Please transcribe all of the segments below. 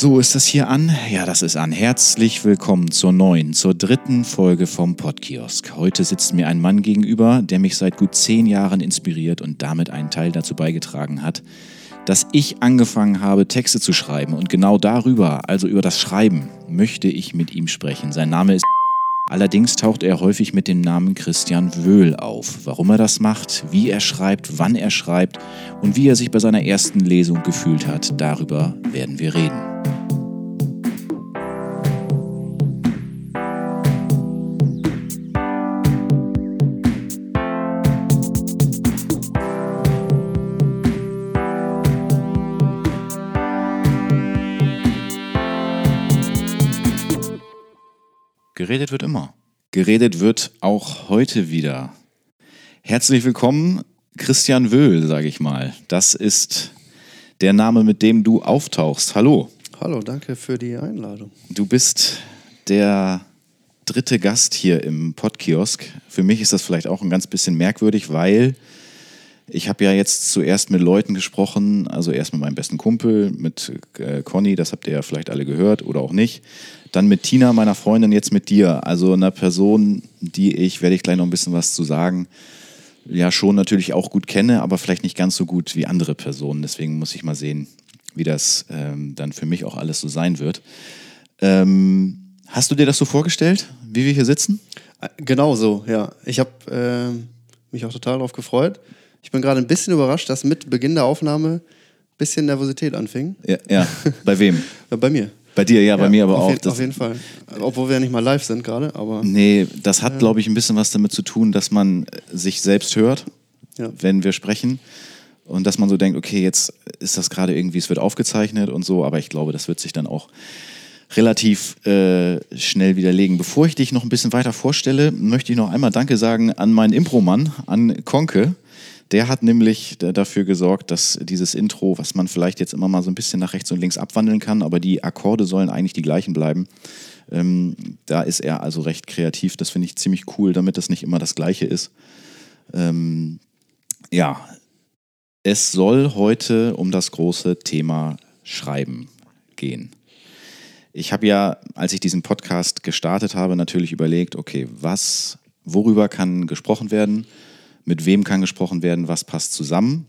So, ist das hier an? Ja, das ist an. Herzlich willkommen zur neuen, zur dritten Folge vom Podkiosk. Heute sitzt mir ein Mann gegenüber, der mich seit gut zehn Jahren inspiriert und damit einen Teil dazu beigetragen hat, dass ich angefangen habe, Texte zu schreiben. Und genau darüber, also über das Schreiben, möchte ich mit ihm sprechen. Sein Name ist Allerdings taucht er häufig mit dem Namen Christian Wöhl auf. Warum er das macht, wie er schreibt, wann er schreibt und wie er sich bei seiner ersten Lesung gefühlt hat, darüber werden wir reden. Geredet wird immer. Geredet wird auch heute wieder. Herzlich willkommen, Christian Wöhl, sage ich mal. Das ist der Name, mit dem du auftauchst. Hallo. Hallo, danke für die Einladung. Du bist der dritte Gast hier im Podkiosk. Für mich ist das vielleicht auch ein ganz bisschen merkwürdig, weil ich habe ja jetzt zuerst mit Leuten gesprochen, also erst mit meinem besten Kumpel, mit äh, Conny, das habt ihr ja vielleicht alle gehört oder auch nicht. Dann mit Tina, meiner Freundin, jetzt mit dir. Also einer Person, die ich, werde ich gleich noch ein bisschen was zu sagen, ja schon natürlich auch gut kenne, aber vielleicht nicht ganz so gut wie andere Personen. Deswegen muss ich mal sehen, wie das ähm, dann für mich auch alles so sein wird. Ähm, hast du dir das so vorgestellt, wie wir hier sitzen? Äh, genau so, ja. Ich habe äh, mich auch total darauf gefreut. Ich bin gerade ein bisschen überrascht, dass mit Beginn der Aufnahme ein bisschen Nervosität anfing. Ja, ja. bei wem? bei mir. Bei dir, ja, bei ja, mir aber auch. Je, auf jeden Fall. Obwohl wir ja nicht mal live sind gerade, aber. Nee, das hat, äh, glaube ich, ein bisschen was damit zu tun, dass man sich selbst hört, ja. wenn wir sprechen. Und dass man so denkt, okay, jetzt ist das gerade irgendwie, es wird aufgezeichnet und so, aber ich glaube, das wird sich dann auch relativ äh, schnell widerlegen. Bevor ich dich noch ein bisschen weiter vorstelle, möchte ich noch einmal Danke sagen an meinen Impromann, an Konke. Der hat nämlich dafür gesorgt, dass dieses Intro, was man vielleicht jetzt immer mal so ein bisschen nach rechts und links abwandeln kann, aber die Akkorde sollen eigentlich die gleichen bleiben. Ähm, da ist er also recht kreativ. Das finde ich ziemlich cool, damit das nicht immer das Gleiche ist. Ähm, ja, es soll heute um das große Thema Schreiben gehen. Ich habe ja, als ich diesen Podcast gestartet habe, natürlich überlegt, okay, was, worüber kann gesprochen werden? Mit wem kann gesprochen werden, was passt zusammen.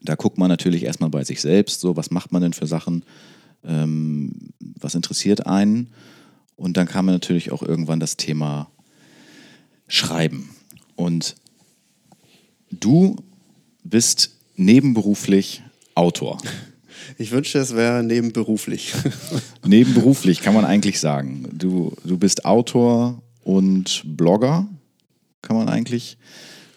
Da guckt man natürlich erstmal bei sich selbst, so was macht man denn für Sachen, ähm, was interessiert einen. Und dann kam natürlich auch irgendwann das Thema Schreiben. Und du bist nebenberuflich Autor. Ich wünschte, es wäre nebenberuflich. nebenberuflich kann man eigentlich sagen. Du, du bist Autor und Blogger, kann man eigentlich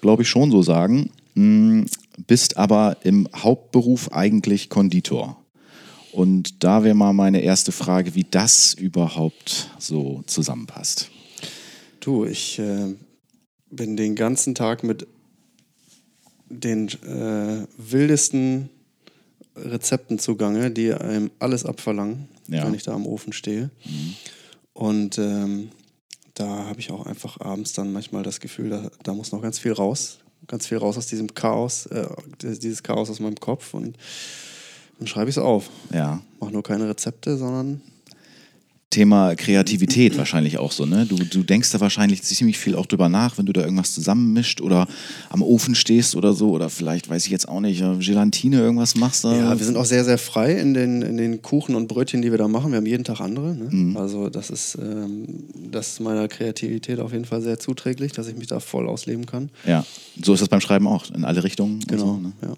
glaube ich, schon so sagen. Hm, bist aber im Hauptberuf eigentlich Konditor. Und da wäre mal meine erste Frage, wie das überhaupt so zusammenpasst. Du, ich äh, bin den ganzen Tag mit den äh, wildesten Rezepten zugange, die einem alles abverlangen, ja. wenn ich da am Ofen stehe. Mhm. Und ähm, da habe ich auch einfach abends dann manchmal das Gefühl, da, da muss noch ganz viel raus. Ganz viel raus aus diesem Chaos, äh, dieses Chaos aus meinem Kopf und dann schreibe ich es auf. Ja. Mache nur keine Rezepte, sondern Thema Kreativität wahrscheinlich auch so, ne? Du, du denkst da wahrscheinlich ziemlich viel auch drüber nach, wenn du da irgendwas zusammenmischt oder am Ofen stehst oder so oder vielleicht, weiß ich jetzt auch nicht, Gelatine irgendwas machst. Da. Ja, wir sind auch sehr, sehr frei in den, in den Kuchen und Brötchen, die wir da machen. Wir haben jeden Tag andere. Ne? Mhm. Also das ist, ähm, das ist meiner Kreativität auf jeden Fall sehr zuträglich, dass ich mich da voll ausleben kann. Ja, so ist das beim Schreiben auch, in alle Richtungen. Genau, so, ne? ja.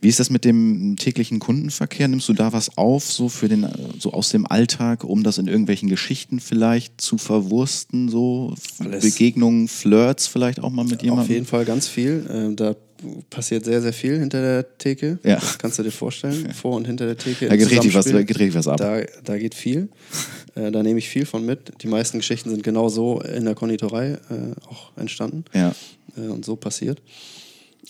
Wie ist das mit dem täglichen Kundenverkehr? Nimmst du da was auf, so für den, so aus dem Alltag, um das in irgendwie irgendwelchen Geschichten vielleicht zu verwursten, so Alles. Begegnungen, Flirts vielleicht auch mal mit jemandem? Auf jeden Fall ganz viel. Ähm, da passiert sehr, sehr viel hinter der Theke. Ja. Das kannst du dir vorstellen. Vor und hinter der Theke. Da geht richtig, was, geht richtig was ab. Da, da geht viel. Äh, da nehme ich viel von mit. Die meisten Geschichten sind genau so in der Konditorei äh, auch entstanden. Ja. und so passiert.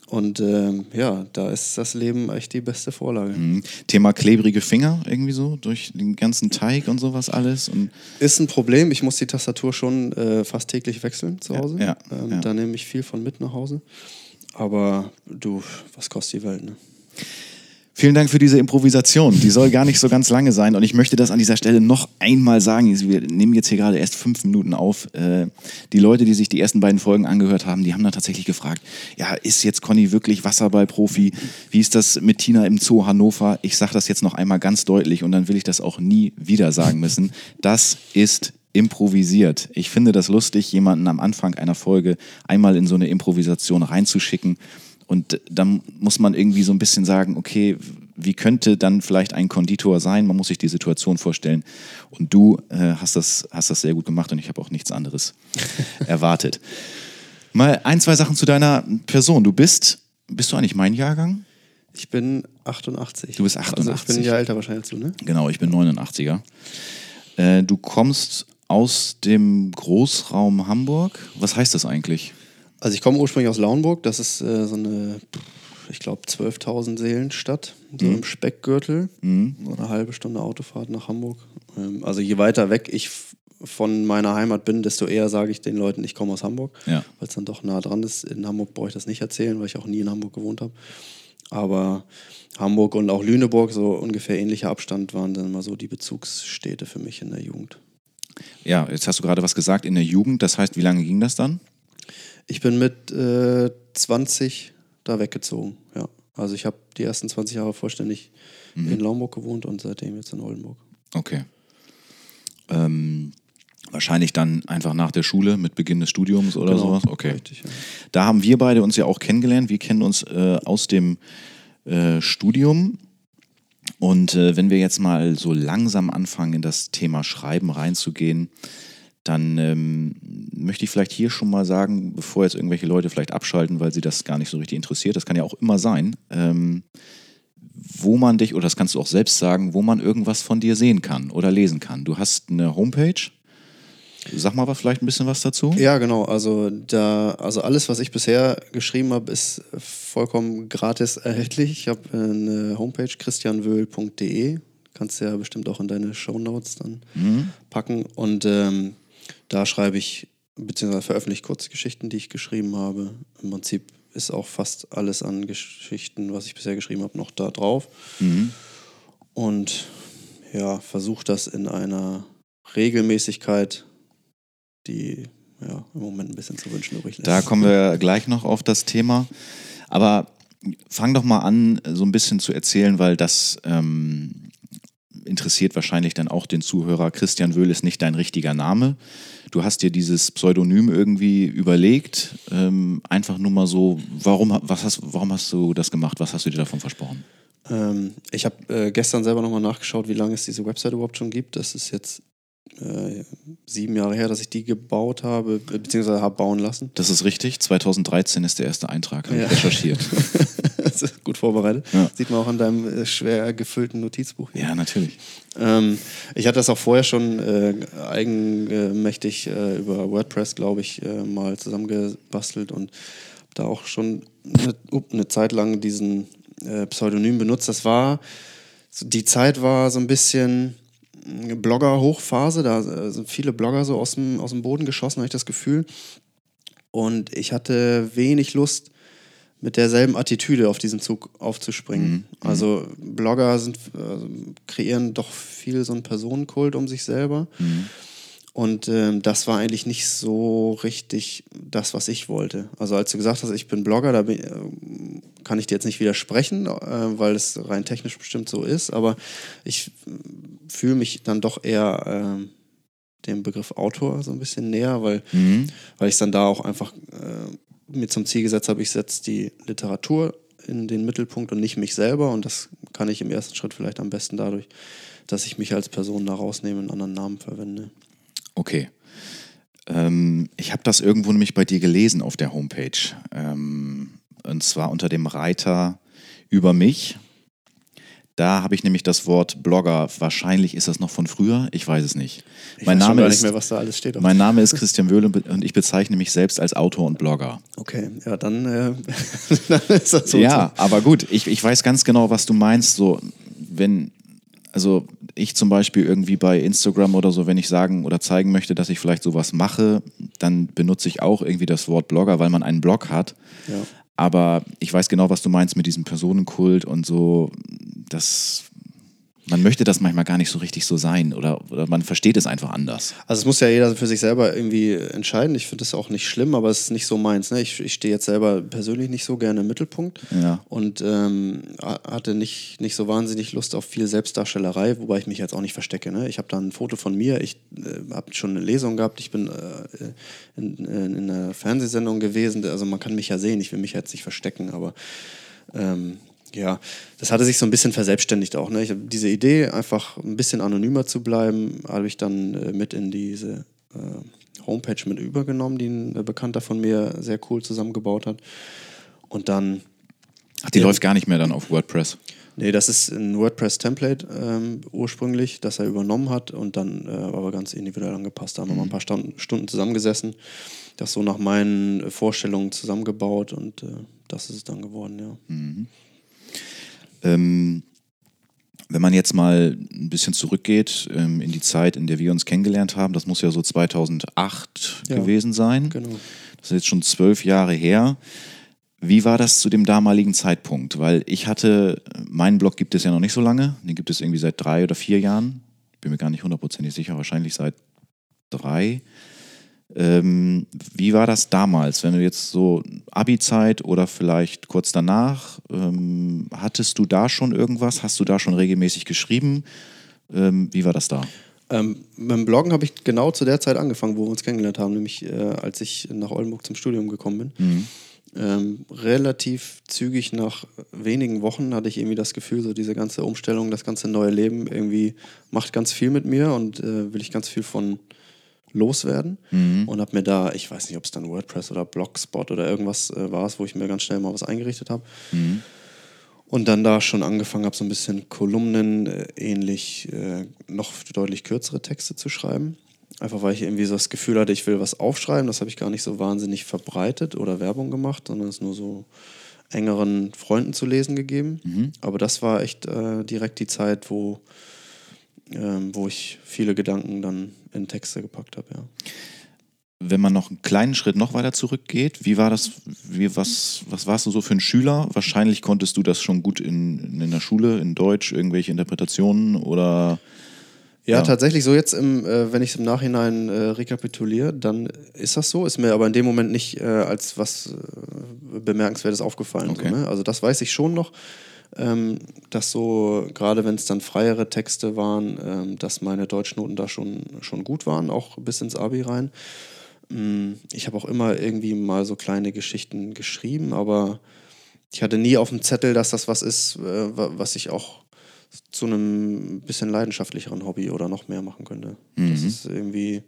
Und ähm, ja, da ist das Leben echt die beste Vorlage. Mhm. Thema klebrige Finger irgendwie so durch den ganzen Teig und sowas alles. Und ist ein Problem. Ich muss die Tastatur schon äh, fast täglich wechseln zu Hause. Ja, ähm, ja. Da nehme ich viel von mit nach Hause. Aber du, was kostet die Welt, ne? Vielen Dank für diese Improvisation. Die soll gar nicht so ganz lange sein. Und ich möchte das an dieser Stelle noch einmal sagen. Wir nehmen jetzt hier gerade erst fünf Minuten auf. Äh, die Leute, die sich die ersten beiden Folgen angehört haben, die haben dann tatsächlich gefragt, ja, ist jetzt Conny wirklich Wasserballprofi? Wie ist das mit Tina im Zoo Hannover? Ich sage das jetzt noch einmal ganz deutlich und dann will ich das auch nie wieder sagen müssen. Das ist improvisiert. Ich finde das lustig, jemanden am Anfang einer Folge einmal in so eine Improvisation reinzuschicken und dann muss man irgendwie so ein bisschen sagen, okay, wie könnte dann vielleicht ein Konditor sein? Man muss sich die Situation vorstellen. Und du äh, hast, das, hast das sehr gut gemacht und ich habe auch nichts anderes erwartet. Mal ein, zwei Sachen zu deiner Person. Du bist, bist du eigentlich mein Jahrgang? Ich bin 88. Du bist 88. Also ich bin ein Jahr älter wahrscheinlich du, ne? Genau, ich bin 89er. Äh, du kommst aus dem Großraum Hamburg. Was heißt das eigentlich? Also ich komme ursprünglich aus Lauenburg, das ist äh, so eine, ich glaube, 12.000 Seelenstadt, so mhm. im Speckgürtel, mhm. so eine halbe Stunde Autofahrt nach Hamburg. Ähm, also je weiter weg ich von meiner Heimat bin, desto eher sage ich den Leuten, ich komme aus Hamburg, ja. weil es dann doch nah dran ist. In Hamburg brauche ich das nicht erzählen, weil ich auch nie in Hamburg gewohnt habe. Aber Hamburg und auch Lüneburg, so ungefähr ähnlicher Abstand, waren dann mal so die Bezugsstädte für mich in der Jugend. Ja, jetzt hast du gerade was gesagt in der Jugend. Das heißt, wie lange ging das dann? Ich bin mit äh, 20 da weggezogen, ja. Also ich habe die ersten 20 Jahre vollständig mhm. in Laumburg gewohnt und seitdem jetzt in Oldenburg. Okay. Ähm, wahrscheinlich dann einfach nach der Schule mit Beginn des Studiums oder genau, sowas. Okay. Richtig, ja. Da haben wir beide uns ja auch kennengelernt. Wir kennen uns äh, aus dem äh, Studium. Und äh, wenn wir jetzt mal so langsam anfangen, in das Thema Schreiben reinzugehen, dann ähm, möchte ich vielleicht hier schon mal sagen, bevor jetzt irgendwelche Leute vielleicht abschalten, weil sie das gar nicht so richtig interessiert, das kann ja auch immer sein, ähm, wo man dich, oder das kannst du auch selbst sagen, wo man irgendwas von dir sehen kann oder lesen kann. Du hast eine Homepage. Sag mal vielleicht ein bisschen was dazu. Ja, genau. Also da, also alles, was ich bisher geschrieben habe, ist vollkommen gratis erhältlich. Ich habe eine Homepage christianwöhl.de. Kannst du ja bestimmt auch in deine Show Notes dann mhm. packen. Und ähm, da schreibe ich, beziehungsweise veröffentliche Kurzgeschichten, die ich geschrieben habe. Im Prinzip ist auch fast alles an Geschichten, was ich bisher geschrieben habe, noch da drauf. Mhm. Und ja, versuche das in einer Regelmäßigkeit, die ja, im Moment ein bisschen zu wünschen übrig lässt. Da kommen wir gleich noch auf das Thema. Aber fang doch mal an, so ein bisschen zu erzählen, weil das ähm, interessiert wahrscheinlich dann auch den Zuhörer. Christian Wöhl ist nicht dein richtiger Name. Du hast dir dieses Pseudonym irgendwie überlegt. Ähm, einfach nur mal so, warum, was hast, warum hast du das gemacht? Was hast du dir davon versprochen? Ähm, ich habe äh, gestern selber nochmal nachgeschaut, wie lange es diese Website überhaupt schon gibt. Das ist jetzt äh, sieben Jahre her, dass ich die gebaut habe, beziehungsweise habe bauen lassen. Das ist richtig. 2013 ist der erste Eintrag, habe ja. ich recherchiert. gut vorbereitet. Ja. Sieht man auch an deinem äh, schwer gefüllten Notizbuch. Hier. Ja, natürlich. Ähm, ich hatte das auch vorher schon äh, eigenmächtig äh, über WordPress, glaube ich, äh, mal zusammengebastelt und da auch schon eine, eine Zeit lang diesen äh, Pseudonym benutzt. Das war, die Zeit war so ein bisschen Blogger-Hochphase. Da äh, sind viele Blogger so aus dem, aus dem Boden geschossen, habe ich das Gefühl. Und ich hatte wenig Lust, mit derselben Attitüde auf diesen Zug aufzuspringen. Mhm. Also Blogger sind, also kreieren doch viel so einen Personenkult um sich selber. Mhm. Und ähm, das war eigentlich nicht so richtig das, was ich wollte. Also als du gesagt hast, ich bin Blogger, da bin, äh, kann ich dir jetzt nicht widersprechen, äh, weil es rein technisch bestimmt so ist. Aber ich fühle mich dann doch eher äh, dem Begriff Autor so ein bisschen näher, weil, mhm. weil ich dann da auch einfach äh, mir zum Ziel gesetzt habe, ich setze die Literatur in den Mittelpunkt und nicht mich selber. Und das kann ich im ersten Schritt vielleicht am besten dadurch, dass ich mich als Person da rausnehme und einen anderen Namen verwende. Okay. Ähm, ich habe das irgendwo nämlich bei dir gelesen auf der Homepage. Ähm, und zwar unter dem Reiter über mich. Da habe ich nämlich das Wort Blogger. Wahrscheinlich ist das noch von früher. Ich weiß es nicht. Ich mein weiß Name gar nicht mehr, was da alles steht. Mein Name ist Christian Wöhle und ich bezeichne mich selbst als Autor und Blogger. Okay, ja, dann, äh, dann ist das so. Ja, so. aber gut, ich, ich weiß ganz genau, was du meinst. So, wenn, also ich zum Beispiel irgendwie bei Instagram oder so, wenn ich sagen oder zeigen möchte, dass ich vielleicht sowas mache, dann benutze ich auch irgendwie das Wort Blogger, weil man einen Blog hat. Ja. Aber ich weiß genau, was du meinst mit diesem Personenkult und so. Das man möchte das manchmal gar nicht so richtig so sein oder, oder man versteht es einfach anders. Also es muss ja jeder für sich selber irgendwie entscheiden. Ich finde das auch nicht schlimm, aber es ist nicht so meins. Ne? Ich, ich stehe jetzt selber persönlich nicht so gerne im Mittelpunkt Ja. und ähm, hatte nicht, nicht so wahnsinnig Lust auf viel Selbstdarstellerei, wobei ich mich jetzt auch nicht verstecke. Ne? Ich habe da ein Foto von mir, ich äh, habe schon eine Lesung gehabt, ich bin äh, in, in, in einer Fernsehsendung gewesen, also man kann mich ja sehen, ich will mich jetzt nicht verstecken, aber ähm, ja, das hatte sich so ein bisschen verselbstständigt auch. Ne? Ich habe diese Idee, einfach ein bisschen anonymer zu bleiben, habe ich dann äh, mit in diese äh, Homepage mit übergenommen, die ein äh, Bekannter von mir sehr cool zusammengebaut hat. Und dann. Ach, die Ja. läuft gar nicht mehr dann auf WordPress. Nee, das ist ein WordPress-Template ähm, ursprünglich, das er übernommen hat und dann äh, aber ganz individuell angepasst. Da haben wir mal ein paar Stunden, Stunden zusammengesessen, das so nach meinen äh, Vorstellungen zusammengebaut und äh, das ist es dann geworden, ja. Ähm, wenn man jetzt mal ein bisschen zurückgeht ähm, in die Zeit, in der wir uns kennengelernt haben, das muss ja so 2008 Ja. gewesen sein. Genau. Das ist jetzt schon zwölf Jahre her. Wie war das zu dem damaligen Zeitpunkt? Weil ich hatte, meinen Blog gibt es ja noch nicht so lange, den gibt es irgendwie seit drei oder vier Jahren. Bin mir gar nicht hundertprozentig sicher, wahrscheinlich seit drei. Ähm, wie war das damals, wenn du jetzt so Abi-Zeit oder vielleicht kurz danach, ähm, hattest du da schon irgendwas? Hast du da schon regelmäßig geschrieben? Ähm, wie war das da? Ähm, mit dem Bloggen habe ich genau zu der Zeit angefangen, wo wir uns kennengelernt haben, nämlich äh, als ich nach Oldenburg zum Studium gekommen bin. Ähm, relativ zügig nach wenigen Wochen hatte ich irgendwie das Gefühl, so diese ganze Umstellung, das ganze neue Leben irgendwie macht ganz viel mit mir und äh, will ich ganz viel von loswerden. Und habe mir da, ich weiß nicht, ob es dann WordPress oder Blogspot oder irgendwas äh, war, wo ich mir ganz schnell mal was eingerichtet habe. Und dann da schon angefangen habe, so ein bisschen Kolumnen äh, ähnlich äh, noch deutlich kürzere Texte zu schreiben. Einfach weil ich irgendwie so das Gefühl hatte, ich will was aufschreiben. Das habe ich gar nicht so wahnsinnig verbreitet oder Werbung gemacht, sondern es nur so engeren Freunden zu lesen gegeben. Aber das war echt äh, direkt die Zeit, wo, ähm, wo ich viele Gedanken dann in Texte gepackt habe. Ja. Wenn man noch einen kleinen Schritt noch weiter zurückgeht, wie war das, wie, was, was warst du so für ein Schüler? Wahrscheinlich konntest du das schon gut in, in der Schule, in Deutsch, irgendwelche Interpretationen oder Ja, Ja. tatsächlich so jetzt, im, äh, wenn ich es im Nachhinein äh, rekapituliere, dann ist das so. Ist mir aber in dem Moment nicht äh, als was äh, Bemerkenswertes aufgefallen. Okay. So, ne? Also das weiß ich schon noch, ähm, dass so, gerade wenn es dann freiere Texte waren, ähm, dass meine Deutschnoten da schon, schon gut waren, auch bis ins Abi rein. Mm, Ich habe auch immer irgendwie mal so kleine Geschichten geschrieben, aber ich hatte nie auf dem Zettel, dass das was ist, äh, wa- was ich auch zu einem bisschen leidenschaftlicheren Hobby oder noch mehr machen könnte. Das ist irgendwie,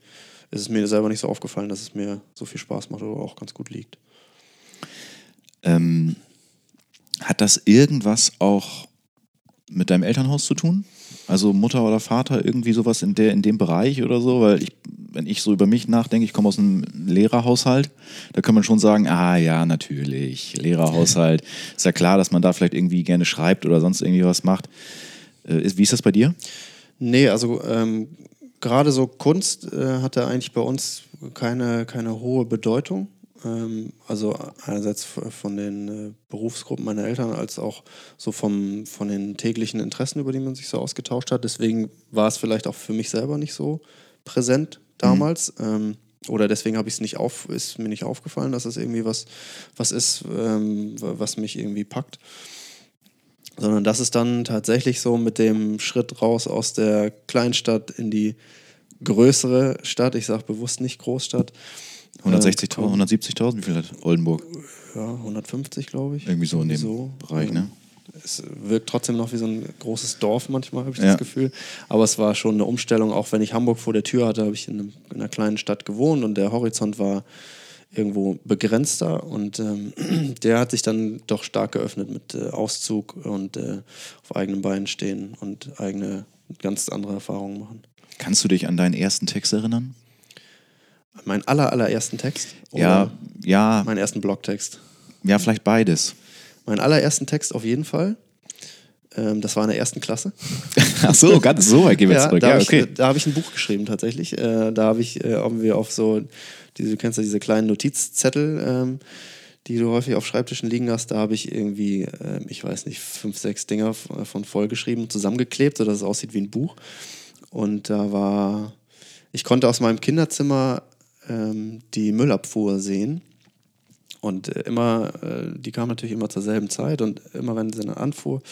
es ist mir selber nicht so aufgefallen, dass es mir so viel Spaß macht oder auch ganz gut liegt. ähm, hat das irgendwas auch mit deinem Elternhaus zu tun? Also Mutter oder Vater, irgendwie sowas in, der, in dem Bereich oder so? Weil ich, wenn ich so über mich nachdenke, ich komme aus einem Lehrerhaushalt, da kann man schon sagen, ah ja, natürlich, Lehrerhaushalt. Ist ja klar, dass man da vielleicht irgendwie gerne schreibt oder sonst irgendwie was macht. Äh, wie ist das bei dir? Nee, also ähm, gerade so Kunst äh, hatte eigentlich bei uns keine, keine hohe Bedeutung. Ähm, also einerseits von den äh, Berufsgruppen meiner Eltern als auch so vom, von den täglichen Interessen, über die man sich so ausgetauscht hat. Deswegen war es vielleicht auch für mich selber nicht so präsent damals. Ähm, oder deswegen habe ich es nicht auf, ist mir nicht aufgefallen, dass es irgendwie was, was ist, ähm, wa- was mich irgendwie packt sondern das ist dann tatsächlich so mit dem Schritt raus aus der Kleinstadt in die größere Stadt, ich sage bewusst nicht Großstadt. 160.000, Ähm, 170.000? Wie viel hat Oldenburg? Ja, 150 glaube ich. Irgendwie so in dem Bereich, ne? Es wirkt trotzdem noch wie so ein großes Dorf manchmal, habe ich Ja. das Gefühl. Aber es war schon eine Umstellung, auch wenn ich Hamburg vor der Tür hatte, habe ich in einer kleinen Stadt gewohnt und der Horizont war irgendwo begrenzter und ähm, der hat sich dann doch stark geöffnet mit äh, Auszug und äh, auf eigenen Beinen stehen und eigene ganz andere Erfahrungen machen. Kannst du dich an deinen ersten Text erinnern? Mein aller, allerersten Text Ja, ja, meinen ersten Blogtext? ja, vielleicht beides. Meinen allerersten Text auf jeden Fall. Ähm, das war in der ersten Klasse. Ach so, ganz so weit gehen wir Ja, zurück. da Ja, habe okay. ich, da hab ich ein Buch geschrieben tatsächlich. Äh, da habe ich, äh, haben wir auf so, diese, du kennst ja diese kleinen Notizzettel, ähm, die du häufig auf Schreibtischen liegen hast, da habe ich irgendwie, äh, ich weiß nicht, fünf, sechs Dinger von vollgeschrieben, zusammengeklebt, sodass es aussieht wie ein Buch. Und da war, ich konnte aus meinem Kinderzimmer ähm, die Müllabfuhr sehen. Und äh, immer, äh, die kam natürlich immer zur selben Zeit und immer wenn sie dann anfuhr,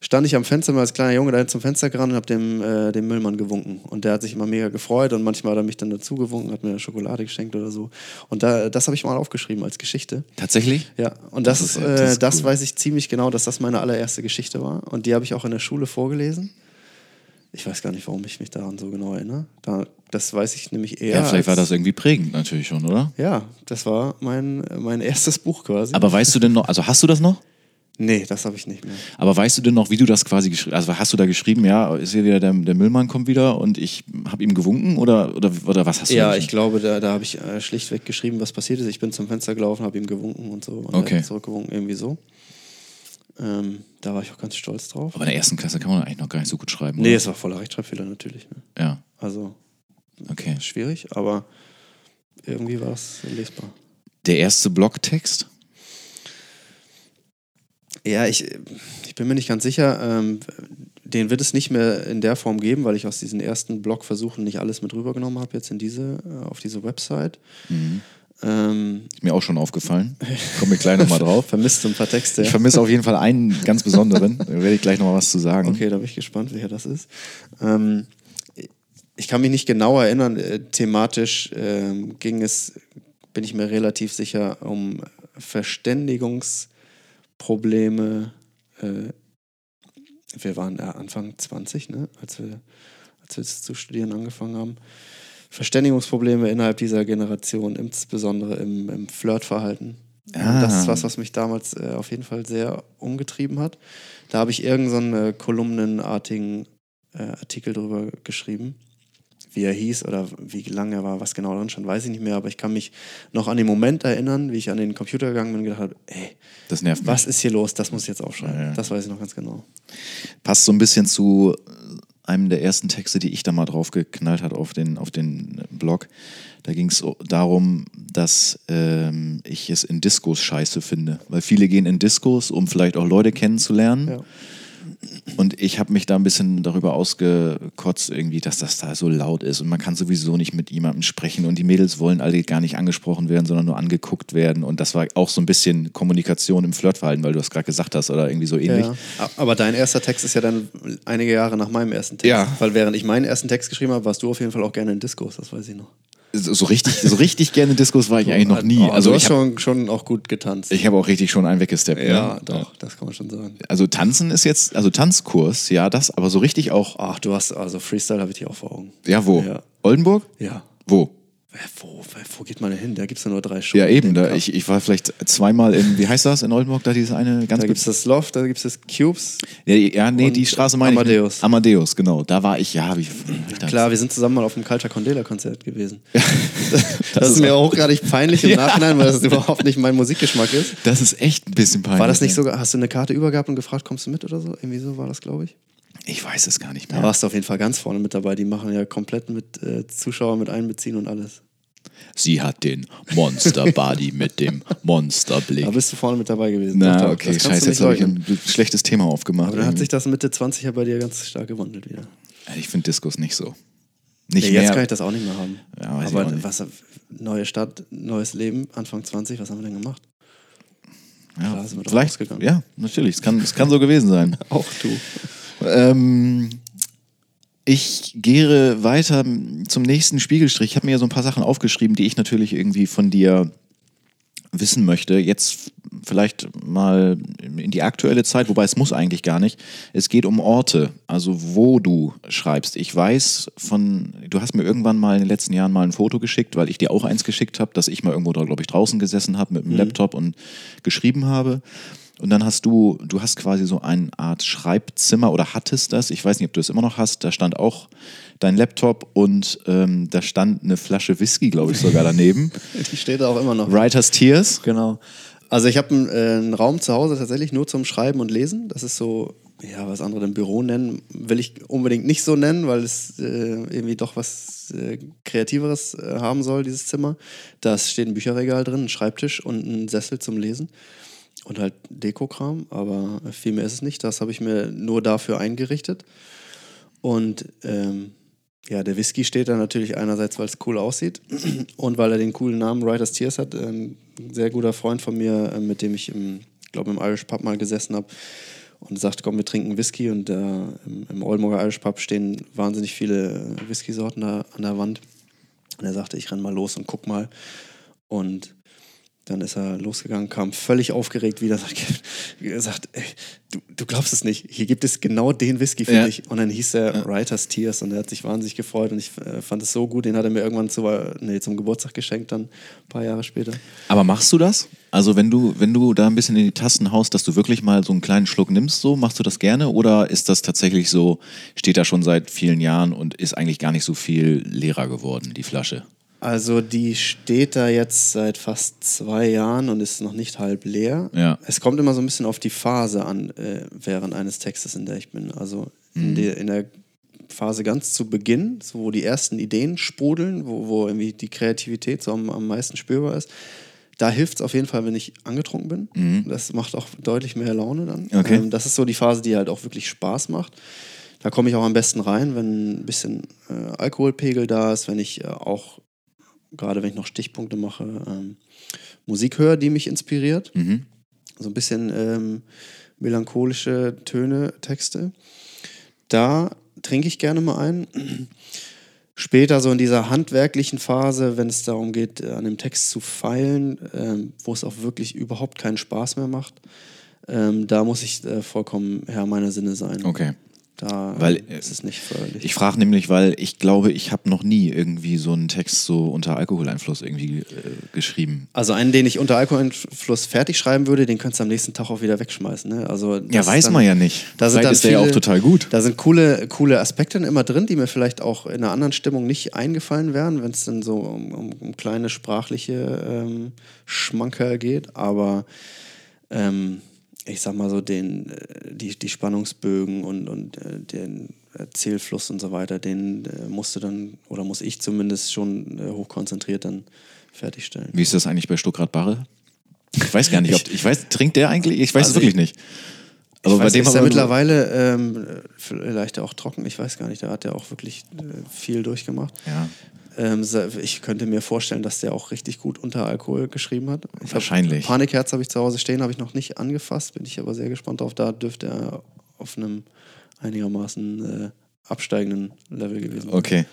stand ich am Fenster mal als kleiner Junge da zum Fenster gerannt und habe dem, äh, dem Müllmann gewunken. Und der hat sich immer mega gefreut und manchmal hat er mich dann dazu gewunken, hat mir Schokolade geschenkt oder so. Und da, das habe ich mal aufgeschrieben als Geschichte. Tatsächlich? Ja, und das, das ist, äh, das, ist das weiß ich ziemlich genau, dass das meine allererste Geschichte war. Und die habe ich auch in der Schule vorgelesen. Ich weiß gar nicht, warum ich mich daran so genau erinnere. Da, das weiß ich nämlich eher. Ja, vielleicht war das irgendwie prägend natürlich schon, oder? Ja, das war mein, mein erstes Buch quasi. Aber weißt du denn noch, also hast du das noch? Nee, das habe ich nicht mehr. Aber weißt du denn noch, wie du das quasi geschrieben hast? Also hast du da geschrieben, ja, ist hier wieder der, der Müllmann kommt wieder und ich habe ihm gewunken oder, oder, oder was hast du Ja, ich glaube, da, da habe ich äh, schlichtweg geschrieben, was passiert ist. Ich bin zum Fenster gelaufen, habe ihm gewunken und so. Und okay. zurückgewunken, irgendwie so. Ähm, da war ich auch ganz stolz drauf. Aber in der ersten Klasse kann man eigentlich noch gar nicht so gut schreiben. Nee, oder? es war voller Rechtschreibfehler natürlich. Ne? Ja. Also, okay. schwierig, aber irgendwie war es lesbar. Der erste Blogtext? Ja, ich, ich bin mir nicht ganz sicher. Ähm, den wird es nicht mehr in der Form geben, weil ich aus diesen ersten Blogversuchen nicht alles mit rübergenommen habe jetzt in diese, äh, auf diese Website. Mhm. Ähm, ist mir auch schon aufgefallen. Komme ich gleich nochmal drauf. Vermisst ein paar Texte. Ich vermisse auf jeden Fall einen ganz besonderen. da werde ich gleich nochmal was zu sagen. Okay, da bin ich gespannt, welcher das ist. Ähm, ich kann mich nicht genau erinnern. Äh, thematisch ähm, ging es, bin ich mir relativ sicher, um Verständigungs- Probleme. Äh, wir waren ja Anfang 20, ne, als wir, als wir zu studieren angefangen haben. Verständigungsprobleme innerhalb dieser Generation, insbesondere im, im Flirtverhalten. Ah. Das ist was, was mich damals äh, auf jeden Fall sehr umgetrieben hat. Da habe ich irgendeinen so kolumnenartigen äh, Artikel drüber geschrieben wie er hieß oder wie lange er war, was genau drin stand, weiß ich nicht mehr, aber ich kann mich noch an den Moment erinnern, wie ich an den Computer gegangen bin und gedacht habe, ey, das nervt was ist hier los, das muss ich jetzt aufschreiben. Ja, ja. Das weiß ich noch ganz genau. Passt so ein bisschen zu einem der ersten Texte, die ich da mal drauf geknallt hat auf den, auf den Blog. Da ging es darum, dass ähm, ich es in Diskos scheiße finde. Weil viele gehen in Diskos, um vielleicht auch Leute kennenzulernen. Ja. Und ich habe mich da ein bisschen darüber ausgekotzt, irgendwie, dass das da so laut ist und man kann sowieso nicht mit jemandem sprechen und die Mädels wollen alle gar nicht angesprochen werden, sondern nur angeguckt werden. Und das war auch so ein bisschen Kommunikation im Flirtverhalten, weil du das gerade gesagt hast oder irgendwie so ähnlich. Ja. Aber dein erster Text ist ja dann einige Jahre nach meinem ersten Text. Ja. Weil während ich meinen ersten Text geschrieben habe, warst du auf jeden Fall auch gerne in Diskos, das weiß ich noch so richtig, so richtig gerne Diskos war ich eigentlich noch nie. Oh, also du hast schon, schon auch gut getanzt. Ich habe auch richtig schon einen weggesteppt. Ja, ne? doch, das kann man schon sagen. Also tanzen ist jetzt, also Tanzkurs, ja, das, aber so richtig auch. Ach, du hast, also Freestyle habe ich dir auch vor Augen. Ja, wo? Ja. Oldenburg? Ja. Wo? Wo, wo geht man hin? Da gibt es ja nur drei Schulen. Ja, eben. Da, ich, ich war vielleicht zweimal in, wie heißt das in Oldenburg? Da dieses eine ganz Da gibt es das Loft, da gibt es das Cubes. Ja, ja nee, die Straße meine Amadeus. ich. Amadeus, genau. Da war ich, ja. Wie, Klar, wir sind zusammen mal auf dem Culture Condela Konzert gewesen. das, das, ist mir auch gerade peinlich im ja. Nachhinein, weil das überhaupt nicht mein Musikgeschmack ist. Das ist echt ein bisschen peinlich. War das nicht sogar, hast du eine Karte übergehabt und gefragt, kommst du mit oder so? Irgendwie so war das, glaube ich. Ich weiß es gar nicht mehr. Da warst du auf jeden Fall ganz vorne mit dabei. Die machen ja komplett mit äh, Zuschauern mit einbeziehen und alles. Sie hat den Monster-Body mit dem Monsterblick. Da bist du vorne mit dabei gewesen. Na, Doch, okay, scheiße, jetzt habe ich ein schlechtes Thema aufgemacht. Aber dann hat sich das Mitte 20 ja bei dir ganz stark gewandelt wieder. Ich finde Diskus nicht so. Nicht ja, jetzt mehr. kann ich das auch nicht mehr haben. Ja, Aber was, neue Stadt, neues Leben, Anfang 20, was haben wir denn gemacht? Ja, Klar, vielleicht, ja, natürlich. Es kann, es kann so gewesen sein. auch du. Ähm, ich gehe weiter zum nächsten Spiegelstrich. Ich habe mir ja so ein paar Sachen aufgeschrieben, die ich natürlich irgendwie von dir wissen möchte. Jetzt vielleicht mal in die aktuelle Zeit, wobei es muss eigentlich gar nicht. Es geht um Orte, also wo du schreibst. Ich weiß von, du hast mir irgendwann mal in den letzten Jahren mal ein Foto geschickt, weil ich dir auch eins geschickt habe, dass ich mal irgendwo, glaube ich, draußen gesessen habe mit dem mhm. Laptop und geschrieben habe. Und dann hast du, du hast quasi so eine Art Schreibzimmer oder hattest das, ich weiß nicht, ob du es immer noch hast, da stand auch dein Laptop und ähm, da stand eine Flasche Whisky, glaube ich, sogar daneben. Die steht da auch immer noch. Writer's Tears. Genau. Also ich habe einen, äh, einen Raum zu Hause tatsächlich nur zum Schreiben und Lesen. Das ist so ja, was andere im Büro nennen, will ich unbedingt nicht so nennen, weil es äh, irgendwie doch was äh, Kreativeres äh, haben soll, dieses Zimmer. Da steht ein Bücherregal drin, ein Schreibtisch und ein Sessel zum Lesen und halt Dekokram, aber viel mehr ist es nicht. Das habe ich mir nur dafür eingerichtet. Und ähm, ja, der Whisky steht da natürlich einerseits, weil es cool aussieht und weil er den coolen Namen Writers Tears hat. Ein sehr guter Freund von mir, äh, mit dem ich glaube im Irish Pub mal gesessen habe und sagt, komm, wir trinken Whisky und äh, im, im Oldenburger Irish Pub stehen wahnsinnig viele Whisky-Sorten da an der Wand. Und er sagte, ich renn mal los und guck mal. Und dann ist er losgegangen, kam völlig aufgeregt wieder, Er sagt, ey, du, du glaubst es nicht, hier gibt es genau den Whisky für ja. dich. Und dann hieß er ja. Writers Tears und er hat sich wahnsinnig gefreut und ich äh, fand es so gut, den hat er mir irgendwann zu, nee, zum Geburtstag geschenkt, dann ein paar Jahre später. Aber machst du das? Also wenn du, wenn du da ein bisschen in die Tasten haust, dass du wirklich mal so einen kleinen Schluck nimmst, so, machst du das gerne? Oder ist das tatsächlich so, steht da schon seit vielen Jahren und ist eigentlich gar nicht so viel leerer geworden, die Flasche? Also die steht da jetzt seit fast zwei Jahren und ist noch nicht halb leer. Ja. Es kommt immer so ein bisschen auf die Phase an, äh, während eines Textes, in der ich bin. Also mhm. in, die, in, der Phase ganz zu Beginn, so wo die ersten Ideen sprudeln, wo, wo irgendwie die Kreativität so am, am meisten spürbar ist. Da hilft es auf jeden Fall, wenn ich angetrunken bin. Mhm. Das macht auch deutlich mehr Laune dann. Okay. Ähm, das ist so die Phase, die halt auch wirklich Spaß macht. Da komme ich auch am besten rein, wenn ein bisschen äh, Alkoholpegel da ist, wenn ich äh, auch gerade wenn ich noch Stichpunkte mache, ähm, Musik höre, die mich inspiriert. Mhm. So ein bisschen ähm, melancholische Töne, Texte. Da trinke ich gerne mal ein. Später, so in dieser handwerklichen Phase, wenn es darum geht, an dem Text zu feilen, ähm, wo es auch wirklich überhaupt keinen Spaß mehr macht, ähm, da muss ich äh, vollkommen Herr meiner Sinne sein. Okay. Da weil, ist es nicht förderlich. Ich frage nämlich, weil ich glaube, ich habe noch nie irgendwie so einen Text so unter Alkoholeinfluss irgendwie äh, geschrieben. Also einen, den ich unter Alkoholeinfluss fertig schreiben würde, den könntest du am nächsten Tag auch wieder wegschmeißen. Ne? Also ja, weiß dann, man ja nicht. Da vielleicht ist der ja auch total gut. Da sind coole, coole Aspekte immer drin, die mir vielleicht auch in einer anderen Stimmung nicht eingefallen wären, wenn es dann so um, um, um kleine sprachliche ähm, Schmankerl geht. Aber ähm, ich sag mal so, den, äh, die, die Spannungsbögen und, und äh, den Erzählfluss und so weiter, den äh, musst du dann, oder muss ich zumindest schon hochkonzentriert dann fertigstellen. Wie ist das eigentlich bei Stuckrad Barre? Ich weiß gar nicht, ob, ich weiß, trinkt der eigentlich? Ich weiß also es wirklich nicht. Aber ich bei weiß, dem ist er mittlerweile ähm, vielleicht auch trocken, ich weiß gar nicht, da hat er auch wirklich äh, viel durchgemacht. Ja. Ähm, ich könnte mir vorstellen, dass der auch richtig gut unter Alkohol geschrieben hat. Ich Wahrscheinlich. Hab, Panikherz habe ich zu Hause stehen, habe ich noch nicht angefasst, bin ich aber sehr gespannt drauf. Da dürfte er auf einem einigermaßen äh, absteigenden Level gewesen sein. Okay.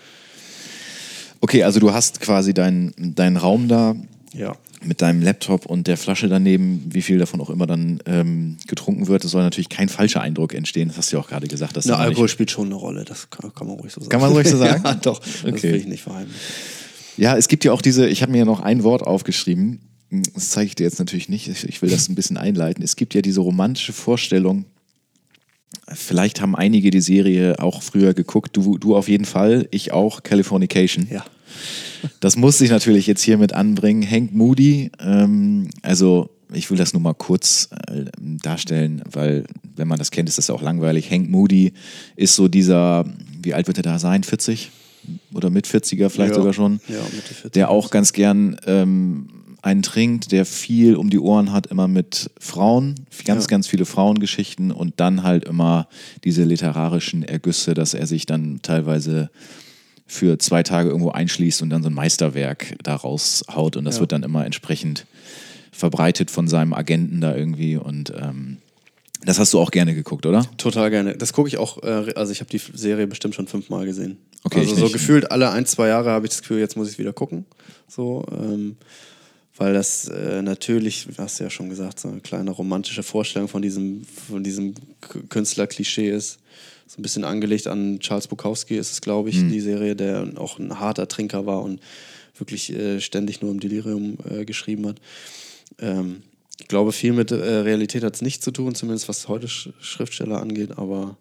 Okay, also du hast quasi deinen dein Raum da. Ja mit deinem Laptop und der Flasche daneben, wie viel davon auch immer dann ähm, getrunken wird, es soll natürlich kein falscher Eindruck entstehen. Das hast du ja auch gerade gesagt. Dass Na, Alkohol spielt schon eine Rolle, das kann, kann, man ruhig so sagen. Kann man ruhig so sagen? ja, doch, okay. das will ich nicht verheimlichen. Ja, es gibt ja auch diese, ich habe mir ja noch ein Wort aufgeschrieben, das zeige ich dir jetzt natürlich nicht, ich will das ein bisschen einleiten. Es gibt ja diese romantische Vorstellung, vielleicht haben einige die Serie auch früher geguckt, du, du auf jeden Fall, ich auch, Californication. Ja. Das muss ich natürlich jetzt hier mit anbringen. Hank Moody, ähm, also ich will das nur mal kurz äh, darstellen, weil wenn man das kennt, ist das auch langweilig. Hank Moody ist so dieser, wie alt wird er da sein? 40? Oder mit 40er vielleicht ja. sogar schon? Ja, Mitte 40. Der auch ganz gern ähm, einen trinkt, der viel um die Ohren hat, immer mit Frauen, ganz, ja. ganz viele Frauengeschichten und dann halt immer diese literarischen Ergüsse, dass er sich dann teilweise für zwei Tage irgendwo einschließt und dann so ein Meisterwerk da raushaut. Und das ja. wird dann immer entsprechend verbreitet von seinem Agenten da irgendwie. Und ähm, das hast du auch gerne geguckt, oder? Total gerne. Das gucke ich auch, äh, also ich habe die Serie bestimmt schon fünfmal gesehen. Okay, also so gefühlt alle ein, zwei Jahre habe ich das Gefühl, jetzt muss ich es wieder gucken. So, ähm, weil das äh, natürlich, hast du ja schon gesagt, so eine kleine romantische Vorstellung von diesem, von diesem Künstler-Klischee ist so ein bisschen angelegt an Charles Bukowski ist es, glaube ich, mhm. die Serie, der auch ein harter Trinker war und wirklich äh, ständig nur im Delirium äh, geschrieben hat. Ähm, ich glaube, viel mit äh, Realität hat es nicht zu tun, zumindest was heute Sch Schriftsteller angeht, aber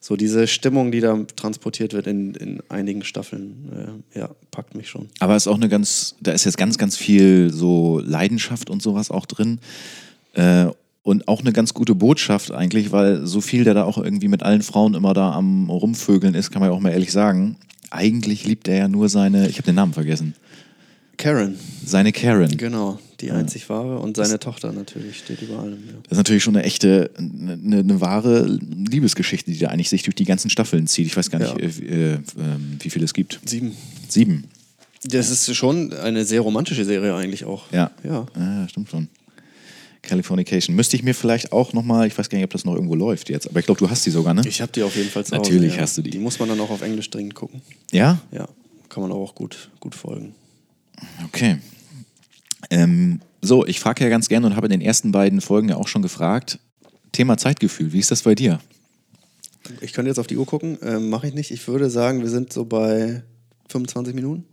so diese Stimmung, die da transportiert wird in, in einigen Staffeln, äh, ja, packt mich schon. Aber es ist auch eine ganz, da ist jetzt ganz, ganz viel so Leidenschaft und sowas auch drin. Äh, und auch eine ganz gute Botschaft eigentlich, weil so viel der da auch irgendwie mit allen Frauen immer da am Rumvögeln ist, kann man ja auch mal ehrlich sagen. Eigentlich liebt er ja nur seine, ich habe den Namen vergessen. Karen. Seine Karen. Genau, die einzig wahre und seine das, Tochter natürlich steht über allem. Ja. Das ist natürlich schon eine echte, eine, eine, wahre Liebesgeschichte, die da eigentlich sich durch die ganzen Staffeln zieht. Ich weiß gar nicht, ja. äh, äh, wie viele es gibt. Sieben. Sieben. Das ist schon eine sehr romantische Serie eigentlich auch. Ja. Ja, ja stimmt schon. Californication. Müsste ich mir vielleicht auch nochmal, ich weiß gar nicht, ob das noch irgendwo läuft jetzt, aber ich glaube, du hast die sogar, ne? Ich habe die auf jeden Fall zu Hause. Natürlich ja. hast du die. Die muss man dann auch auf Englisch dringend gucken. Ja? Ja, kann man auch gut, gut folgen. Okay. Ähm, so, ich frage ja ganz gerne und habe in den ersten beiden Folgen ja auch schon gefragt, Thema Zeitgefühl, wie ist das bei dir? Ich könnte jetzt auf die Uhr gucken, ähm, mache ich nicht. Ich würde sagen, wir sind so bei 25 Minuten.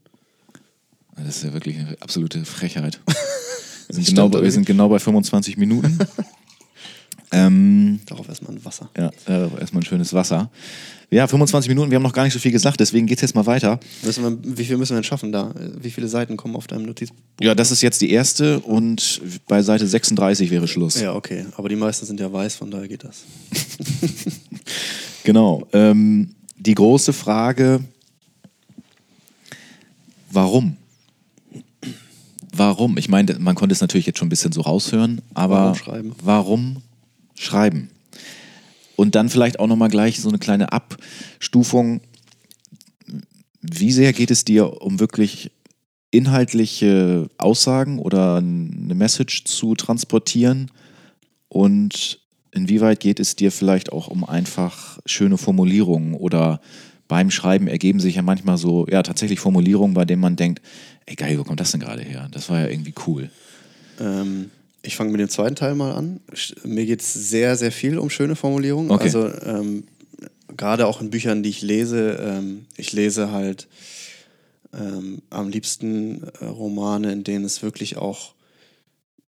Das ist ja wirklich eine absolute Frechheit. Wir sind, genau, wir sind genau bei 25 Minuten. ähm, darauf erstmal ein Wasser. Ja, darauf erstmal ein schönes Wasser. Ja, 25 Minuten, wir haben noch gar nicht so viel gesagt, deswegen geht es jetzt mal weiter. Wir, wie viel müssen wir denn schaffen da? Wie viele Seiten kommen auf deinem Notizbuch? Ja, das ist jetzt die erste und bei Seite 36 wäre Schluss. Ja, okay. Aber die meisten sind ja weiß, von daher geht das. genau. Ähm, die große Frage, warum? Warum? Ich meine, man konnte es natürlich jetzt schon ein bisschen so raushören, aber warum schreiben? Warum schreiben? Und dann vielleicht auch nochmal gleich so eine kleine Abstufung. Wie sehr geht es dir um wirklich inhaltliche Aussagen oder eine Message zu transportieren? Und inwieweit geht es dir vielleicht auch um einfach schöne Formulierungen oder beim Schreiben ergeben sich ja manchmal so, ja, tatsächlich Formulierungen, bei denen man denkt, ey geil, wo kommt das denn gerade her? Das war ja irgendwie cool. Ähm, ich fange mit dem zweiten Teil mal an. Mir geht es sehr, sehr viel um schöne Formulierungen. Okay. Also ähm, gerade auch in Büchern, die ich lese, ähm, ich lese halt ähm, am liebsten äh, Romane, in denen es wirklich auch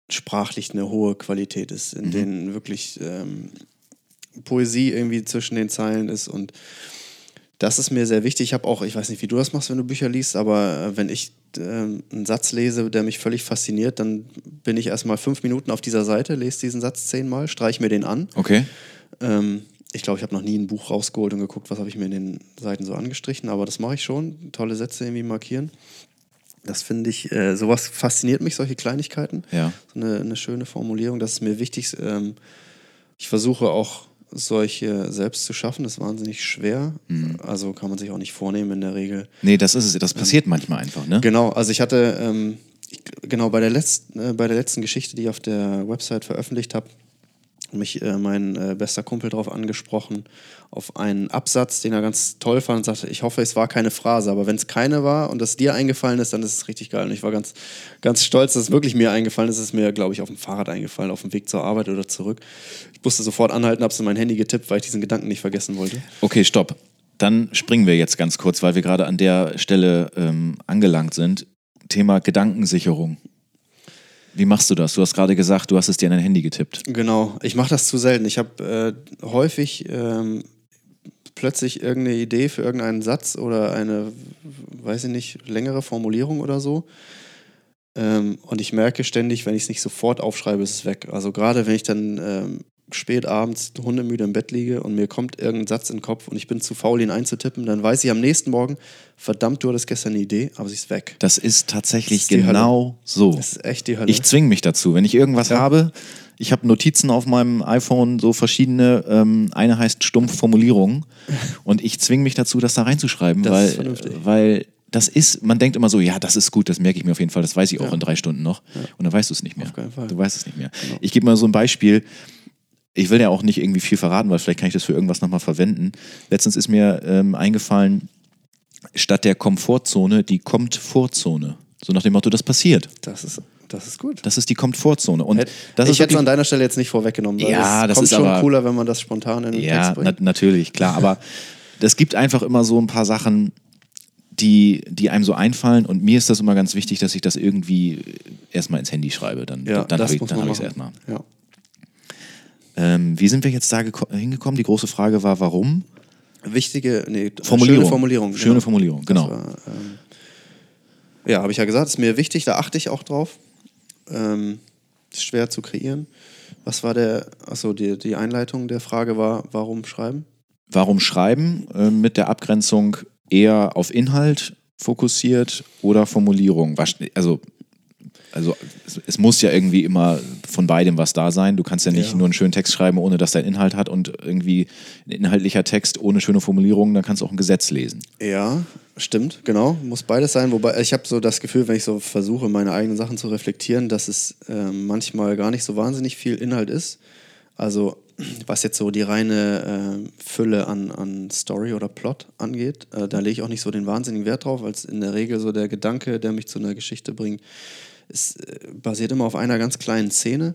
sprachlich eine hohe Qualität ist, in mhm. denen wirklich ähm, Poesie irgendwie zwischen den Zeilen ist und das ist mir sehr wichtig. Ich habe auch, ich weiß nicht, wie du das machst, wenn du Bücher liest, aber äh, wenn ich äh, einen Satz lese, der mich völlig fasziniert, dann bin ich erstmal fünf Minuten auf dieser Seite, lese diesen Satz zehnmal, streiche mir den an. Okay. Ähm, ich glaube, ich habe noch nie ein Buch rausgeholt und geguckt, was habe ich mir in den Seiten so angestrichen, aber das mache ich schon. Tolle Sätze irgendwie markieren. Das finde ich, äh, sowas fasziniert mich, solche Kleinigkeiten. Ja. So eine, eine schöne Formulierung, das ist mir wichtig. Ähm, ich versuche auch solche selbst zu schaffen, ist wahnsinnig schwer. Mhm. Also kann man sich auch nicht vornehmen in der Regel. Nee, das ist es. Das passiert ähm, manchmal einfach, ne? Genau, also ich hatte, ähm, ich, genau, bei der, letzten, äh, bei der letzten Geschichte, die ich auf der Website veröffentlicht habe, mich äh, mein äh, bester Kumpel darauf angesprochen, auf einen Absatz, den er ganz toll fand und sagte, ich hoffe, es war keine Phrase, aber wenn es keine war und das dir eingefallen ist, dann ist es richtig geil. Und ich war ganz, ganz stolz, dass es wirklich mir eingefallen ist. Es ist mir, glaube ich, auf dem Fahrrad eingefallen, auf dem Weg zur Arbeit oder zurück. Ich musste sofort anhalten, habe es in mein Handy getippt, weil ich diesen Gedanken nicht vergessen wollte. Okay, stopp. Dann springen wir jetzt ganz kurz, weil wir gerade an der Stelle ähm, angelangt sind. Thema Gedankensicherung. Wie machst du das? Du hast gerade gesagt, du hast es dir in dein Handy getippt. Genau, ich mache das zu selten. Ich habe äh, häufig ähm, plötzlich irgendeine Idee für irgendeinen Satz oder eine, weiß ich nicht, längere Formulierung oder so. Ähm, und ich merke ständig, wenn ich es nicht sofort aufschreibe, ist es weg. Also gerade wenn ich dann ähm, spät abends hundemüde im Bett liege und mir kommt irgendein Satz in den Kopf und ich bin zu faul, ihn einzutippen, dann weiß ich am nächsten Morgen, verdammt, du hattest gestern eine Idee, aber sie ist weg. Das ist tatsächlich das ist genau so. Das ist echt die Hölle. Ich zwinge mich dazu. Wenn ich irgendwas ja. habe, ich habe Notizen auf meinem iPhone, so verschiedene, ähm, eine heißt stumpf Formulierungen und ich zwinge mich dazu, das da reinzuschreiben, das weil, ist vernünftig. weil das ist, man denkt immer so, ja, das ist gut, das merke ich mir auf jeden Fall, das weiß ich auch ja. in drei Stunden noch. Ja. Und dann weißt du es nicht mehr. Auf keinen Fall. Du weißt es nicht mehr. Genau. Ich gebe mal so ein Beispiel ich will ja auch nicht irgendwie viel verraten, weil vielleicht kann ich das für irgendwas nochmal verwenden. Letztens ist mir ähm, eingefallen, statt der Komfortzone die Komfortzone. So nach dem Motto, das passiert. Das ist, das ist gut. Das ist die Komfortzone. Und das ich hätte es an deiner Stelle jetzt nicht vorweggenommen. ja, das, kommt ist schon aber, cooler, wenn man das spontan in den ja, Text bringt. Na, natürlich, klar. aber es gibt einfach immer so ein paar Sachen, die, die einem so einfallen. Und mir ist das immer ganz wichtig, dass ich das irgendwie erstmal ins Handy schreibe. Dann, ja, dann habe ich es erstmal. Ja. Ähm, wie sind wir jetzt da hingekommen? Die große Frage war, warum? Wichtige, nee, Formulierung. schöne Formulierung. Schöne genau. Formulierung, genau. War, ähm, ja, habe ich ja gesagt, ist mir wichtig, da achte ich auch drauf. Ähm, schwer zu kreieren. Was war der, achso, die, die Einleitung der Frage war, warum schreiben? Warum schreiben äh, mit der Abgrenzung eher auf Inhalt fokussiert oder Formulierung? Also also es, es, muss ja irgendwie immer von beidem was da sein. Du kannst ja nicht ja. nur einen schönen Text schreiben, ohne dass der Inhalt hat und irgendwie ein inhaltlicher Text ohne schöne Formulierungen, dann kannst du auch ein Gesetz lesen. Ja, stimmt, genau. Muss beides sein. Wobei ich habe so das Gefühl, wenn ich so versuche, meine eigenen Sachen zu reflektieren, dass es äh, manchmal gar nicht so wahnsinnig viel Inhalt ist. Also was jetzt so die reine äh, Fülle an, an Story oder Plot angeht, äh, da lege ich auch nicht so den wahnsinnigen Wert drauf, weil es in der Regel so der Gedanke, der mich zu einer Geschichte bringt, es äh, basiert immer auf einer ganz kleinen Szene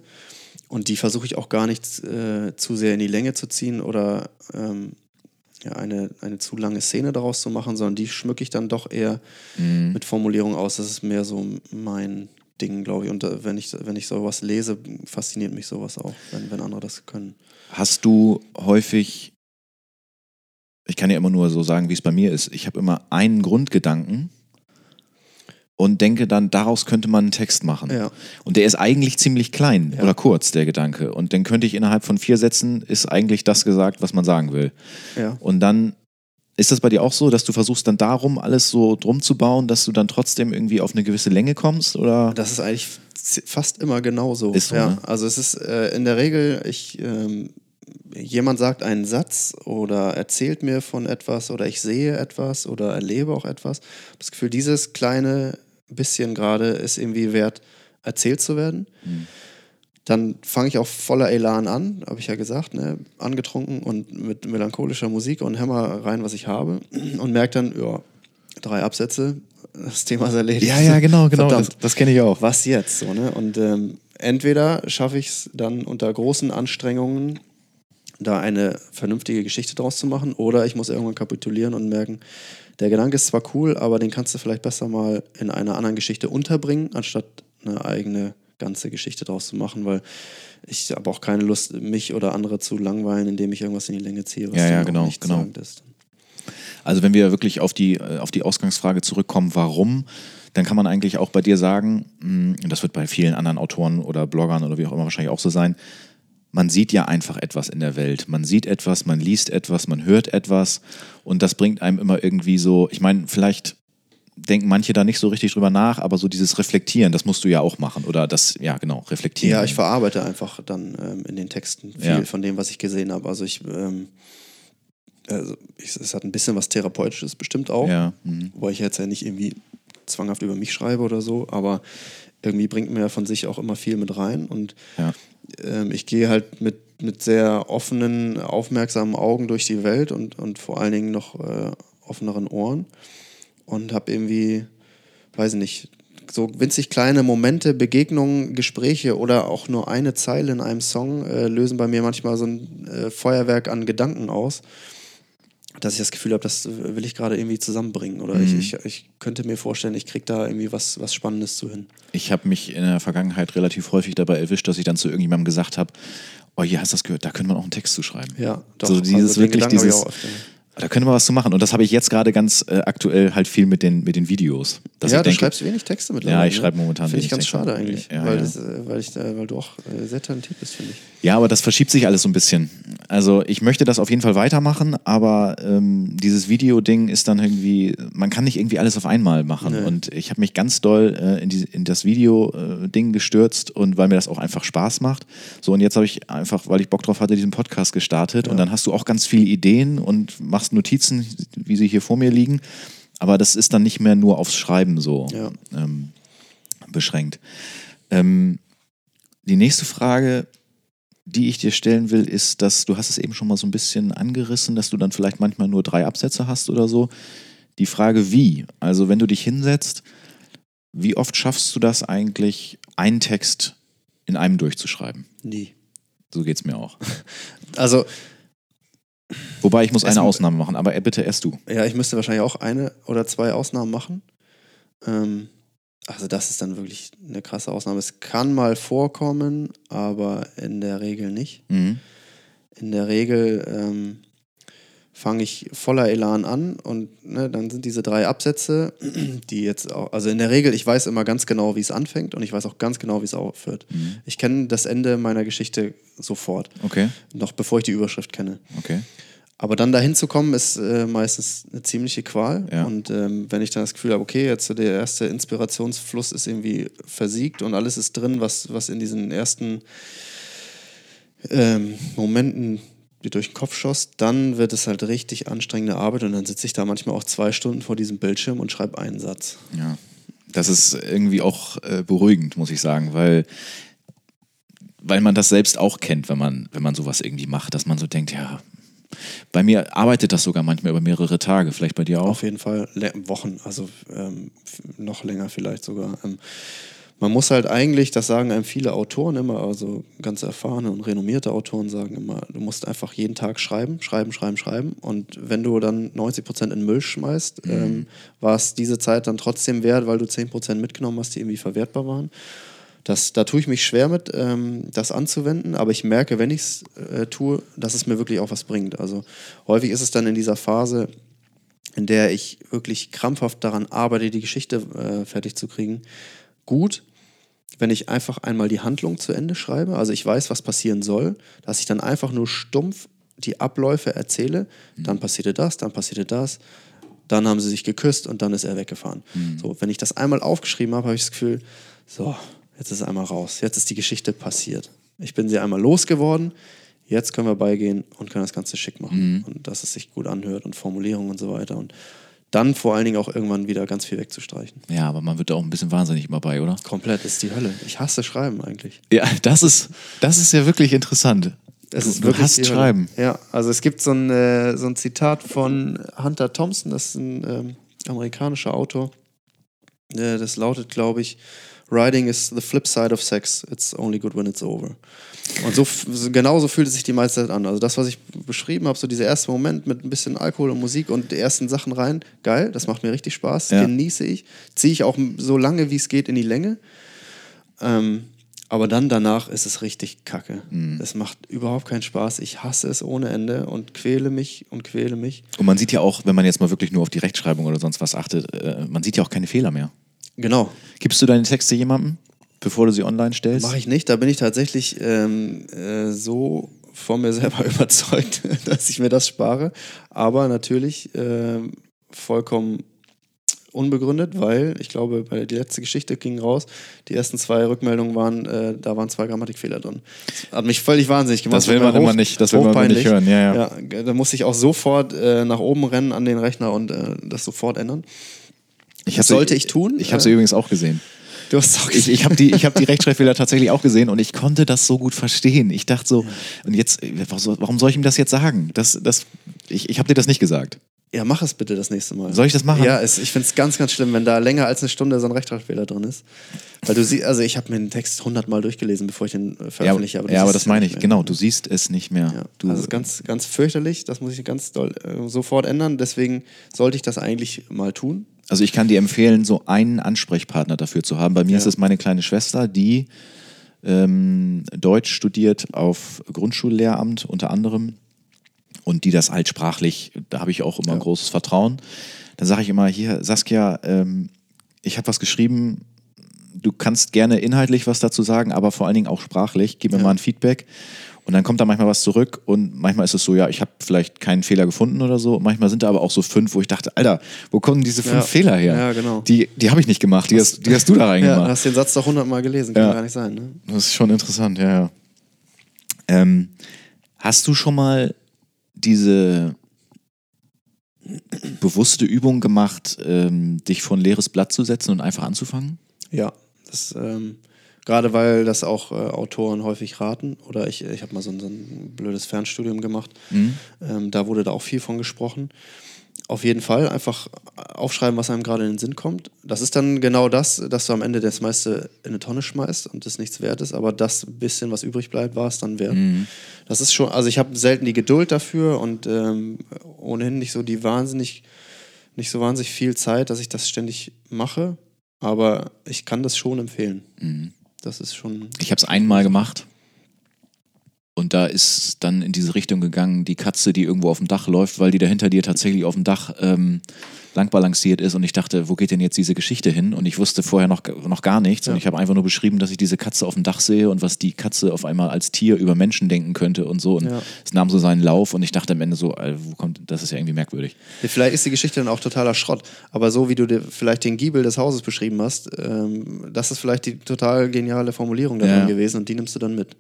und die versuche ich auch gar nicht äh, zu sehr in die Länge zu ziehen oder ähm, ja, eine, eine zu lange Szene daraus zu machen, sondern die schmücke ich dann doch eher mhm. mit Formulierungen aus. Das ist mehr so mein Ding, glaube ich. Und äh, wenn, ich, wenn ich sowas lese, fasziniert mich sowas auch, wenn, wenn andere das können. Hast du häufig, ich kann ja immer nur so sagen, wie es bei mir ist, ich habe immer einen Grundgedanken und denke dann, daraus könnte man einen Text machen. Ja. Und der ist eigentlich ziemlich klein ja. oder kurz, der Gedanke. Und dann könnte ich innerhalb von vier Sätzen ist eigentlich das gesagt, was man sagen will. Ja. Und dann ist das bei dir auch so, dass du versuchst dann darum alles so drum zu bauen, dass du dann trotzdem irgendwie auf eine gewisse Länge kommst? Oder? Das ist eigentlich fast immer genauso. Ist so, ja. Ne? Also es ist äh, in der Regel, ich ähm, jemand sagt einen Satz oder erzählt mir von etwas oder ich sehe etwas oder erlebe auch etwas. Das Gefühl, dieses kleine bisschen gerade ist irgendwie wert, erzählt zu werden. Mhm. Dann fange ich auch voller Elan an, habe ich ja gesagt, ne? angetrunken und mit melancholischer Musik und Hämmer rein, was ich habe. Und merke dann, ja, drei Absätze, das Thema ist erledigt. Ja, ja, genau, genau. Verdammt, das, das kenne ich auch. Was jetzt? So, ne? Und ähm, entweder schaffe ich es dann unter großen Anstrengungen, da eine vernünftige Geschichte draus zu machen, oder ich muss irgendwann kapitulieren und merken, der Gedanke ist zwar cool, aber den kannst du vielleicht besser mal in einer anderen Geschichte unterbringen, anstatt eine eigene ganze Geschichte draus zu machen, weil ich habe auch keine Lust, mich oder andere zu langweilen, indem ich irgendwas in die Länge ziehe, was ja, ja, genau, nicht genau. ist. Also wenn wir wirklich auf die, äh, auf die Ausgangsfrage zurückkommen, warum, dann kann man eigentlich auch bei dir sagen, hm, und das wird bei vielen anderen Autoren oder Bloggern oder wie auch immer wahrscheinlich auch so sein, man sieht ja einfach etwas in der Welt. Man sieht etwas, man liest etwas, man hört etwas und das bringt einem immer irgendwie so, ich meine, vielleicht denken manche da nicht so richtig drüber nach, aber so dieses Reflektieren, das musst du ja auch machen oder das, ja genau, reflektieren. Ja, ich verarbeite einfach dann ähm, in den Texten viel ja. von dem, was ich gesehen habe. Also ich, ähm, also ich, es hat ein bisschen was Therapeutisches bestimmt auch, ja. mhm. wobei ich jetzt ja nicht irgendwie zwanghaft über mich schreibe oder so, aber irgendwie bringt mir von sich auch immer viel mit rein. Und ja. ähm, ich gehe halt mit, mit sehr offenen, aufmerksamen Augen durch die Welt und, und vor allen Dingen noch äh, offeneren Ohren. Und habe irgendwie, weiß ich nicht, so winzig kleine Momente, Begegnungen, Gespräche oder auch nur eine Zeile in einem Song äh, lösen bei mir manchmal so ein äh, Feuerwerk an Gedanken aus dass ich das Gefühl habe, das will ich gerade irgendwie zusammenbringen. Oder mhm. ich, ich, ich, könnte mir vorstellen, ich kriege da irgendwie was, was Spannendes zu hin. Ich habe mich in der Vergangenheit relativ häufig dabei erwischt, dass ich dann zu irgendjemandem gesagt habe, oh, hier hast du das gehört, da könnte man auch einen Text zu schreiben. Ja, doch. So dieses also wirklich dieses, da können wir was zu machen. Und das habe ich jetzt gerade ganz äh, aktuell halt viel mit den, mit den Videos. ja, du denke, schreibst wenig Texte mittlerweile. Ja, ich ne? schreibe momentan Finde ich ganz Texte. schade eigentlich, ja, weil, ja. Das, äh, weil, ich, weil du auch äh, sehr talentiert bist, finde ich. Ja, aber das verschiebt sich alles so ein bisschen. Also ich möchte das auf jeden Fall weitermachen, aber ähm, dieses Video-Ding ist dann irgendwie, man kann nicht irgendwie alles auf einmal machen. Nee. Und ich habe mich ganz doll äh, in, die, in das Video-Ding gestürzt und weil mir das auch einfach Spaß macht. So, und jetzt habe ich einfach, weil ich Bock drauf hatte, diesen Podcast gestartet ja. und dann hast du auch ganz viele Ideen und machst Notizen, wie sie hier vor mir liegen. Aber das ist dann nicht mehr nur aufs Schreiben so ja. ähm, beschränkt. Ähm, die nächste Frage, die ich dir stellen will, ist, dass du hast es eben schon mal so ein bisschen angerissen, dass du dann vielleicht manchmal nur drei Absätze hast oder so. Die Frage wie, also wenn du dich hinsetzt, wie oft schaffst du das eigentlich, einen Text in einem durchzuschreiben? Nie. So geht es mir auch. Also Wobei ich muss eine Ausnahme machen, aber bitte erst du. Ja, ich müsste wahrscheinlich auch eine oder zwei Ausnahmen machen. Ähm, also das ist dann wirklich eine krasse Ausnahme. Es kann mal vorkommen, aber in der Regel nicht. Mhm. In der Regel ähm, fange ich voller Elan an und ne, dann sind diese drei Absätze, die jetzt auch, also in der Regel, ich weiß immer ganz genau, wie es anfängt und ich weiß auch ganz genau, wie es aufhört. Mhm. Ich kenne das Ende meiner Geschichte sofort. Okay. Noch bevor ich die Überschrift kenne. Okay. Aber dann dahin zu kommen, ist äh, meistens eine ziemliche Qual. Ja. Und ähm, wenn ich dann das Gefühl habe, okay, jetzt so der erste Inspirationsfluss ist irgendwie versiegt und alles ist drin, was, was in diesen ersten ähm, Momenten dir durch den Kopf schoss, dann wird es halt richtig anstrengende Arbeit und dann sitze ich da manchmal auch zwei Stunden vor diesem Bildschirm und schreibe einen Satz. Ja, das ist irgendwie auch äh, beruhigend, muss ich sagen, weil, weil man das selbst auch kennt, wenn man, wenn man sowas irgendwie macht, dass man so denkt, ja, bei mir arbeitet das sogar manchmal über mehrere Tage, vielleicht bei dir auch? Auf jeden Fall Wochen, also ähm, noch länger vielleicht sogar. Ähm, man muss halt eigentlich, das sagen einem viele Autoren immer, also ganz erfahrene und renommierte Autoren sagen immer, du musst einfach jeden Tag schreiben, schreiben, schreiben, schreiben. Und wenn du dann 90 Prozent in Müll schmeißt, mhm. ähm, war es diese Zeit dann trotzdem wert, weil du 10 Prozent mitgenommen hast, die irgendwie verwertbar waren. Das, da tue ich mich schwer mit, ähm, das anzuwenden, aber ich merke, wenn ich es äh, tue, dass es mir wirklich auch was bringt. Also häufig ist es dann in dieser Phase, in der ich wirklich krampfhaft daran arbeite, die Geschichte äh, fertig zu kriegen, gut, wenn ich einfach einmal die Handlung zu Ende schreibe, also ich weiß, was passieren soll, dass ich dann einfach nur stumpf die Abläufe erzähle, mhm. dann passierte das, dann passierte das, dann haben sie sich geküsst und dann ist er weggefahren. Mhm. So, wenn ich das einmal aufgeschrieben habe, habe ich das Gefühl, so, jetzt ist es einmal raus, jetzt ist die Geschichte passiert. Ich bin sie einmal losgeworden, jetzt können wir beigehen und können das Ganze schick machen. Mhm. Und dass es sich gut anhört und Formulierungen und so weiter. Und dann vor allen Dingen auch irgendwann wieder ganz viel wegzustreichen. Ja, aber man wird da auch ein bisschen wahnsinnig immer bei, oder? Komplett ist die Hölle. Ich hasse Schreiben eigentlich. Ja, das ist, das ist ja wirklich interessant. Das ist du, du hast Schreiben. Ja, also es gibt so ein, äh, so ein Zitat von Hunter Thompson, das ist ein ähm, amerikanischer Autor. Äh, das lautet, glaube ich, Writing is the flip side of sex. It's only good when it's over. Und so, genauso fühlt es sich die meiste Zeit an. Also das, was ich beschrieben habe, so dieser erste Moment mit ein bisschen Alkohol und Musik und die ersten Sachen rein, geil, das macht mir richtig Spaß, ja. genieße ich, ziehe ich auch so lange, wie es geht, in die Länge. Ähm, aber dann danach ist es richtig kacke. Mhm. Es macht überhaupt keinen Spaß. Ich hasse es ohne Ende und quäle mich und quäle mich. Und man sieht ja auch, wenn man jetzt mal wirklich nur auf die Rechtschreibung oder sonst was achtet, äh, man sieht ja auch keine Fehler mehr. Genau. Gibst du deine Texte jemandem, bevor du sie online stellst? Mache ich nicht. Da bin ich tatsächlich ähm, äh, so von mir selber überzeugt, dass ich mir das spare. Aber natürlich äh, vollkommen unbegründet, weil ich glaube, bei die letzte Geschichte ging raus. Die ersten zwei Rückmeldungen waren, äh, da waren zwei Grammatikfehler drin. Das hat mich völlig wahnsinnig gemacht. Das will man hoch, immer nicht, das will man nicht hören. Ja, ja. ja, da musste ich auch sofort äh, nach oben rennen an den Rechner und äh, das sofort ändern. Ich das sollte ich tun. Ich habe sie äh, übrigens auch gesehen. Du hast auch gesehen. Ich, ich habe die, hab die Rechtschreibfehler tatsächlich auch gesehen und ich konnte das so gut verstehen. Ich dachte so, und jetzt, warum soll ich ihm das jetzt sagen? Das, das, ich ich habe dir das nicht gesagt. Ja, mach es bitte das nächste Mal. Soll ich das machen? Ja, es, ich finde es ganz, ganz schlimm, wenn da länger als eine Stunde so ein Rechtschreibfehler drin ist. Weil du siehst, also ich habe mir den Text hundertmal durchgelesen, bevor ich ihn äh, veröffentliche. Ja, aber, ja, aber das meine ich, genau, du siehst es nicht mehr. Ja, du, also ganz, ganz fürchterlich, das muss ich ganz doll äh, sofort ändern. Deswegen sollte ich das eigentlich mal tun. Also ich kann dir empfehlen, so einen Ansprechpartner dafür zu haben. Bei mir ja. ist es meine kleine Schwester, die ähm, Deutsch studiert auf Grundschullehramt unter anderem und die das halt sprachlich, da habe ich auch immer ja. großes Vertrauen. Dann sage ich immer, hier, Saskia, ähm, ich habe was geschrieben, du kannst gerne inhaltlich was dazu sagen, aber vor allen Dingen auch sprachlich, gib mir ja. mal ein Feedback. Und dann kommt da manchmal was zurück und manchmal ist es so, ja, ich habe vielleicht keinen Fehler gefunden oder so. Manchmal sind da aber auch so fünf, wo ich dachte, Alter, wo kommen diese fünf ja. Fehler her? Ja, genau. Die, die habe ich nicht gemacht, die hast, die hast du da reingemacht. Ja, du hast den Satz doch hundertmal gelesen, kann ja. gar nicht sein. Ne? Das ist schon interessant, ja, ja. Ähm, hast du schon mal diese bewusste Übung gemacht, ähm, dich vor ein leeres Blatt zu setzen und einfach anzufangen? Ja, das ähm, Gerade weil das auch äh, Autoren häufig raten. Oder ich, ich habe mal so ein, so ein, blödes Fernstudium gemacht. Mhm. Ähm, da wurde da auch viel von gesprochen. Auf jeden Fall einfach aufschreiben, was einem gerade in den Sinn kommt. Das ist dann genau das, dass du am Ende das meiste in eine Tonne schmeißt und das nichts wert ist. Aber das bisschen, was übrig bleibt, war es dann wert. Mhm. Das ist schon, also ich habe selten die Geduld dafür und ähm, ohnehin nicht so die wahnsinnig, nicht so wahnsinnig viel Zeit, dass ich das ständig mache. Aber ich kann das schon empfehlen. Mhm. Das ist schon. Ich habe es einmal gemacht. Und da ist dann in diese Richtung gegangen, die Katze, die irgendwo auf dem Dach läuft, weil die da hinter dir tatsächlich auf dem Dach ähm, lang balanciert ist. Und ich dachte, wo geht denn jetzt diese Geschichte hin? Und ich wusste vorher noch, noch gar nichts. Ja. Und ich habe einfach nur beschrieben, dass ich diese Katze auf dem Dach sehe und was die Katze auf einmal als Tier über Menschen denken könnte und so. Und ja. es nahm so seinen Lauf und ich dachte am Ende so, wo kommt, das ist ja irgendwie merkwürdig. Ja, vielleicht ist die Geschichte dann auch totaler Schrott. Aber so wie du dir vielleicht den Giebel des Hauses beschrieben hast, ähm, das ist vielleicht die total geniale Formulierung davon gewesen und die nimmst du dann mit.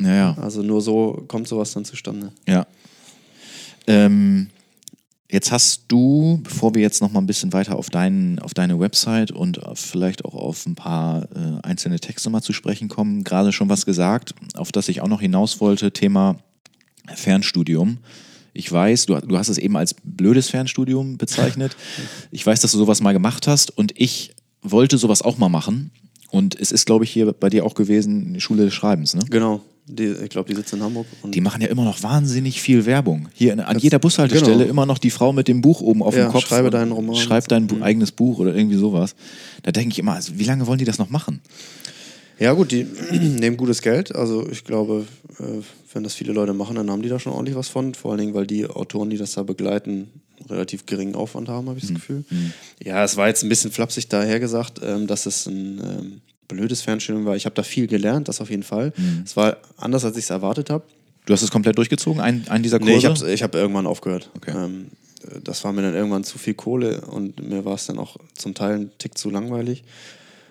Ja, ja. Also nur so kommt sowas dann zustande. Ja. Ähm, jetzt hast du, bevor wir jetzt noch mal ein bisschen weiter auf, dein, auf deine Website und vielleicht auch auf ein paar äh, einzelne Texte mal zu sprechen kommen, gerade schon was gesagt, auf das ich auch noch hinaus wollte, Thema Fernstudium. Ich weiß, du, du hast es eben als blödes Fernstudium bezeichnet. Ich weiß, dass du sowas mal gemacht hast und ich wollte sowas auch mal machen. Und es ist, glaube ich, hier bei dir auch gewesen, die Schule des Schreibens, ne? Genau. Die, ich glaube, die sitzt in Hamburg. die machen ja immer noch wahnsinnig viel Werbung. Hier in, an jeder Bushaltestelle genau. immer noch die Frau mit dem Buch oben auf ja, dem Kopf. Schreibe deinen Roman. Schreib dein mhm. eigenes Buch oder irgendwie sowas. Da denke ich immer, also wie lange wollen die das noch machen? Ja, gut, die nehmen gutes Geld. Also ich glaube, äh, wenn das viele Leute machen, dann haben die da schon ordentlich was von. Vor allen Dingen, weil die Autoren, die das da begleiten, relativ geringen Aufwand haben, habe ich das mhm. Gefühl. Mhm. Ja, es war jetzt ein bisschen flapsig daher gesagt, ähm, dass es ein ähm, blödes Fernstudium war. Ich habe da viel gelernt, das auf jeden Fall. Mhm. Es war anders, als ich es erwartet habe. Du hast es komplett durchgezogen, einen, einen dieser Kurse? Nee, ich habe ich hab irgendwann aufgehört. Okay. Ähm, das war mir dann irgendwann zu viel Kohle und mir war es dann auch zum Teil ein Tick zu langweilig.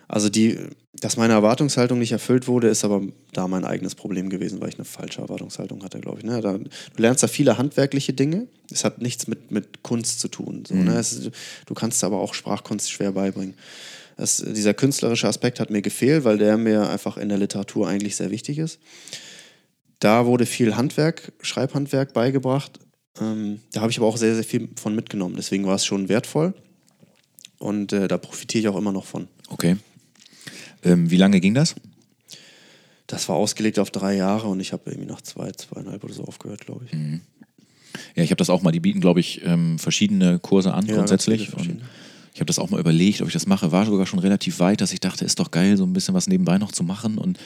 Also die, dass meine Erwartungshaltung nicht erfüllt wurde, ist aber da mein eigenes Problem gewesen, weil ich eine falsche Erwartungshaltung hatte, glaube ich. Ne? Da, du lernst da viele handwerkliche Dinge. Es hat nichts mit, mit Kunst zu tun. So, mhm. ne? es, du kannst aber auch Sprachkunst schwer beibringen. Das, dieser künstlerische Aspekt hat mir gefehlt, weil der mir einfach in der Literatur eigentlich sehr wichtig ist. Da wurde viel Handwerk, Schreibhandwerk beigebracht. Ähm, da habe ich aber auch sehr, sehr viel von mitgenommen. Deswegen war es schon wertvoll. Und äh, da profitiere ich auch immer noch von. Okay. Ähm, wie lange ging das? Das war ausgelegt auf drei Jahre und ich habe irgendwie nach zwei, zweieinhalb oder so aufgehört, glaube ich. Mhm. Ja, ich habe das auch mal. Die bieten, glaube ich, ähm, verschiedene Kurse an ja, grundsätzlich. Und ich habe das auch mal überlegt, ob ich das mache. War sogar schon relativ weit, dass ich dachte, ist doch geil, so ein bisschen was nebenbei noch zu machen. Und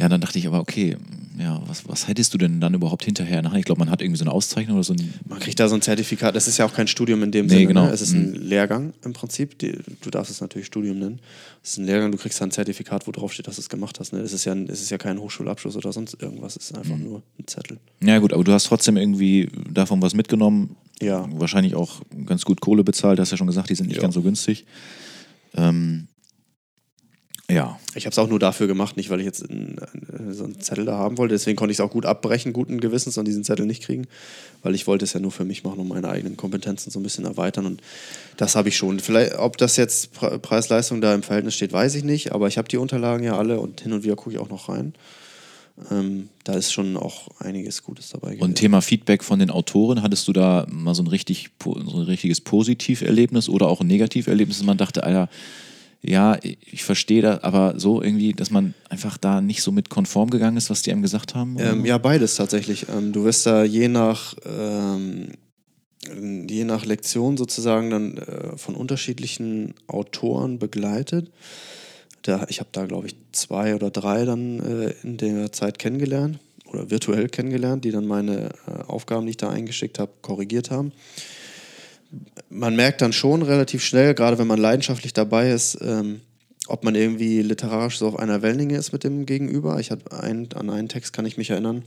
ja, dann dachte ich aber, okay, ja, was, was hättest du denn dann überhaupt hinterher Ich glaube, man hat irgendwie so eine Auszeichnung oder so ein. Man kriegt da so ein Zertifikat. Das ist ja auch kein Studium in dem nee, Sinne. Genau. Ne? Es ist ein mhm. Lehrgang im Prinzip. Die, du darfst es natürlich Studium nennen. Es ist ein Lehrgang, du kriegst da ein Zertifikat, wo drauf steht, dass du es gemacht hast. Ne? Es, ist ja, es ist ja kein Hochschulabschluss oder sonst irgendwas. Es ist einfach mhm. nur ein Zettel. Ja, gut, aber du hast trotzdem irgendwie davon was mitgenommen. Ja. Wahrscheinlich auch ganz gut Kohle bezahlt. Du hast ja schon gesagt, die sind nicht ja. ganz so günstig. Ähm, ja. Ich habe es auch nur dafür gemacht, nicht weil ich jetzt einen, so einen Zettel da haben wollte. Deswegen konnte ich es auch gut abbrechen, guten Gewissens und diesen Zettel nicht kriegen, weil ich wollte es ja nur für mich machen, um meine eigenen Kompetenzen so ein bisschen erweitern. Und das habe ich schon. Vielleicht, ob das jetzt Preis-Leistung da im Verhältnis steht, weiß ich nicht. Aber ich habe die Unterlagen ja alle und hin und wieder gucke ich auch noch rein. Ähm, da ist schon auch einiges Gutes dabei. Gewesen. Und Thema Feedback von den Autoren, hattest du da mal so ein, richtig, so ein richtiges Positiverlebnis oder auch ein Negativerlebnis, dass man dachte, Alter, ja, ich verstehe das, aber so irgendwie, dass man einfach da nicht so mit konform gegangen ist, was die einem gesagt haben? Ähm, ja, beides tatsächlich. Ähm, du wirst da je nach, ähm, je nach Lektion sozusagen dann äh, von unterschiedlichen Autoren begleitet. Da, ich habe da, glaube ich, zwei oder drei dann äh, in der Zeit kennengelernt oder virtuell kennengelernt, die dann meine äh, Aufgaben, die ich da eingeschickt habe, korrigiert haben man merkt dann schon relativ schnell, gerade wenn man leidenschaftlich dabei ist, ähm, ob man irgendwie literarisch so auf einer Wellenlänge ist mit dem Gegenüber. Ich hatte ein, an einen Text kann ich mich erinnern.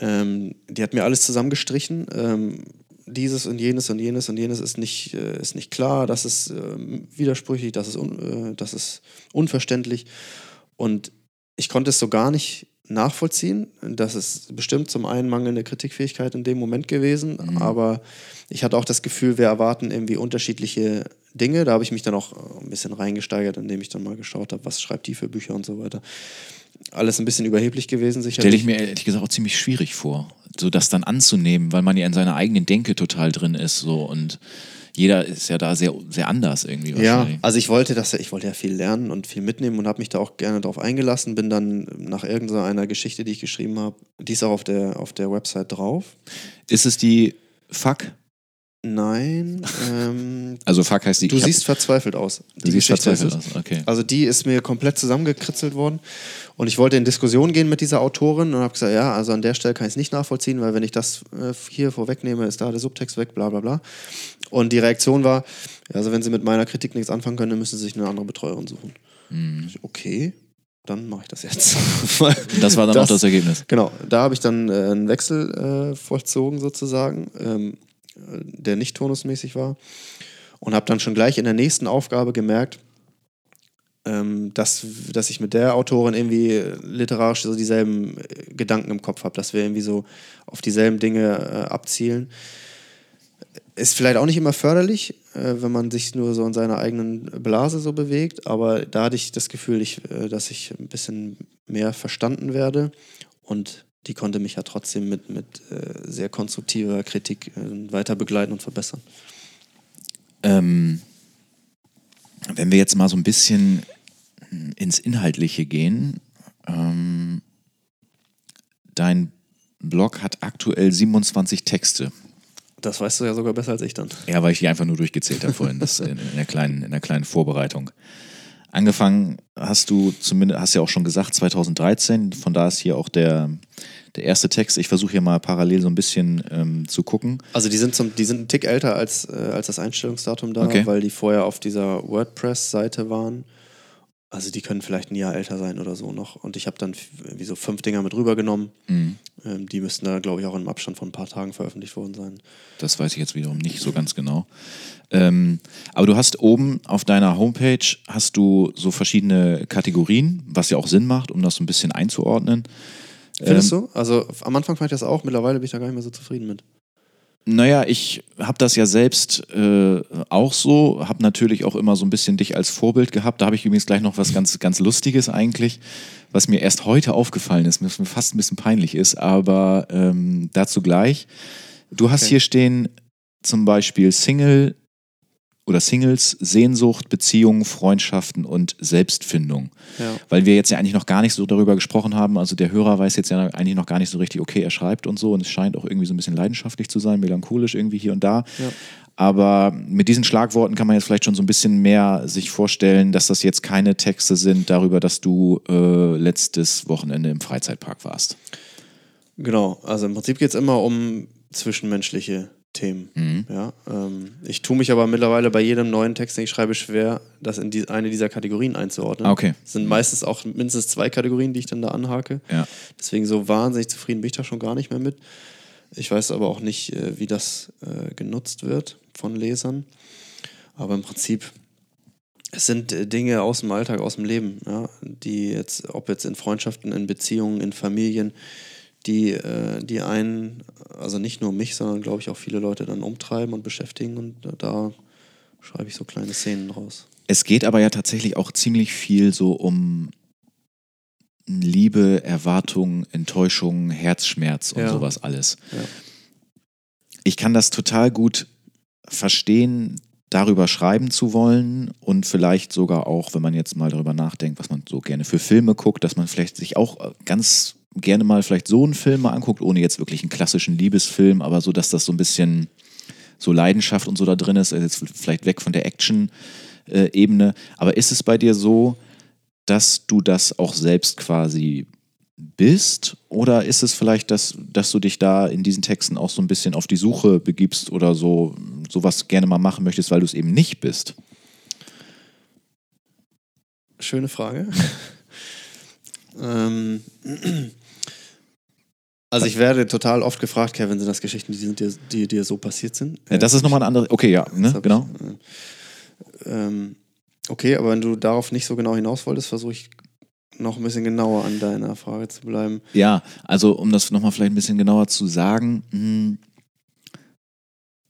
Ähm, die hat mir alles zusammengestrichen. Ähm, dieses und jenes und jenes und jenes ist nicht, äh, ist nicht klar, das ist äh, widersprüchlich, das ist, un, äh, das ist unverständlich. Und ich konnte es so gar nicht nachvollziehen. Das ist bestimmt zum einen mangelnde Kritikfähigkeit in dem Moment gewesen, mhm. aber ich hatte auch das Gefühl, wir erwarten irgendwie unterschiedliche Dinge. Da habe ich mich dann auch ein bisschen reingesteigert, indem ich dann mal geschaut habe, was schreibt die für Bücher und so weiter. Alles ein bisschen überheblich gewesen, sicherlich. Stelle ich mir ehrlich gesagt auch ziemlich schwierig vor, so das dann anzunehmen, weil man ja in seiner eigenen Denke total drin ist so und jeder ist ja da sehr, sehr anders irgendwie. Ja, also ich wollte das, ich wollte ja viel lernen und viel mitnehmen und habe mich da auch gerne darauf eingelassen. Bin dann nach irgendeiner Geschichte, die ich geschrieben habe, die ist auch auf der, auf der Website drauf. Ist es die Fuck? Nein, ähm, Also Fuck heißt die. Du siehst verzweifelt aus. Du siehst verzweifelt aus, okay. Also die ist mir komplett zusammengekritzelt worden. Und ich wollte in Diskussion gehen mit dieser Autorin und habe gesagt, ja, also an der Stelle kann ich es nicht nachvollziehen, weil wenn ich das äh, hier vorwegnehme, ist da der Subtext weg, bla bla bla. Und die Reaktion war, also wenn Sie mit meiner Kritik nichts anfangen können, dann müssen Sie sich eine andere Betreuerin suchen. Mhm. Okay, dann mache ich das jetzt. das war dann das, auch das Ergebnis. Genau, da habe ich dann äh, einen Wechsel äh, vollzogen sozusagen, ähm, der nicht turnusmäßig war. Und habe dann schon gleich in der nächsten Aufgabe gemerkt, ähm, dass, dass ich mit der Autorin irgendwie literarisch so dieselben äh, Gedanken im Kopf habe, dass wir irgendwie so auf dieselben Dinge äh, abzielen. Ist vielleicht auch nicht immer förderlich, äh, wenn man sich nur so in seiner eigenen Blase so bewegt, aber da hatte ich das Gefühl, ich, äh, dass ich ein bisschen mehr verstanden werde und die konnte mich ja trotzdem mit, mit äh, sehr konstruktiver Kritik äh, weiter begleiten und verbessern. Ähm, wenn wir jetzt mal so ein bisschen ins Inhaltliche gehen, ähm, dein Blog hat aktuell 27 Texte. Das weißt du ja sogar besser als ich dann. Ja, weil ich die einfach nur durchgezählt habe vorhin, das in, in, der kleinen, in der kleinen Vorbereitung. Angefangen hast du zumindest, hast ja auch schon gesagt, 2013, von da ist hier auch der, der erste Text. Ich versuche hier mal parallel so ein bisschen ähm, zu gucken. Also die sind, zum, die sind einen Tick älter als, äh, als das Einstellungsdatum da, okay. weil die vorher auf dieser WordPress-Seite waren. Also die können vielleicht ein Jahr älter sein oder so noch. Und ich habe dann wie so fünf Dinger mit rübergenommen. Mhm. Ähm, die müssten da, glaube ich, auch im Abstand von ein paar Tagen veröffentlicht worden sein. Das weiß ich jetzt wiederum nicht so ganz genau. Ähm, aber du hast oben auf deiner Homepage hast du so verschiedene Kategorien, was ja auch Sinn macht, um das so ein bisschen einzuordnen. Findest ähm, du? Also am Anfang fand ich das auch, mittlerweile bin ich da gar nicht mehr so zufrieden mit. Naja, ich habe das ja selbst äh, auch so, habe natürlich auch immer so ein bisschen dich als Vorbild gehabt. Da habe ich übrigens gleich noch was ganz, ganz Lustiges eigentlich, was mir erst heute aufgefallen ist, was mir fast ein bisschen peinlich ist, aber ähm, dazu gleich. Du hast okay. hier stehen zum Beispiel Single, oder Singles, Sehnsucht, Beziehungen, Freundschaften und Selbstfindung. Ja. Weil wir jetzt ja eigentlich noch gar nicht so darüber gesprochen haben. Also der Hörer weiß jetzt ja eigentlich noch gar nicht so richtig, okay, er schreibt und so und es scheint auch irgendwie so ein bisschen leidenschaftlich zu sein, melancholisch irgendwie hier und da. Ja. Aber mit diesen Schlagworten kann man jetzt vielleicht schon so ein bisschen mehr sich vorstellen, dass das jetzt keine Texte sind darüber, dass du äh, letztes Wochenende im Freizeitpark warst. Genau, also im Prinzip geht es immer um zwischenmenschliche Themen. Mhm. Ja, ähm, ich tue mich aber mittlerweile bei jedem neuen Text, den ich schreibe, schwer, das in die, eine dieser Kategorien einzuordnen. Okay. Es sind meistens auch mindestens zwei Kategorien, die ich dann da anhake. Ja. Deswegen so wahnsinnig zufrieden bin ich da schon gar nicht mehr mit. Ich weiß aber auch nicht, äh, wie das äh, genutzt wird von Lesern. Aber im Prinzip, es sind äh, Dinge aus dem Alltag, aus dem Leben, ja, die jetzt, ob jetzt in Freundschaften, in Beziehungen, in Familien, die, äh, die einen, also nicht nur mich, sondern glaube ich auch viele Leute dann umtreiben und beschäftigen und da schreibe ich so kleine Szenen raus. Es geht aber ja tatsächlich auch ziemlich viel so um Liebe, Erwartung, Enttäuschung, Herzschmerz und ja. sowas alles. Ja. Ich kann das total gut verstehen, darüber schreiben zu wollen und vielleicht sogar auch, wenn man jetzt mal darüber nachdenkt, was man so gerne für Filme guckt, dass man vielleicht sich auch ganz gerne mal vielleicht so einen Film mal anguckt, ohne jetzt wirklich einen klassischen Liebesfilm, aber so, dass das so ein bisschen so Leidenschaft und so da drin ist, also jetzt vielleicht weg von der Action-Ebene. Aber ist es bei dir so, dass du das auch selbst quasi bist? Oder ist es vielleicht, dass, dass du dich da in diesen Texten auch so ein bisschen auf die Suche begibst oder so sowas gerne mal machen möchtest, weil du es eben nicht bist? Schöne Frage. ähm, also ich werde total oft gefragt, Kevin, sind das Geschichten, die, sind dir, die dir so passiert sind? Ja, das ist nochmal ein anderes, okay, ja, ne, genau. Ich, äh, ähm, okay, aber wenn du darauf nicht so genau hinaus wolltest, versuche ich noch ein bisschen genauer an deiner Frage zu bleiben. Ja, also um das nochmal vielleicht ein bisschen genauer zu sagen, hm,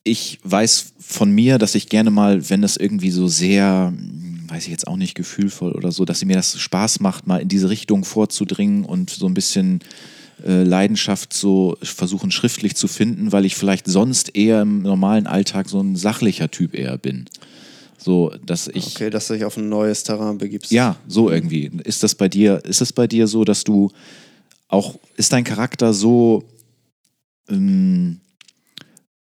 ich weiß von mir, dass ich gerne mal, wenn das irgendwie so sehr, hm, weiß ich jetzt auch nicht, gefühlvoll oder so, dass mir das Spaß macht, mal in diese Richtung vorzudringen und so ein bisschen äh, Leidenschaft so versuchen schriftlich zu finden, weil ich vielleicht sonst eher im normalen Alltag so ein sachlicher Typ eher bin. So, dass ich. Okay, dass du dich auf ein neues Terrain begibst. Ja, so irgendwie. Ist das bei dir, ist es bei dir so, dass du auch, ist dein Charakter so, ähm,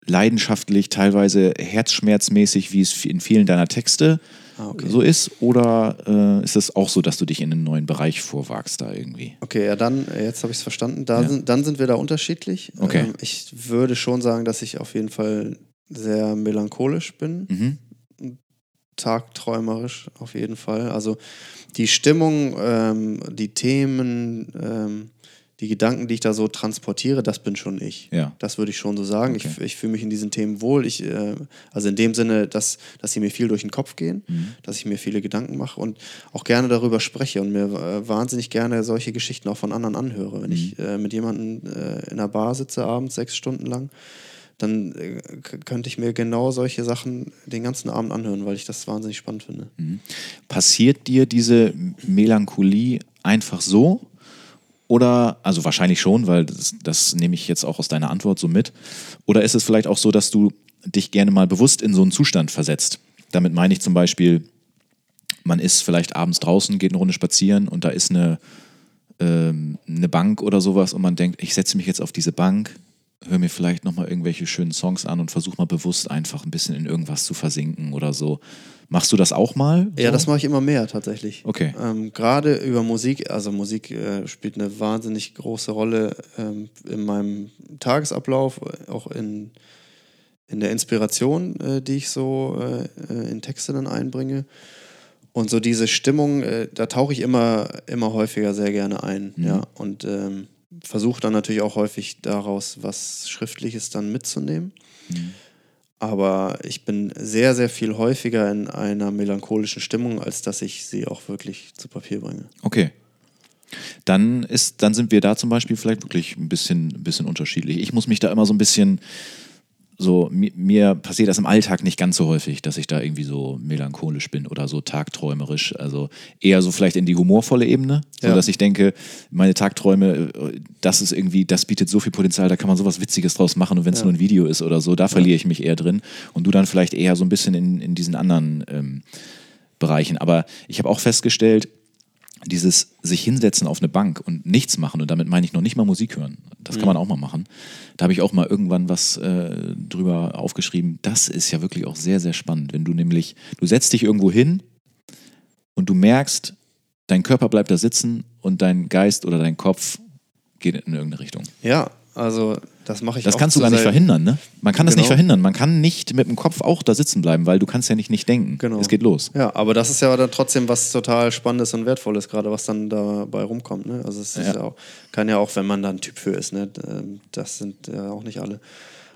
leidenschaftlich, teilweise herzschmerzmäßig, wie es in vielen deiner Texte ah, okay. so ist? Oder äh, ist es auch so, dass du dich in einen neuen Bereich vorwagst da irgendwie? Okay, ja, dann, äh, jetzt habe ich es verstanden. Da ja. sind, dann sind wir da unterschiedlich. Okay. Ähm, ich würde schon sagen, dass ich auf jeden Fall sehr melancholisch bin. Mhm tagträumerisch auf jeden Fall. Also die Stimmung, ähm, die Themen, ähm, die Gedanken, die ich da so transportiere, das bin schon ich. Ja. Das würde ich schon so sagen. Okay. Ich, ich fühle mich in diesen Themen wohl. Ich, äh, also in dem Sinne, dass, dass sie mir viel durch den Kopf gehen, mhm. dass ich mir viele Gedanken mache und auch gerne darüber spreche und mir äh, wahnsinnig gerne solche Geschichten auch von anderen anhöre. Wenn mhm. ich äh, mit jemandem äh, in einer Bar sitze abends sechs Stunden lang, dann äh, könnte ich mir genau solche Sachen den ganzen Abend anhören, weil ich das wahnsinnig spannend finde. Mhm. Passiert dir diese Melancholie einfach so? Oder, also wahrscheinlich schon, weil das, das nehme ich jetzt auch aus deiner Antwort so mit. Oder ist es vielleicht auch so, dass du dich gerne mal bewusst in so einen Zustand versetzt? Damit meine ich zum Beispiel, man ist vielleicht abends draußen, geht eine Runde spazieren und da ist eine, ähm, eine Bank oder sowas und man denkt, ich setze mich jetzt auf diese Bank, höre mir vielleicht nochmal irgendwelche schönen Songs an und versuche mal bewusst einfach ein bisschen in irgendwas zu versinken oder so. Machst du das auch mal? So? Ja, das mache ich immer mehr tatsächlich. Okay. Ähm, Gerade über Musik, also Musik äh, spielt eine wahnsinnig große Rolle ähm, in meinem Tagesablauf, auch in, in der Inspiration, äh, die ich so äh, äh in Texte dann einbringe. Und so diese Stimmung, äh, da tauche ich immer, immer häufiger sehr gerne ein. Mhm. Ja. Und ähm, versuche dann natürlich auch häufig daraus was Schriftliches dann mitzunehmen. Mhm. Aber ich bin sehr, sehr viel häufiger in einer melancholischen Stimmung, als dass ich sie auch wirklich zu Papier bringe. Okay. Dann, ist, dann sind wir da zum Beispiel vielleicht wirklich ein bisschen, ein bisschen unterschiedlich. Ich muss mich da immer so ein bisschen so, mir, mir, passiert das im Alltag nicht ganz so häufig, dass ich da irgendwie so melancholisch bin oder so tagträumerisch. Also eher so vielleicht in die humorvolle Ebene, so ja. dass ich denke, meine Tagträume, das ist irgendwie, das bietet so viel Potenzial, da kann man sowas Witziges draus machen und wenn es ja. nur ein Video ist oder so, da verliere ich mich eher drin. Und du dann vielleicht eher so ein bisschen in, in diesen anderen ähm, Bereichen. Aber ich habe auch festgestellt, dieses sich hinsetzen auf eine Bank und nichts machen, und damit meine ich noch nicht mal Musik hören, das kann man mhm. auch mal machen. Da habe ich auch mal irgendwann was äh, drüber aufgeschrieben. Das ist ja wirklich auch sehr, sehr spannend, wenn du nämlich, du setzt dich irgendwo hin und du merkst, dein Körper bleibt da sitzen und dein Geist oder dein Kopf geht in irgendeine Richtung. Ja, also das mache ich Das kannst du gar nicht verhindern, ne? Man kann das nicht genau. verhindern. Man kann nicht mit dem Kopf auch da sitzen bleiben, weil du kannst ja nicht nicht denken. Genau. Es geht los. Ja, aber das ist ja dann trotzdem was total Spannendes und Wertvolles, gerade was dann dabei rumkommt. Ne? Also es ja. Ja auch, kann ja auch, wenn man da ein Typ für ist, ne? Ähm, das sind ja auch nicht alle.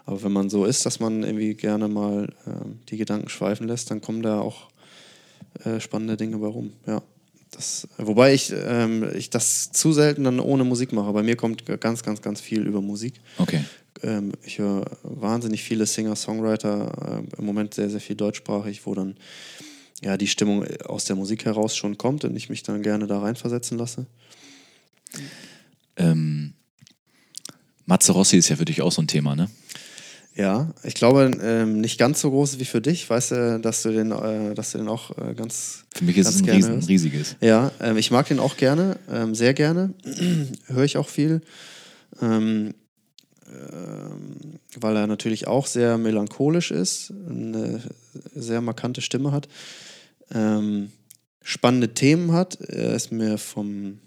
Aber wenn man so ist, dass man irgendwie gerne mal ähm, die Gedanken schweifen lässt, dann kommen da auch äh, spannende Dinge bei rum. Ja. Das, wobei ich, ähm, ich das zu selten dann ohne Musik mache. Bei mir kommt ganz, ganz, ganz viel über Musik. Okay. Ähm, ich höre wahnsinnig viele Singer, Songwriter, äh, im Moment sehr, sehr viel deutschsprachig, wo dann ja die Stimmung aus der Musik heraus schon kommt und ich mich dann gerne da reinversetzen lasse. Ähm, Matze Rossi ist ja für dich auch so ein Thema, ne? Ja, ich glaube ähm, nicht ganz so groß wie für dich. Weißt du, dass du den, äh, dass du den auch äh, ganz. Für mich ist es ein riesen, riesiges. Ja, ähm, ich mag den auch gerne, ähm, sehr gerne. Höre ich auch viel. Ähm, ähm, weil er natürlich auch sehr melancholisch ist, eine sehr markante Stimme hat, ähm, spannende Themen hat. Er ist mir vom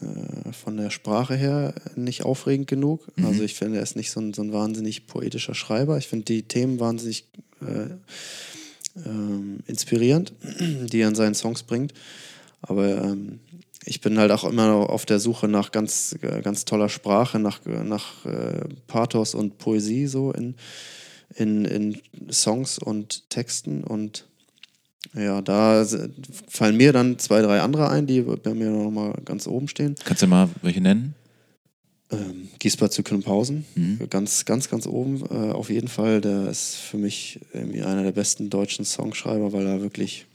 äh, von der Sprache her nicht aufregend genug. Mhm. Also ich finde, er ist nicht so ein, so ein wahnsinnig poetischer Schreiber. Ich finde die Themen wahnsinnig äh, äh, inspirierend, die er in seinen Songs bringt. Aber ähm, ich bin halt auch immer auf der Suche nach ganz, ganz toller Sprache, nach, nach äh, Pathos und Poesie so in, in, in Songs und Texten und ja, da fallen mir dann zwei, drei andere ein, die bei mir noch mal ganz oben stehen. Kannst du mal welche nennen? Ähm, Giesbert zu Kümphausen, mhm. ganz, ganz, ganz oben äh, auf jeden Fall. Der ist für mich irgendwie einer der besten deutschen Songschreiber, weil er wirklich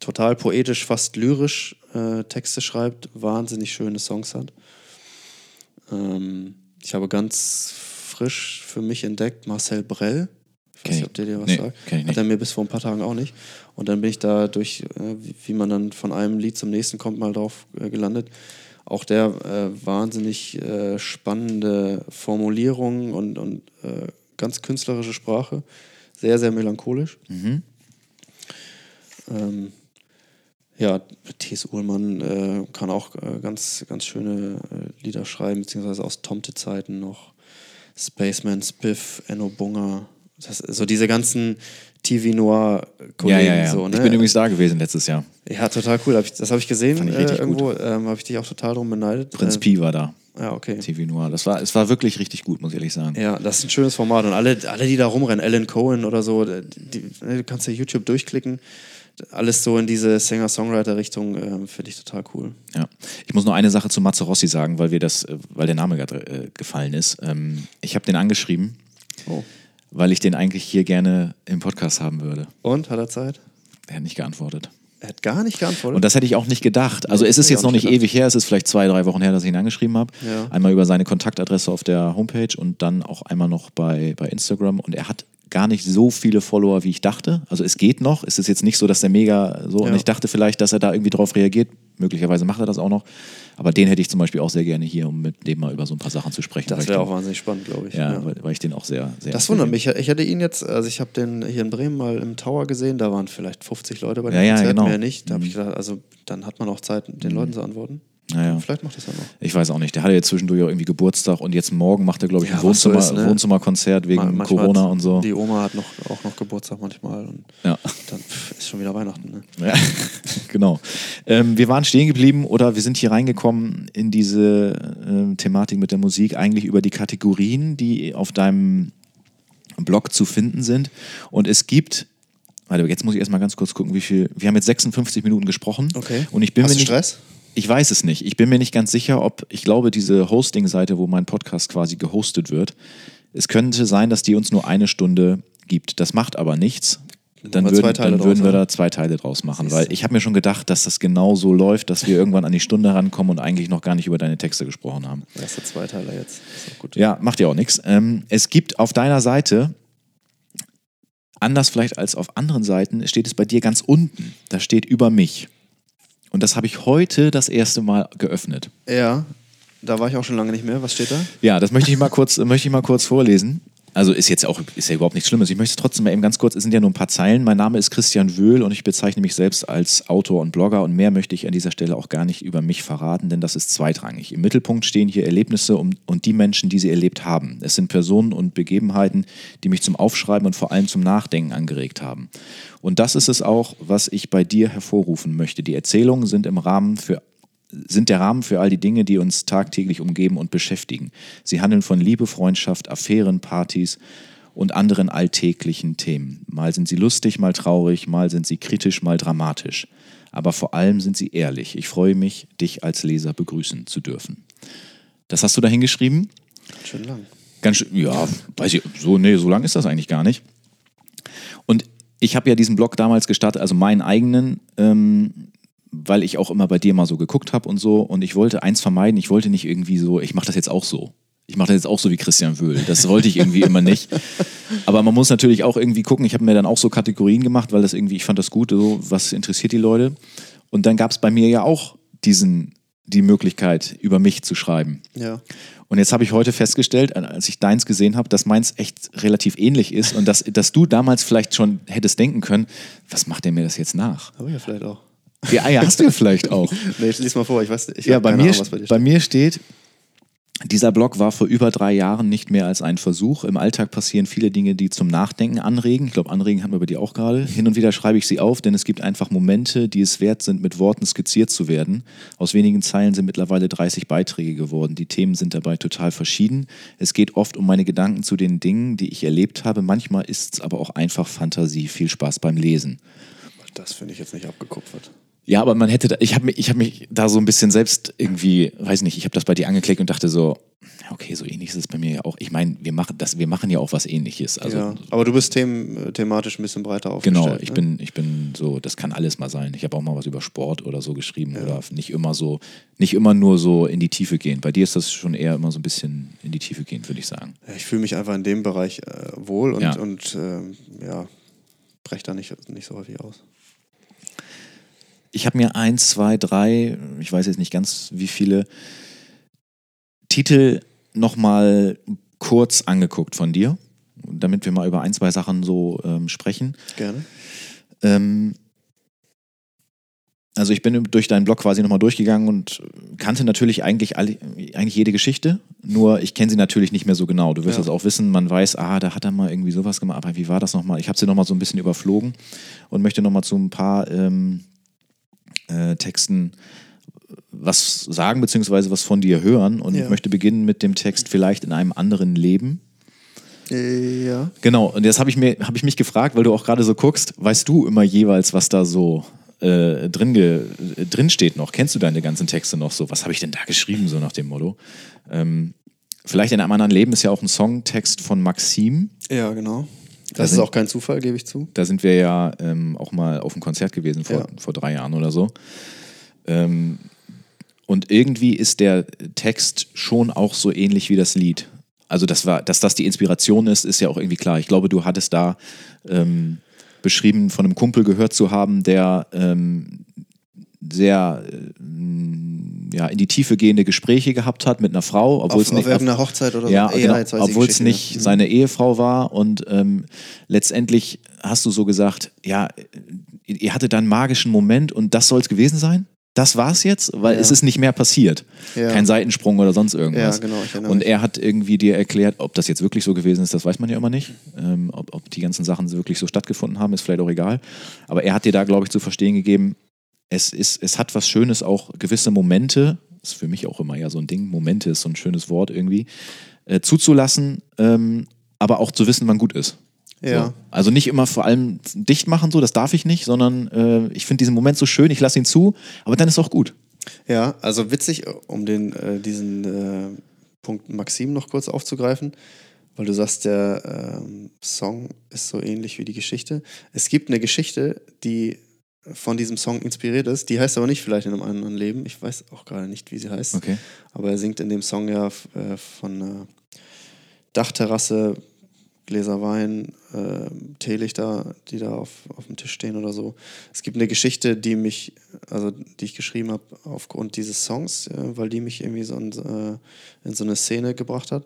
total poetisch, fast lyrisch äh, Texte schreibt, wahnsinnig schöne Songs hat. Ähm, ich habe ganz frisch für mich entdeckt Marcel Brell. Ich weiß nicht, ob der dir was nee, sagt. Hat er mir bis vor ein paar Tagen auch nicht. Und dann bin ich da durch, äh, wie man dann von einem Lied zum nächsten kommt, mal drauf äh, gelandet. Auch der äh, wahnsinnig äh, spannende Formulierungen und, und äh, ganz künstlerische Sprache. Sehr, sehr melancholisch. Mhm. Ähm, ja, T.S. Uhlmann äh, kann auch ganz, ganz schöne Lieder schreiben, beziehungsweise aus Tomte-Zeiten noch. Spaceman, Spiff, Enno Bunger. Das, so diese ganzen TV-Noir-Kollegen. Ja, ja, ja. So, ne? Ich bin übrigens da gewesen letztes Jahr. Ja, total cool. Hab ich, das habe ich gesehen Fand ich äh, richtig irgendwo. Ähm, habe ich dich auch total drum beneidet. Prinz Äh, Pi war da. Ja, okay. TV Noir. Das war, es war wirklich richtig gut, muss ich ehrlich sagen. Ja, das ist ein schönes Format. Und alle, alle die da rumrennen, Alan Cohen oder so, die, die, du kannst ja YouTube durchklicken. Alles so in diese Singer-Songwriter-Richtung ähm, finde ich total cool. Ja. Ich muss nur eine Sache zu Matze Rossi sagen, weil wir das, äh, weil der Name gerade äh, gefallen ist. Ähm, ich habe den angeschrieben, Oh. Weil ich den eigentlich hier gerne im Podcast haben würde. Und, hat er Zeit? Er hat nicht geantwortet. Er hat gar nicht geantwortet. Und das hätte ich auch nicht gedacht. Also Nee, es ist jetzt noch nicht nicht gedacht. ewig her, es ist vielleicht zwei, drei Wochen her, dass ich ihn angeschrieben habe. Ja. Einmal über seine Kontaktadresse auf der Homepage und dann auch einmal noch bei, bei Instagram. Und er hat gar nicht so viele Follower, wie ich dachte. Also es geht noch. Es ist jetzt nicht so, dass der mega so. Und Ja. ich dachte vielleicht, dass er da irgendwie drauf reagiert. Möglicherweise macht er das auch noch. Aber den hätte ich zum Beispiel auch sehr gerne hier, um mit dem mal über so ein paar Sachen zu sprechen. das wäre den- auch wahnsinnig spannend, glaube ich. Ja, Ja. Weil, weil ich den auch sehr, sehr. Das wundert mich. Ich hatte ihn jetzt, also ich habe den hier in Bremen mal im Tower gesehen, da waren vielleicht 50 Leute bei dem Ja, ja, Konzert, genau. mehr nicht. Da habe ich Mhm. gedacht, also dann hat man auch Zeit, den Leuten zu antworten. Ja, ja. Vielleicht macht das ja noch. Ich weiß auch nicht. Der hatte jetzt zwischendurch auch irgendwie Geburtstag und jetzt morgen macht er, glaube ich, ein Ja, so Wohnzimmer, ist, ne? Wohnzimmerkonzert wegen Ma- manchmal Corona und so. Die Oma hat noch, auch noch Geburtstag manchmal und Ja. dann ist schon wieder Weihnachten. Ne? Ja, genau. Ähm, wir waren stehen geblieben oder wir sind hier reingekommen in diese ähm, Thematik mit der Musik, eigentlich über die Kategorien, die auf deinem Blog zu finden sind. Und es gibt, warte, jetzt muss ich erstmal ganz kurz gucken, wie viel. Wir haben jetzt 56 Minuten gesprochen. Okay. Und ich bin Hast du nicht, Stress? Ich weiß es nicht. Ich bin mir nicht ganz sicher, ob, ich glaube, diese Hosting-Seite, wo mein Podcast quasi gehostet wird, es könnte sein, dass die uns nur eine Stunde gibt. Das macht aber nichts. Dann, würden, zwei Teile dann würden draus wir da zwei Teile draus machen, weil ich habe mir schon gedacht, dass das genau so läuft, dass wir irgendwann an die Stunde rankommen und eigentlich noch gar nicht über deine Texte gesprochen haben. Erste Zweiteiler jetzt. Ist auch gut. Ja, macht ja auch nichts. Ähm, es gibt auf deiner Seite, anders vielleicht als auf anderen Seiten, steht es bei dir ganz unten. Da steht über mich. Und das habe ich heute das erste Mal geöffnet. ja, da war ich auch schon lange nicht mehr. Was steht da? Ja, das möchte ich mal kurz, möchte ich mal kurz vorlesen. Also ist jetzt auch, ist ja überhaupt nichts Schlimmes. Ich möchte trotzdem mal eben ganz kurz, es sind ja nur ein paar Zeilen. Mein Name ist Christian Wöhl und ich bezeichne mich selbst als Autor und Blogger und mehr möchte ich an dieser Stelle auch gar nicht über mich verraten, denn das ist zweitrangig. Im Mittelpunkt stehen hier Erlebnisse um, und die Menschen, die sie erlebt haben. Es sind Personen und Begebenheiten, die mich zum Aufschreiben und vor allem zum Nachdenken angeregt haben. Und das ist es auch, was ich bei dir hervorrufen möchte. Die Erzählungen sind im Rahmen für sind der Rahmen für all die Dinge, die uns tagtäglich umgeben und beschäftigen. Sie handeln von Liebe, Freundschaft, Affären, Partys und anderen alltäglichen Themen. Mal sind sie lustig, mal traurig, mal sind sie kritisch, mal dramatisch. Aber vor allem sind sie ehrlich. Ich freue mich, dich als Leser begrüßen zu dürfen. Das hast du da hingeschrieben? Schön lang. Ganz schön, ja, weiß ich, so, nee, so lang ist das eigentlich gar nicht. Und ich habe ja diesen Blog damals gestartet, also meinen eigenen, ähm, weil ich auch immer bei dir mal so geguckt habe und so. Und ich wollte eins vermeiden, ich wollte nicht irgendwie so, ich mache das jetzt auch so. Ich mache das jetzt auch so wie Christian Wöhl. Das wollte ich irgendwie immer nicht. Aber man muss natürlich auch irgendwie gucken. Ich habe mir dann auch so Kategorien gemacht, weil das irgendwie, ich fand das gut, so, was interessiert die Leute. Und dann gab es bei mir ja auch diesen, die Möglichkeit, über mich zu schreiben. Ja. Und jetzt habe ich heute festgestellt, als ich deins gesehen habe, dass meins echt relativ ähnlich ist und dass, dass du damals vielleicht schon hättest denken können, was macht der mir das jetzt nach? Aber ja, vielleicht auch. Ja, ja hast du ja vielleicht auch. Nee, lies mal vor. Ich weiß ich ja, bei mir, Ahnung, was bei bei steht. mir steht, dieser Blog war vor über drei Jahren nicht mehr als ein Versuch. Im Alltag passieren viele Dinge, die zum Nachdenken anregen. Ich glaube, anregen hatten wir bei dir auch gerade. Hin und wieder schreibe ich sie auf, denn es gibt einfach Momente, die es wert sind, mit Worten skizziert zu werden. Aus wenigen Zeilen sind mittlerweile 30 Beiträge geworden. Die Themen sind dabei total verschieden. Es geht oft um meine Gedanken zu den Dingen, die ich erlebt habe. Manchmal ist es aber auch einfach Fantasie. Viel Spaß beim Lesen. Das finde ich jetzt nicht abgekupfert. Ja, aber man hätte, da, ich habe mich, ich hab mich da so ein bisschen selbst irgendwie, weiß nicht, ich habe das bei dir angeklickt und dachte so, ja, okay, so ähnlich ist es bei mir ja auch. Ich meine, wir machen das, wir machen ja auch was Ähnliches. Also ja. Aber du bist them äh, thematisch ein bisschen breiter aufgestellt. genau, ich ne? bin, ich bin so, das kann alles mal sein. Ich habe auch mal was über Sport oder so geschrieben oder nicht immer so, nicht immer nur so in die Tiefe gehen. Bei dir ist das schon eher immer so ein bisschen in die Tiefe gehen, würde ich sagen. Ja, ich fühle mich einfach in dem Bereich äh, wohl und, Ja. und ähm, ja, breche da nicht, nicht so häufig aus. Ich habe mir eins, zwei, drei, ich weiß jetzt nicht ganz wie viele Titel nochmal kurz angeguckt von dir. damit wir mal über ein, zwei Sachen so ähm, sprechen. Gerne. Ähm, also ich bin durch deinen Blog quasi nochmal durchgegangen und kannte natürlich eigentlich, alle, eigentlich jede Geschichte, nur ich kenne sie natürlich nicht mehr so genau. Du wirst ja. das auch wissen, man weiß, ah, da hat er mal irgendwie sowas gemacht, aber wie war das nochmal? Ich habe sie nochmal so ein bisschen überflogen und möchte nochmal zu ein paar ähm, äh, Texten was sagen, beziehungsweise was von dir hören. Und ja. ich möchte beginnen mit dem Text vielleicht in einem anderen Leben. Äh, ja. Genau, und jetzt habe ich, hab ich mich gefragt, weil du auch gerade so guckst, weißt du immer jeweils, was da so äh, drin, ge, drin steht noch? Kennst du deine ganzen Texte noch so? Was habe ich denn da geschrieben, so nach dem Motto? Ähm, vielleicht in einem anderen Leben ist ja auch ein Songtext von Maxim. Ja, genau. Das da ist sind, auch kein Zufall, gebe ich zu. Da sind wir ja ähm, auch mal auf einem Konzert gewesen vor, ja. vor drei Jahren oder so. Ähm, und irgendwie ist der Text schon auch so ähnlich wie das Lied. Also das war, dass das die Inspiration ist, ist ja auch irgendwie klar. Ich glaube, du hattest da ähm, beschrieben, von einem Kumpel gehört zu haben, der ähm, sehr äh, ja, in die Tiefe gehende Gespräche gehabt hat mit einer Frau, obwohl auf, es nicht auf irgendeiner Hochzeit oder ja, so. genau, obwohl es nicht ja. seine Ehefrau war und ähm, letztendlich hast du so gesagt, ja, ihr hattet da einen magischen Moment und das soll es gewesen sein? das war's jetzt, weil ja. es ist nicht mehr passiert. Ja. Kein Seitensprung oder sonst irgendwas. Ja, genau, und er hat irgendwie dir erklärt, ob das jetzt wirklich so gewesen ist, das weiß man ja immer nicht. Ähm, ob, ob die ganzen Sachen wirklich so stattgefunden haben, ist vielleicht auch egal. Aber er hat dir da, glaube ich, zu verstehen gegeben, es, ist, es hat was Schönes, auch gewisse Momente, ist für mich auch immer ja so ein Ding, Momente ist so ein schönes Wort irgendwie, äh, zuzulassen, ähm, aber auch zu wissen, wann gut ist. Ja. So. Also nicht immer vor allem dicht machen, so, das darf ich nicht, sondern äh, ich finde diesen Moment so schön, ich lasse ihn zu, aber dann ist auch gut. Ja, also witzig, um den, äh, diesen äh, Punkt Maxim noch kurz aufzugreifen, weil du sagst, der ähm, Song ist so ähnlich wie die Geschichte. Es gibt eine Geschichte, die von diesem Song inspiriert ist. Die heißt aber nicht vielleicht in einem anderen Leben. Ich weiß auch gerade nicht, wie sie heißt. Okay. Aber er singt in dem Song ja äh, von einer Dachterrasse Gläser Wein, äh, Teelichter, die da auf, auf dem Tisch stehen oder so. Es gibt eine Geschichte, die mich, also die ich geschrieben habe aufgrund dieses Songs, äh, weil die mich irgendwie so in, äh, in so eine Szene gebracht hat.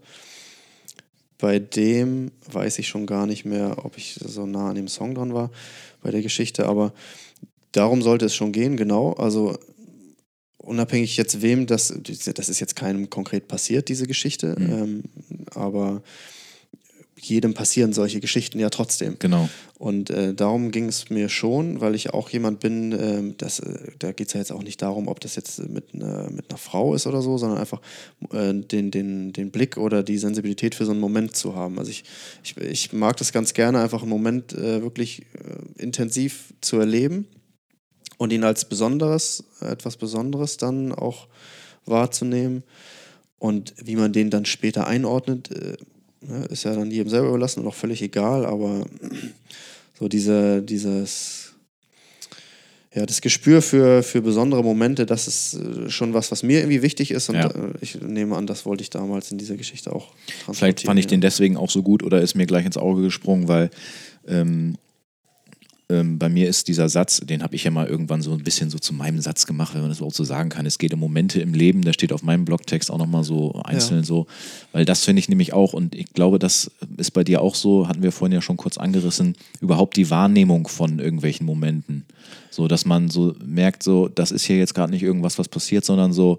Bei dem weiß ich schon gar nicht mehr, ob ich so nah an dem Song dran war, bei der Geschichte, aber darum sollte es schon gehen, genau. Also unabhängig jetzt wem, das, das ist jetzt keinem konkret passiert, diese Geschichte, mhm. ähm, aber jedem passieren solche Geschichten ja trotzdem. Genau. Und äh, darum ging es mir schon, weil ich auch jemand bin, äh, das, äh, da geht es ja jetzt auch nicht darum, ob das jetzt mit, ne, mit einer Frau ist oder so, sondern einfach äh, den, den, den Blick oder die Sensibilität für so einen Moment zu haben. Also ich, ich, ich mag das ganz gerne, einfach einen Moment äh, wirklich äh, intensiv zu erleben und ihn als Besonderes, etwas Besonderes dann auch wahrzunehmen. Und wie man den dann später einordnet, Ne, ist ja dann jedem selber überlassen und auch völlig egal, aber so diese, dieses, ja, das Gespür für, für besondere Momente, das ist äh, schon was, was mir irgendwie wichtig ist und ja. Äh, ich nehme an, das wollte ich damals in dieser Geschichte auch Vielleicht fand ich ja. den deswegen auch so gut oder ist mir gleich ins Auge gesprungen, weil ähm, ähm, bei mir ist dieser Satz, den habe ich ja mal irgendwann so ein bisschen so zu meinem Satz gemacht, wenn man das überhaupt so sagen kann. Es geht um Momente im Leben, der steht auf meinem Blogtext auch nochmal so einzeln ja. so, weil das finde ich nämlich auch und ich glaube, das ist bei dir auch so, hatten wir vorhin ja schon kurz angerissen, überhaupt die Wahrnehmung von irgendwelchen Momenten. So, dass man so merkt, so, das ist hier jetzt gerade nicht irgendwas, was passiert, sondern so,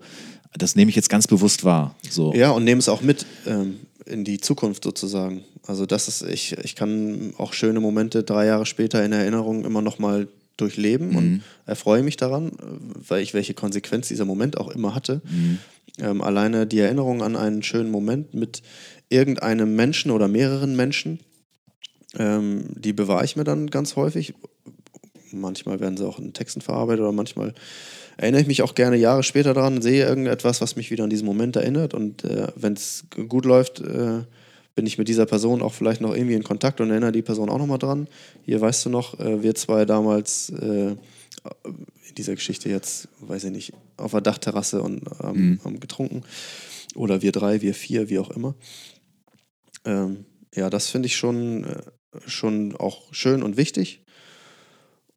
das nehme ich jetzt ganz bewusst wahr. So. Ja, und nehme es auch mit ähm, in die Zukunft sozusagen. Also das ist, ich, ich kann auch schöne Momente drei Jahre später in Erinnerung immer noch mal durchleben mhm. und erfreue mich daran, weil ich welche Konsequenz dieser Moment auch immer hatte. Mhm. Ähm, alleine die Erinnerung an einen schönen Moment mit irgendeinem Menschen oder mehreren Menschen, ähm, die bewahre ich mir dann ganz häufig. Manchmal werden sie auch in Texten verarbeitet oder manchmal erinnere ich mich auch gerne Jahre später daran, sehe irgendetwas, was mich wieder an diesen Moment erinnert und äh, wenn es gut läuft, äh, bin ich mit dieser Person auch vielleicht noch irgendwie in Kontakt und erinnere die Person auch nochmal dran. Hier weißt du noch, äh, wir zwei damals äh, in dieser Geschichte jetzt, weiß ich nicht, auf der Dachterrasse und ähm, mhm. haben getrunken. Oder wir drei, wir vier, wie auch immer. Ähm, ja, das finde ich schon, äh, schon auch schön und wichtig.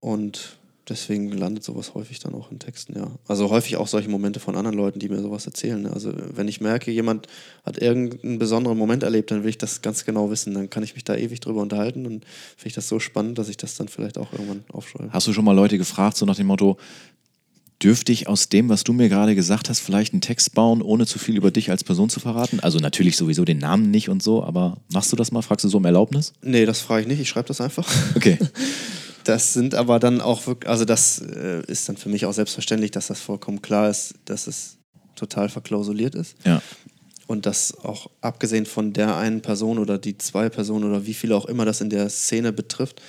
Und deswegen landet sowas häufig dann auch in Texten, ja. Also häufig auch solche Momente von anderen Leuten, die mir sowas erzählen. Ne? Also wenn ich merke, jemand hat irgendeinen besonderen Moment erlebt, dann will ich das ganz genau wissen. Dann kann ich mich da ewig drüber unterhalten und finde ich das so spannend, dass ich das dann vielleicht auch irgendwann aufschreibe. Hast du schon mal Leute gefragt, so nach dem Motto, dürfte ich aus dem, was du mir gerade gesagt hast, vielleicht einen Text bauen, ohne zu viel über dich als Person zu verraten? Also natürlich sowieso den Namen nicht und so, aber machst du das mal? Fragst du so um Erlaubnis? Nee, das frage ich nicht. Ich schreibe das einfach. Okay. Das sind aber dann auch wirklich, also das äh, ist dann für mich auch selbstverständlich, dass das vollkommen klar ist, dass es total verklausuliert ist. Ja. Und dass auch abgesehen von der einen Person oder die zwei Personen oder wie viele auch immer das in der Szene betrifft,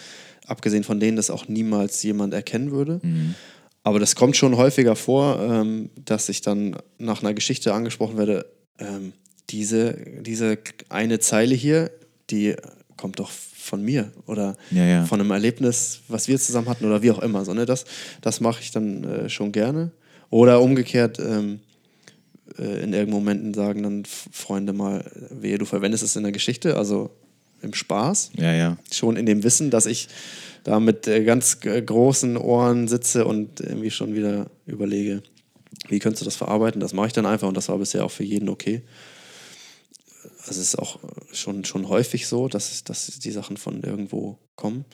abgesehen von denen das auch niemals jemand erkennen würde. Mhm. Aber das kommt schon häufiger vor, ähm, dass ich dann nach einer Geschichte angesprochen werde, ähm, diese, diese eine Zeile hier, die kommt doch von mir oder Ja, ja. von einem Erlebnis, was wir zusammen hatten oder wie auch immer. So, ne? Das, das mache ich dann äh, schon gerne. Oder umgekehrt, ähm, äh, in irgendeinen Momenten sagen dann Freunde mal, wehe, du verwendest es in der Geschichte, also im Spaß Ja, ja. schon in dem Wissen, dass ich da mit äh, ganz äh, großen Ohren sitze und irgendwie schon wieder überlege, wie könntest du das verarbeiten? Das mache ich dann einfach und das war bisher auch für jeden okay. Also es ist auch schon, schon häufig so, dass, dass die Sachen von irgendwo kommen.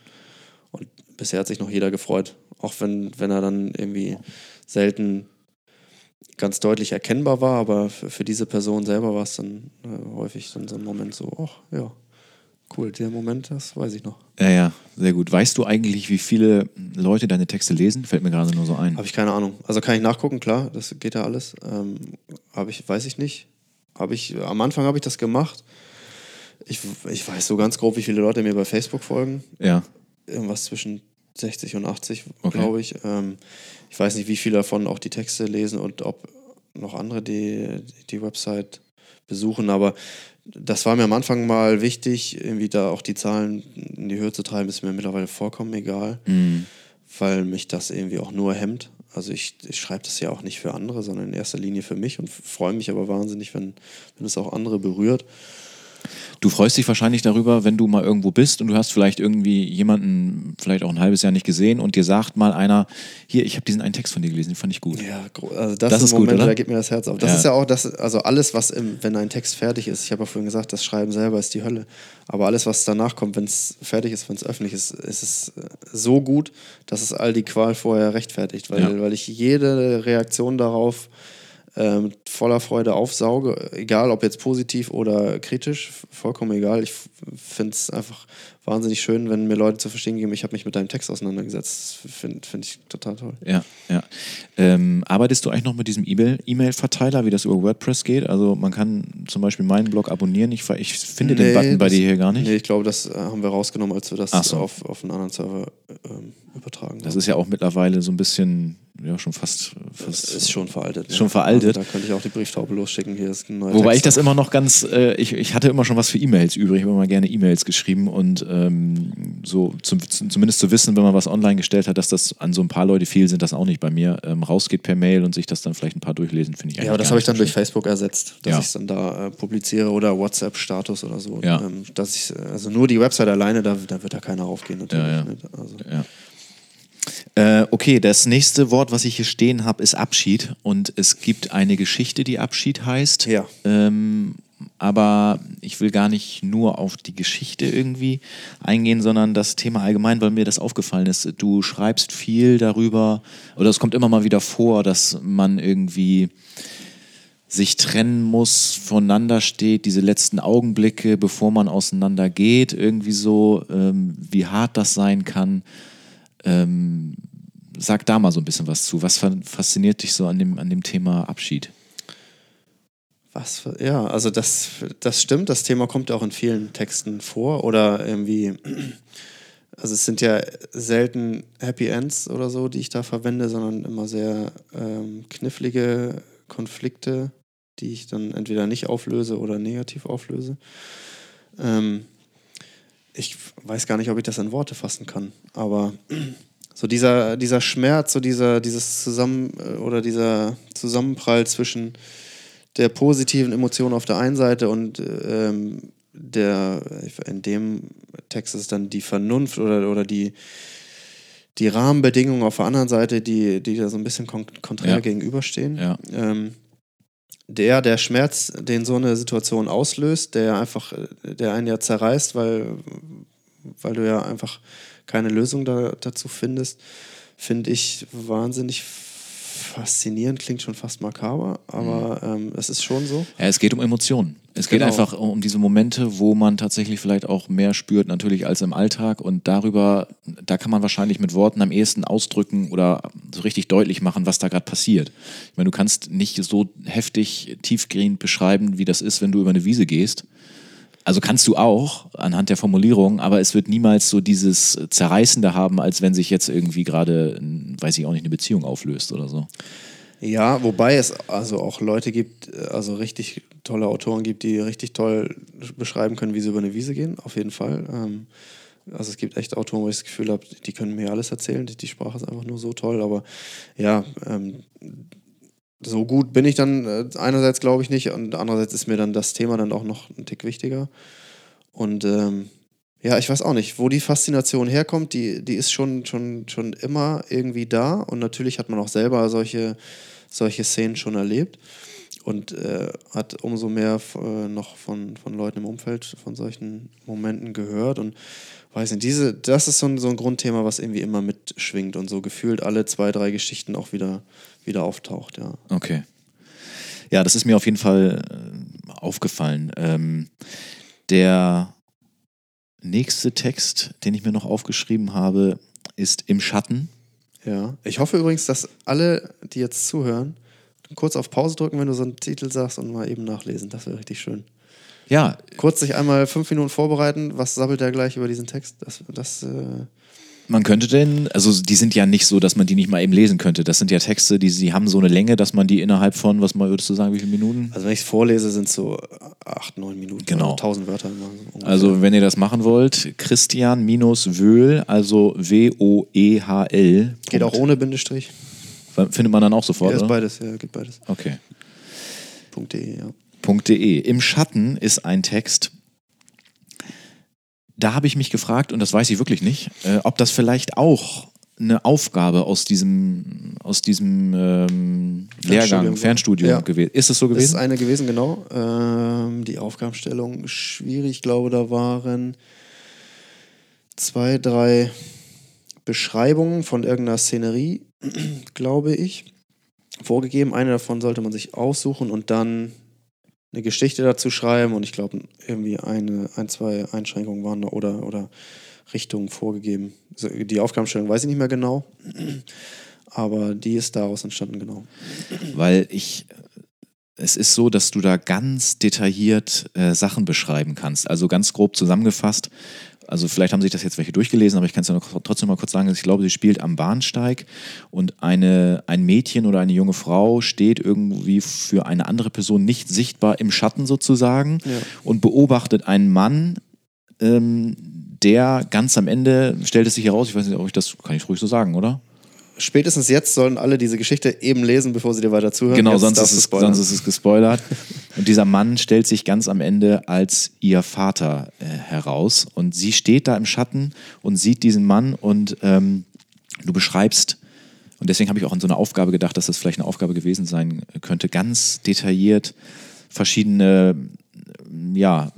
Und bisher hat sich noch jeder gefreut. Auch wenn, wenn er dann irgendwie selten ganz deutlich erkennbar war, aber für, für diese Person selber war es dann äh, häufig dann so ein Moment so, ach ja, cool, der Moment, das weiß ich noch. Ja, ja, sehr gut. Weißt du eigentlich, wie viele Leute deine Texte lesen? Fällt mir gerade nur so ein. Habe ich keine Ahnung. Also kann ich nachgucken, klar, das geht ja alles. Ähm, ich, weiß ich nicht. Habe ich, am Anfang habe ich das gemacht. Ich, ich weiß so ganz grob, wie viele Leute mir bei Facebook folgen. Ja. Irgendwas zwischen 60 und 80, Okay. glaube ich. Ähm, ich weiß nicht, wie viele davon auch die Texte lesen und ob noch andere die, die Website besuchen, aber das war mir am Anfang mal wichtig, irgendwie da auch die Zahlen in die Höhe zu treiben, ist mir mittlerweile vollkommen egal Mhm. weil mich das irgendwie auch nur hemmt. Also ich, ich schreibe das ja auch nicht für andere, sondern in erster Linie für mich und freue mich aber wahnsinnig, wenn, wenn es auch andere berührt. Du freust dich wahrscheinlich darüber, wenn du mal irgendwo bist und du hast vielleicht irgendwie jemanden vielleicht auch ein halbes Jahr nicht gesehen und dir sagt mal einer, hier, ich habe diesen einen Text von dir gelesen, den fand ich gut. Ja, also das, Das ist ein gut, Moment, oder? da geht mir das Herz auf. Das Ja. ist ja auch das, also alles, was im, wenn ein Text fertig ist, ich habe ja vorhin gesagt, das Schreiben selber ist die Hölle. Aber alles, was danach kommt, wenn es fertig ist, wenn es öffentlich ist, ist es äh, so gut, dass es all die Qual vorher rechtfertigt, weil, Ja. weil ich jede Reaktion darauf ähm, voller Freude aufsauge, egal ob jetzt positiv oder kritisch, vollkommen egal. Ich finde es einfach wahnsinnig schön, wenn mir Leute zu verstehen geben, ich habe mich mit deinem Text auseinandergesetzt. Finde find ich total toll. Ja, ja. Ähm, arbeitest du eigentlich noch mit diesem E-Mail- E-Mail-Verteiler, wie das über WordPress geht? Also man kann zum Beispiel meinen Blog abonnieren. Ich, ich finde den Nee, Button bei das- dir hier gar nicht. Nee, ich glaube, das äh, haben wir rausgenommen, als wir das so. auf, auf einen anderen Server ähm, übertragen Das haben. ist ja auch mittlerweile so ein bisschen, ja, schon fast. Das fast ist schon veraltet. Schon veraltet. Also, da könnte ich auch die Brieftaube losschicken. Hier ist ein neuer Wobei Text ich das immer noch ganz, äh, ich, ich hatte immer schon was für E-Mails übrig, ich habe immer gerne E-Mails geschrieben und ähm, so zum, zum, zumindest zu wissen, wenn man was online gestellt hat, dass das an so ein paar Leute viel sind, das auch nicht bei mir, ähm, rausgeht per Mail und sich das dann vielleicht ein paar durchlesen, finde ich eigentlich Ja, aber das habe ich dann so durch. Facebook ersetzt, dass Ja. ich es dann da äh, publiziere oder WhatsApp-Status oder so. Ja. Ähm, dass ich, also nur die Website alleine, da, da wird da keiner aufgehen natürlich. Ja, ja. Ne? Also, Ja. Äh, okay, das nächste Wort, was ich hier stehen habe, ist Abschied. Und es gibt eine Geschichte, die Abschied heißt. Ja. Ähm, aber ich will gar nicht nur auf die Geschichte irgendwie eingehen, sondern das Thema allgemein, weil mir das aufgefallen ist. Du schreibst viel darüber, oder es kommt immer mal wieder vor, dass man irgendwie sich trennen muss, voneinander steht, diese letzten Augenblicke, bevor man auseinander geht, irgendwie so, ähm, wie hart das sein kann. Ähm, sag da mal so ein bisschen was zu. Was fa- fasziniert dich so an dem, an dem Thema Abschied? Was ja, also das, das stimmt, das Thema kommt ja auch in vielen Texten vor oder irgendwie, also es sind ja selten Happy Ends oder so, die ich da verwende, sondern immer sehr ähm, knifflige Konflikte, die ich dann entweder nicht auflöse oder negativ auflöse. Ähm, ich weiß gar nicht, ob ich das in Worte fassen kann, aber so dieser, dieser Schmerz, so dieser, dieses Zusammen äh, oder dieser Zusammenprall zwischen der positiven Emotion auf der einen Seite und ähm, der, in dem Text ist dann die Vernunft oder, oder die, die Rahmenbedingungen auf der anderen Seite, die, die da so ein bisschen kon konträr ja. gegenüberstehen. Ja. Ähm, der, der Schmerz, den so eine Situation auslöst, der einfach, der einen ja zerreißt, weil, weil du ja einfach keine Lösung da, dazu findest, finde ich wahnsinnig faszinierend, klingt schon fast makaber, aber mhm. ähm, es ist schon so. Ja, es geht um Emotionen. Es geht genau. einfach um diese Momente, wo man tatsächlich vielleicht auch mehr spürt, natürlich als im Alltag. Und darüber, da kann man wahrscheinlich mit Worten am ehesten ausdrücken oder so richtig deutlich machen, was da gerade passiert. Ich meine, du kannst nicht so heftig, tiefgehend beschreiben, wie das ist, wenn du über eine Wiese gehst. Also kannst du auch anhand der Formulierung, aber es wird niemals so dieses Zerreißende haben, als wenn sich jetzt irgendwie gerade, weiß ich auch nicht, eine Beziehung auflöst oder so. Ja, wobei es also auch Leute gibt, also richtig tolle Autoren gibt, die richtig toll beschreiben können, wie sie über eine Wiese gehen, auf jeden Fall. Ähm, also es gibt echt Autoren, wo ich das Gefühl habe, die können mir alles erzählen, die, Sprache ist einfach nur so toll, aber ja, ähm, so gut bin ich dann äh, einerseits glaube ich nicht und andererseits ist mir dann das Thema dann auch noch ein Tick wichtiger. Und ähm, ja, ich weiß auch nicht, wo die Faszination herkommt, die, die ist schon, schon, schon immer irgendwie da und natürlich hat man auch selber solche, solche Szenen schon erlebt und äh, hat umso mehr äh, noch von, von Leuten im Umfeld von solchen Momenten gehört und weiß nicht, diese, das ist so ein, so ein Grundthema, was irgendwie immer mitschwingt und so gefühlt alle zwei, drei Geschichten auch wieder, wieder auftaucht, ja. Okay. Ja, das ist mir auf jeden Fall äh, aufgefallen. Ähm, der nächste Text, den ich mir noch aufgeschrieben habe, ist Im Schatten. Ja, ich hoffe übrigens, dass alle, die jetzt zuhören, kurz auf Pause drücken, wenn du so einen Titel sagst und mal eben nachlesen. Das wäre richtig schön. Ja. Kurz sich einmal fünf Minuten vorbereiten. Was sabbelt er gleich über diesen Text? Das, das äh man könnte denn, also die sind ja nicht so, dass man die nicht mal eben lesen könnte. Das sind ja Texte, die, die haben so eine Länge, dass man die innerhalb von, was mal würdest du sagen, wie viele Minuten? Also wenn ich es vorlese, sind es so acht, neun Minuten. Genau. Also tausend Wörter. Ungefähr. Also wenn ihr das machen wollt, Christian Wöhl, also W-O-E-H-L. Geht auch ohne Bindestrich. Findet man dann auch sofort, ja, ist beides, ja, geht beides. Okay. .de, ja. .de. Im Schatten ist ein Text, da habe ich mich gefragt, und das weiß ich wirklich nicht, äh, ob das vielleicht auch eine Aufgabe aus diesem, aus diesem ähm, Lehrgang, Fernstudium ja. gewesen. Ist es so gewesen? Das ist eine gewesen, genau. Ähm, die Aufgabenstellung schwierig. Ich glaube, da waren zwei, drei Beschreibungen von irgendeiner Szenerie, glaube ich, vorgegeben. Eine davon sollte man sich aussuchen und dann eine Geschichte dazu schreiben und ich glaube, irgendwie eine, ein, zwei Einschränkungen waren da oder, oder Richtungen vorgegeben. Also die Aufgabenstellung weiß ich nicht mehr genau, aber die ist daraus entstanden, genau. Weil ich, es ist so, dass du da ganz detailliert äh, Sachen beschreiben kannst. Also ganz grob zusammengefasst, also vielleicht haben sich das jetzt welche durchgelesen, aber ich kann es ja noch trotzdem mal kurz sagen, ich glaube, sie spielt am Bahnsteig und eine, ein Mädchen oder eine junge Frau steht irgendwie für eine andere Person nicht sichtbar im Schatten sozusagen ja. und beobachtet einen Mann, ähm, der ganz am Ende, stellt es sich heraus, ich weiß nicht, ob ich das, kann ich ruhig so sagen, oder? Spätestens jetzt sollen alle diese Geschichte eben lesen, bevor sie dir weiter zuhören. Genau, sonst ist, es, sonst ist, es, gespoilert. und dieser Mann stellt sich ganz am Ende als ihr Vater äh, heraus. Und sie steht da im Schatten und sieht diesen Mann und ähm, du beschreibst, und deswegen habe ich auch an so eine Aufgabe gedacht, dass das vielleicht eine Aufgabe gewesen sein könnte, ganz detailliert verschiedene ja,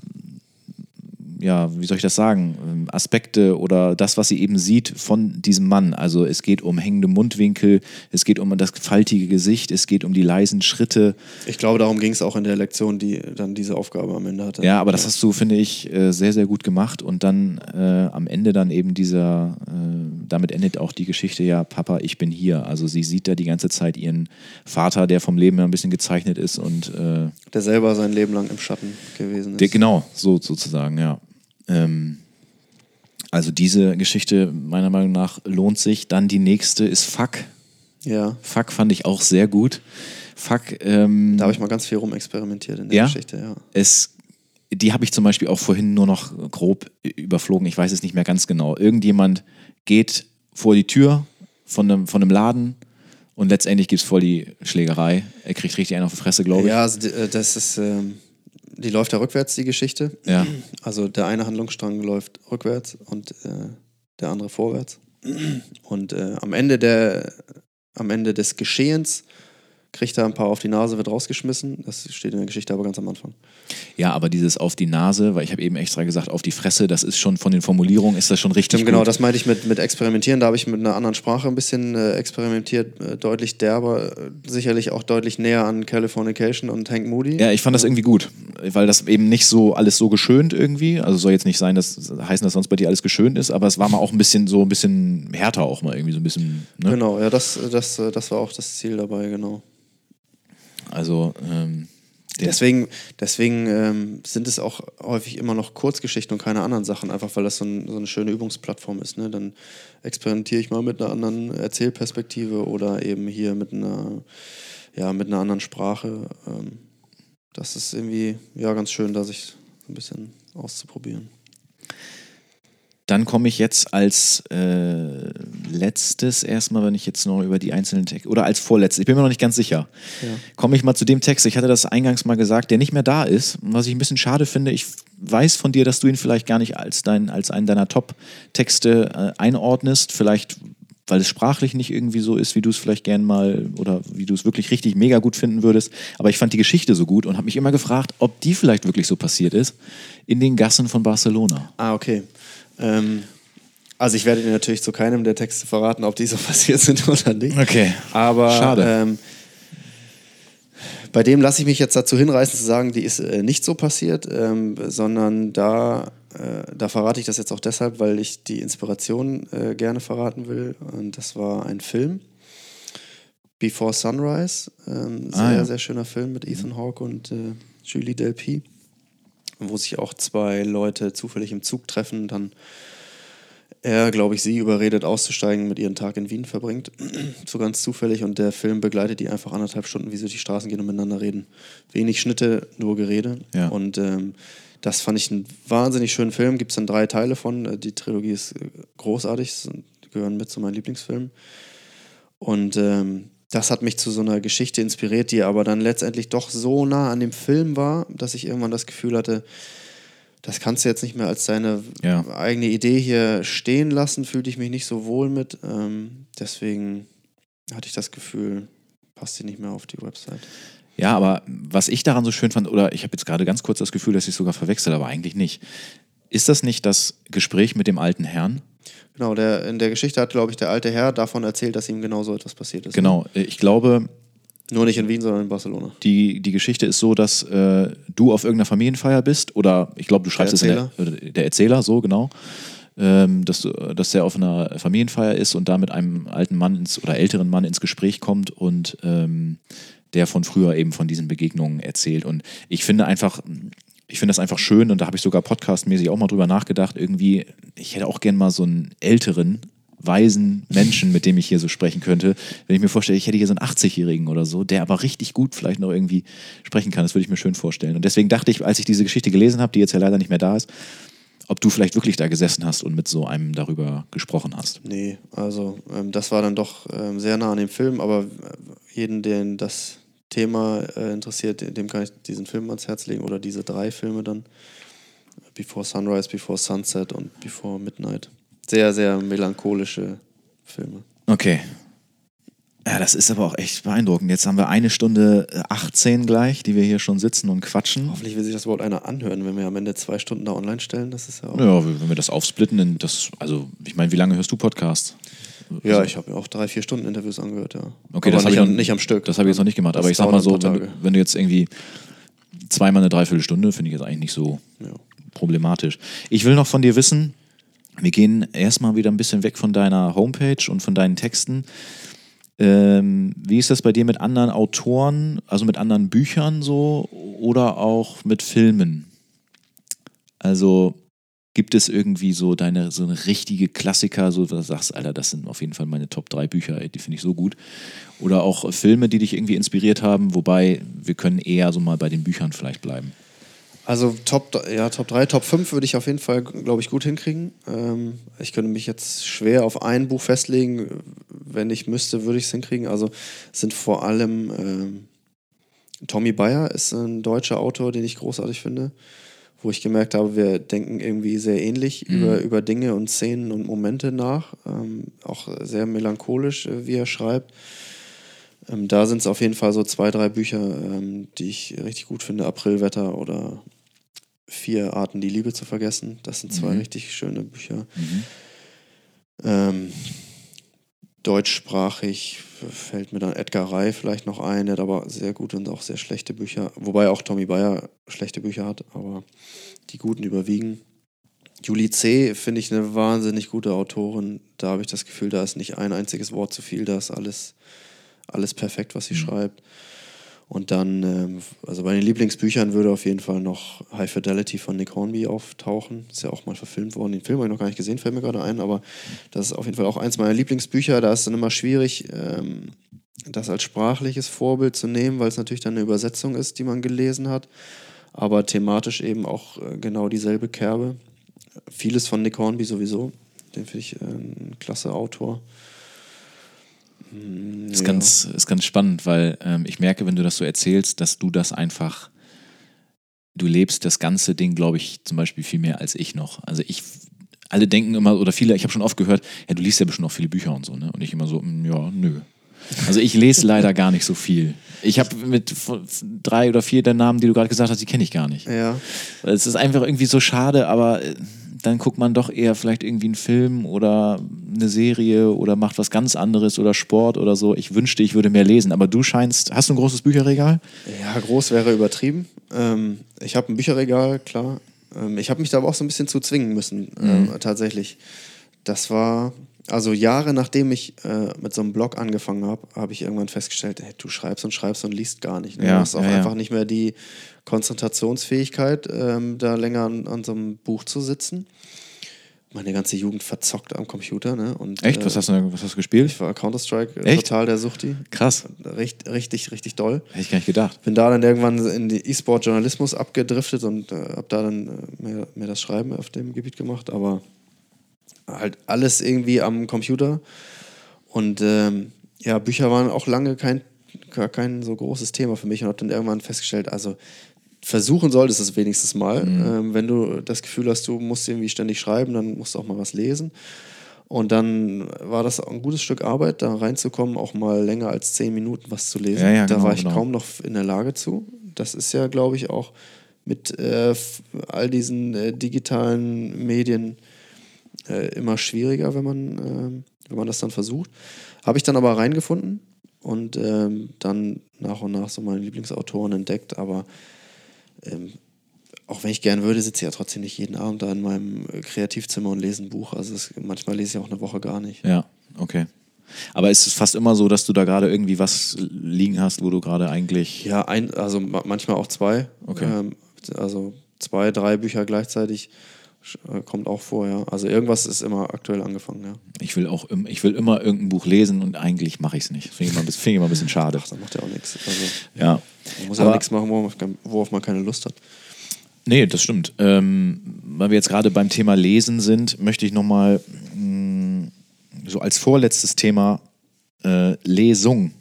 ja, wie soll ich das sagen, ähm, Aspekte oder das, was sie eben sieht von diesem Mann. Also es geht um hängende Mundwinkel, es geht um das faltige Gesicht, es geht um die leisen Schritte. Ich glaube, darum ging es auch in der Lektion, die dann diese Aufgabe am Ende hatte. Ja, aber das hast du, finde ich, äh, sehr, sehr gut gemacht und dann äh, am Ende dann eben dieser, äh, damit endet auch die Geschichte, ja, Papa, ich bin hier. Also sie sieht da die ganze Zeit ihren Vater, der vom Leben her ein bisschen gezeichnet ist und äh, der selber sein Leben lang im Schatten gewesen ist. Der, genau, so sozusagen, ja. Ähm, also diese Geschichte meiner Meinung nach lohnt sich. Dann die nächste ist Fuck. Ja. Fuck fand ich auch sehr gut. Fuck. Ähm, da habe ich mal ganz viel rumexperimentiert in der ja? Geschichte, ja. Es, die habe ich zum Beispiel auch vorhin nur noch grob überflogen. Ich weiß es nicht mehr ganz genau. Irgendjemand geht vor die Tür von einem, von einem Laden und letztendlich gibt es voll die Schlägerei. Er kriegt richtig einen auf die Fresse, glaube ich. Ja, also äh, das ist. Ähm die läuft ja rückwärts, die Geschichte. Ja. Also der eine Handlungsstrang läuft rückwärts und äh, der andere vorwärts. Und äh, am Ende der am Ende des Geschehens kriegt er ein paar auf die Nase, wird rausgeschmissen. Das steht in der Geschichte aber ganz am Anfang. Ja, aber dieses auf die Nase, weil ich habe eben extra gesagt, auf die Fresse, das ist schon von den Formulierungen, ist das schon richtig. Genau, das meinte ich mit, mit Experimentieren. Da habe ich mit einer anderen Sprache ein bisschen äh, experimentiert, äh, deutlich derber, äh, sicherlich auch deutlich näher an Californication und Hank Moody. Ja, ich fand das irgendwie gut, weil das eben nicht so alles so geschönt irgendwie. Also soll jetzt nicht sein, dass heißen, dass sonst bei dir alles geschönt ist, aber es war mal auch ein bisschen so ein bisschen härter auch mal irgendwie so ein bisschen. Ne? Genau, ja, das, das, das war auch das Ziel dabei, genau. Also ähm, deswegen, deswegen ähm, sind es auch häufig immer noch Kurzgeschichten und keine anderen Sachen, einfach weil das so, ein, so eine schöne Übungsplattform ist. Ne? Dann experimentiere ich mal mit einer anderen Erzählperspektive oder eben hier mit einer, ja, mit einer anderen Sprache. Ähm, das ist irgendwie ja ganz schön, da sich ein bisschen auszuprobieren. Dann komme ich jetzt als äh, letztes erstmal, wenn ich jetzt noch über die einzelnen Texte, oder als vorletztes, ich bin mir noch nicht ganz sicher, ja. komme ich mal zu dem Text, ich hatte das eingangs mal gesagt, der nicht mehr da ist, was ich ein bisschen schade finde. Ich weiß von dir, dass du ihn vielleicht gar nicht als, dein, als einen deiner Top-Texte äh, einordnest, vielleicht weil es sprachlich nicht irgendwie so ist, wie du es vielleicht gern mal oder wie du es wirklich richtig mega gut finden würdest. Aber ich fand die Geschichte so gut und habe mich immer gefragt, ob die vielleicht wirklich so passiert ist in den Gassen von Barcelona. Ah, okay. Ähm, also ich werde dir natürlich zu keinem der Texte verraten, ob die so passiert sind oder nicht. Okay. Aber Schade. Ähm, bei dem lasse ich mich jetzt dazu hinreißen zu sagen, die ist äh, nicht so passiert, ähm, sondern da, äh, da verrate ich das jetzt auch deshalb, weil ich die Inspiration äh, gerne verraten will. Und das war ein Film. Before Sunrise, ähm, sehr, ah, ja. sehr schöner Film mit Ethan Hawke und äh, Julie Delpy wo sich auch zwei Leute zufällig im Zug treffen, dann er, glaube ich, sie überredet auszusteigen, mit ihren Tag in Wien verbringt, so ganz zufällig. Und der Film begleitet die einfach anderthalb Stunden, wie sie durch die Straßen gehen und miteinander reden. Wenig Schnitte, nur Gerede. Ja. und ähm, das fand ich einen wahnsinnig schönen Film, gibt es dann drei Teile von, die Trilogie ist großartig, gehören mit zu meinen Lieblingsfilmen. Und ähm, das hat mich zu so einer Geschichte inspiriert, die aber dann letztendlich doch so nah an dem Film war, dass ich irgendwann das Gefühl hatte, das kannst du jetzt nicht mehr als deine ja. eigene Idee hier stehen lassen, fühlte ich mich nicht so wohl mit. Ähm, deswegen hatte ich das Gefühl, passt sie nicht mehr auf die Website. Ja, aber was ich daran so schön fand, oder ich habe jetzt gerade ganz kurz das Gefühl, dass ich sogar verwechsel, aber eigentlich nicht. Ist das nicht das Gespräch mit dem alten Herrn? Genau, der, in der Geschichte hat, glaube ich, der alte Herr davon erzählt, dass ihm genau so etwas passiert ist. Genau, ne? ich glaube. Nur nicht in Wien, sondern in Barcelona. Die, die Geschichte ist so, dass äh, du auf irgendeiner Familienfeier bist, oder ich glaube, du schreibst es der, der Erzähler, so genau. Ähm, dass, dass er auf einer Familienfeier ist und da mit einem alten Mann ins, oder älteren Mann ins Gespräch kommt und ähm, der von früher eben von diesen Begegnungen erzählt. Und ich finde einfach, ich finde das einfach schön und da habe ich sogar podcastmäßig auch mal drüber nachgedacht. Irgendwie, ich hätte auch gern mal so einen älteren, weisen Menschen, mit dem ich hier so sprechen könnte. Wenn ich mir vorstelle, ich hätte hier so einen 80-Jährigen oder so, der aber richtig gut vielleicht noch irgendwie sprechen kann, das würde ich mir schön vorstellen. Und deswegen dachte ich, als ich diese Geschichte gelesen habe, die jetzt ja leider nicht mehr da ist, ob du vielleicht wirklich da gesessen hast und mit so einem darüber gesprochen hast. Nee, also ähm, das war dann doch ähm, sehr nah an dem Film, aber äh, jeden, den das Thema äh, interessiert, dem kann ich diesen Film ans Herz legen oder diese drei Filme dann. Before Sunrise, Before Sunset und Before Midnight. Sehr, sehr melancholische Filme. Okay. Ja, das ist aber auch echt beeindruckend. Jetzt haben wir eine Stunde 18 gleich, die wir hier schon sitzen und quatschen. Hoffentlich will sich das überhaupt einer anhören, wenn wir am Ende zwei Stunden da online stellen. Das ist ja auch. Ja, wenn wir das aufsplitten, das, also ich meine, wie lange hörst du Podcasts? Ja, also, ich habe mir auch drei, vier Stunden Interviews angehört, ja. Okay, aber das habe ich noch, nicht am Stück. Das habe ich jetzt noch nicht gemacht, das aber ich sag mal so, wenn du, wenn du, jetzt irgendwie zweimal eine Dreiviertelstunde, finde ich jetzt eigentlich nicht so ja. problematisch. Ich will noch von dir wissen, wir gehen erstmal wieder ein bisschen weg von deiner Homepage und von deinen Texten. Ähm, wie ist das bei dir mit anderen Autoren, also mit anderen Büchern so oder auch mit Filmen? Also Gibt es irgendwie so deine, so eine richtige Klassiker, so dass du sagst, Alter, das sind auf jeden Fall meine Top 3 Bücher, ey, die finde ich so gut. Oder auch Filme, die dich irgendwie inspiriert haben, wobei wir können eher so mal bei den Büchern vielleicht bleiben. Also Top, ja, Top 3, Top 5 würde ich auf jeden Fall, glaube ich, gut hinkriegen. Ähm, ich könnte mich jetzt schwer auf ein Buch festlegen. Wenn ich müsste, würde ich es hinkriegen. Also sind vor allem ähm, Tommy Bayer ist ein deutscher Autor, den ich großartig finde. Wo ich gemerkt habe, wir denken irgendwie sehr ähnlich mhm. über, über Dinge und Szenen und Momente nach. Ähm, auch sehr melancholisch, äh, wie er schreibt. Ähm, da sind es auf jeden Fall so zwei, drei Bücher, ähm, die ich richtig gut finde. Aprilwetter oder Vier Arten, die Liebe zu vergessen. Das sind zwei mhm. richtig schöne Bücher. Mhm. Deutschsprachig fällt mir dann Edgar Ray vielleicht noch ein, der hat aber sehr gute und auch sehr schlechte Bücher, wobei auch Tommy Bayer schlechte Bücher hat, aber die guten überwiegen. Julie C. finde ich eine wahnsinnig gute Autorin. Da habe ich das Gefühl, da ist nicht ein einziges Wort zu viel, da ist alles, alles perfekt, was sie mhm. schreibt. Und dann, ähm, also bei den Lieblingsbüchern würde auf jeden Fall noch High Fidelity von Nick Hornby auftauchen. Ist ja auch mal verfilmt worden. Den Film habe ich noch gar nicht gesehen, fällt mir gerade ein, aber das ist auf jeden Fall auch eins meiner Lieblingsbücher. Da ist dann immer schwierig, ähm, das als sprachliches Vorbild zu nehmen, weil es natürlich dann eine Übersetzung ist, die man gelesen hat. Aber thematisch eben auch äh, genau dieselbe Kerbe. Vieles von Nick Hornby sowieso. Den finde ich äh, ein klasse Autor. Ist, ja. ganz, ist ganz spannend, weil ähm, ich merke, wenn du das so erzählst, dass du das einfach, du lebst das ganze Ding, glaube ich, zum Beispiel viel mehr als ich noch. Also ich, alle denken immer, oder viele, ich habe schon oft gehört, ja, du liest ja bestimmt auch viele Bücher und so, ne? Und ich immer so, mm, ja, nö. Also ich lese leider gar nicht so viel. Ich habe mit drei oder vier der Namen, die du gerade gesagt hast, die kenne ich gar nicht. Ja. Es ist einfach irgendwie so schade, aber äh, dann guckt man doch eher vielleicht irgendwie einen Film oder eine Serie oder macht was ganz anderes oder Sport oder so. Ich wünschte, ich würde mehr lesen, aber du scheinst, hast du ein großes Bücherregal? Ja, groß wäre übertrieben. Ähm, ich habe ein Bücherregal, klar. Ähm, ich habe mich da aber auch so ein bisschen zu zwingen müssen, ähm, mhm. tatsächlich. Das war, also Jahre nachdem ich äh, mit so einem Blog angefangen habe, habe ich irgendwann festgestellt, hey, du schreibst und schreibst und liest gar nicht. Ne? Ja, du hast auch ja, einfach ja. nicht mehr die Konzentrationsfähigkeit, ähm, da länger an, an, so einem Buch zu sitzen. Meine ganze Jugend verzockt am Computer. Ne? Und, Echt? Was, äh, hast du, was hast du gespielt? Ich war Counter-Strike äh, total der Suchti. Krass. Richt, richtig, richtig doll. Hätte ich gar nicht gedacht. Bin da dann irgendwann in die E-Sport-Journalismus abgedriftet und äh, habe da dann äh, mehr, mehr das Schreiben auf dem Gebiet gemacht. Aber halt alles irgendwie am Computer. Und ähm, ja, Bücher waren auch lange kein, kein so großes Thema für mich und habe dann irgendwann festgestellt, also versuchen solltest es wenigstens mal. Mhm. Ähm, wenn du das Gefühl hast, du musst irgendwie ständig schreiben, dann musst du auch mal was lesen. Und dann war das ein gutes Stück Arbeit, da reinzukommen, auch mal länger als zehn Minuten was zu lesen. Ja, ja, da genau, war ich genau. kaum noch in der Lage zu. Das ist ja, glaube ich, auch mit äh, all diesen äh, digitalen Medien äh, immer schwieriger, wenn man, äh, wenn man das dann versucht. Habe ich dann aber reingefunden und ähm, dann nach und nach so meine Lieblingsautoren entdeckt, aber ähm, auch wenn ich gern würde, sitze ich ja trotzdem nicht jeden Abend da in meinem äh, Kreativzimmer und lese ein Buch. Also es, manchmal lese ich auch eine Woche gar nicht. Ja, okay. Aber ist es fast immer so, dass du da gerade irgendwie was liegen hast, wo du gerade eigentlich. Ja, ein, also manchmal auch zwei. Okay. Ähm, also zwei, drei Bücher gleichzeitig kommt auch vor, ja. Also irgendwas ist immer aktuell angefangen, ja. Ich will auch ich will immer irgendein Buch lesen und eigentlich mache ich es nicht. Finde ich, immer, find ich immer ein bisschen schade. Ach, da macht ja auch nichts. Also, ja. Man muss ja nichts machen, worauf man keine Lust hat. Nee, das stimmt. Ähm, weil wir jetzt gerade beim Thema Lesen sind, möchte ich nochmal mm, so als vorletztes Thema äh, Lesung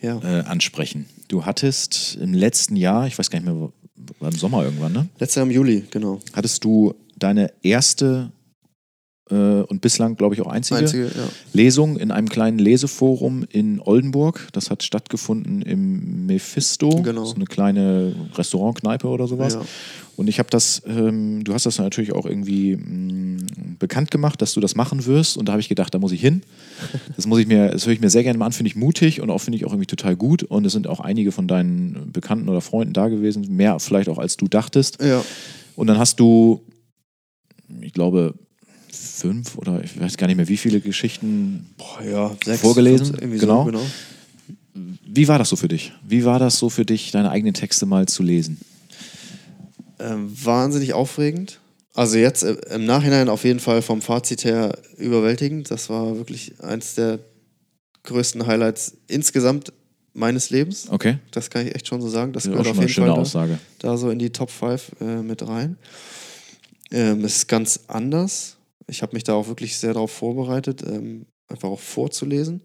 ja. äh, ansprechen. Du hattest im letzten Jahr, ich weiß gar nicht mehr, war im Sommer irgendwann, ne? Letztes Jahr im Juli, genau. Hattest du deine erste äh, und bislang, glaube ich, auch einzige, einzige ja. Lesung in einem kleinen Leseforum in Oldenburg. Das hat stattgefunden im Mephisto. Genau. So eine kleine Restaurantkneipe oder sowas. Ja. Und ich habe das, ähm, du hast das natürlich auch irgendwie mh, mm, bekannt gemacht, dass du das machen wirst. Und da habe ich gedacht, da muss ich hin. Das muss ich mir, das höre ich mir sehr gerne mal an, finde ich mutig und auch finde ich auch irgendwie total gut. Und es sind auch einige von deinen Bekannten oder Freunden da gewesen, mehr vielleicht auch als du dachtest. Ja. Und dann hast du ich glaube, fünf oder ich weiß gar nicht mehr, wie viele Geschichten Boah, ja, sechs, vorgelesen. Fünf, genau. So, genau. Wie war das so für dich? Wie war das so für dich, deine eigenen Texte mal zu lesen? Ähm, wahnsinnig aufregend. Also jetzt äh, im Nachhinein auf jeden Fall vom Fazit her überwältigend. Das war wirklich eins der größten Highlights insgesamt meines Lebens. Okay. Das kann ich echt schon so sagen. Das gehört auf jeden Fall da, da, so in die Top 5 äh, mit rein. Ähm, es ist ganz anders. Ich habe mich da auch wirklich sehr darauf vorbereitet, ähm, einfach auch vorzulesen.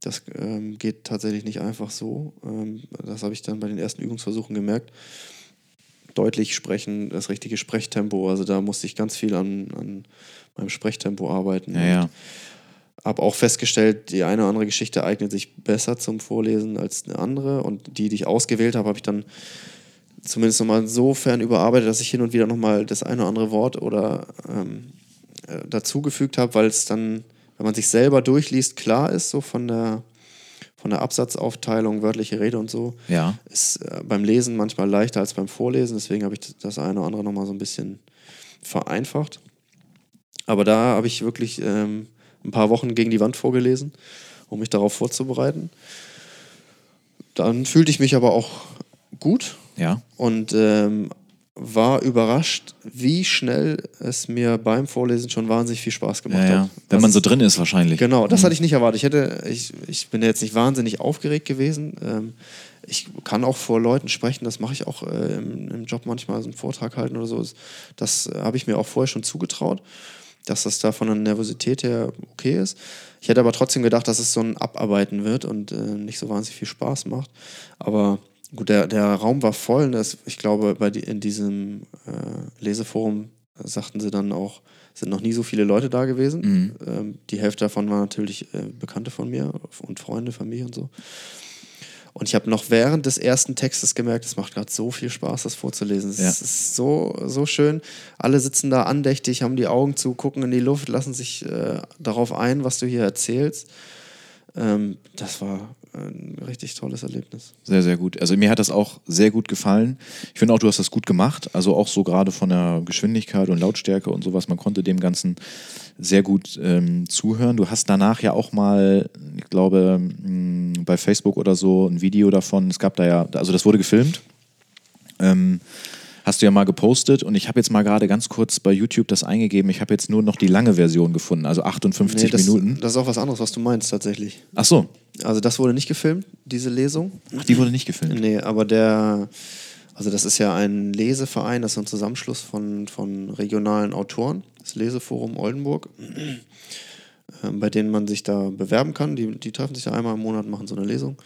Das ähm, geht tatsächlich nicht einfach so. Ähm, das habe ich dann bei den ersten Übungsversuchen gemerkt. deutlich sprechen, das richtige Sprechtempo. Also da musste ich ganz viel an, an meinem Sprechtempo arbeiten. Ja, ja. Habe auch festgestellt, die eine oder andere Geschichte eignet sich besser zum Vorlesen als eine andere. Und die, die ich ausgewählt habe, habe ich dann zumindest nochmal insofern überarbeitet, dass ich hin und wieder nochmal das eine oder andere Wort oder ähm, äh, dazugefügt habe, weil es dann, wenn man sich selber durchliest, klar ist, so von der, von der Absatzaufteilung, wörtliche Rede und so. Ja. Ist äh, beim Lesen manchmal leichter als beim Vorlesen, deswegen habe ich das eine oder andere nochmal so ein bisschen vereinfacht. Aber da habe ich wirklich ähm, ein paar Wochen gegen die Wand vorgelesen, um mich darauf vorzubereiten. Dann fühlte ich mich aber auch gut. Ja. Und ähm, war überrascht, wie schnell es mir beim Vorlesen schon wahnsinnig viel Spaß gemacht ja, ja. hat. Wenn man so drin ist, wahrscheinlich. Genau, das mhm. hatte ich nicht erwartet. Ich, hätte, ich, ich bin jetzt nicht wahnsinnig aufgeregt gewesen. Ähm, ich kann auch vor Leuten sprechen, das mache ich auch äh, im, im, Job manchmal, so einen Vortrag halten oder so. Das äh, habe ich mir auch vorher schon zugetraut, dass das da von der Nervosität her okay ist. Ich hätte aber trotzdem gedacht, dass es so ein Abarbeiten wird und äh, nicht so wahnsinnig viel Spaß macht. Aber Gut, der, der Raum war voll. Das, ich glaube, bei die, in diesem äh, Leseforum sagten sie dann auch, sind noch nie so viele Leute da gewesen. Mhm. Ähm, die Hälfte davon waren natürlich äh, Bekannte von mir und Freunde, Familie und so. Und ich habe noch während des ersten Textes gemerkt, es macht gerade so viel Spaß, das vorzulesen. Es ja. ist so, so schön. Alle sitzen da andächtig, haben die Augen zu, gucken in die Luft, lassen sich äh, darauf ein, was du hier erzählst. Ähm, das war ein richtig tolles Erlebnis. Sehr, sehr gut. Also mir hat das auch sehr gut gefallen. Ich finde auch, du hast das gut gemacht. Also auch so gerade von der Geschwindigkeit und Lautstärke und sowas. Man konnte dem Ganzen sehr gut ähm, zuhören. Du hast danach ja auch mal, ich glaube, mh, bei Facebook oder so ein Video davon. Es gab da ja, also das wurde gefilmt. Ähm, hast du ja mal gepostet und ich habe jetzt mal gerade ganz kurz bei YouTube das eingegeben. Ich habe jetzt nur noch die lange Version gefunden, also 58 nee, das, Minuten. Das ist auch was anderes, was du meinst tatsächlich. Ach so. Also das wurde nicht gefilmt, diese Lesung. Ach, die wurde nicht gefilmt? Nee, aber der, also das ist ja ein Leseverein, das ist ein Zusammenschluss von, von regionalen Autoren, das Leseforum Oldenburg, ähm, bei denen man sich da bewerben kann. Die, die treffen sich ja einmal im Monat, machen so eine Lesung.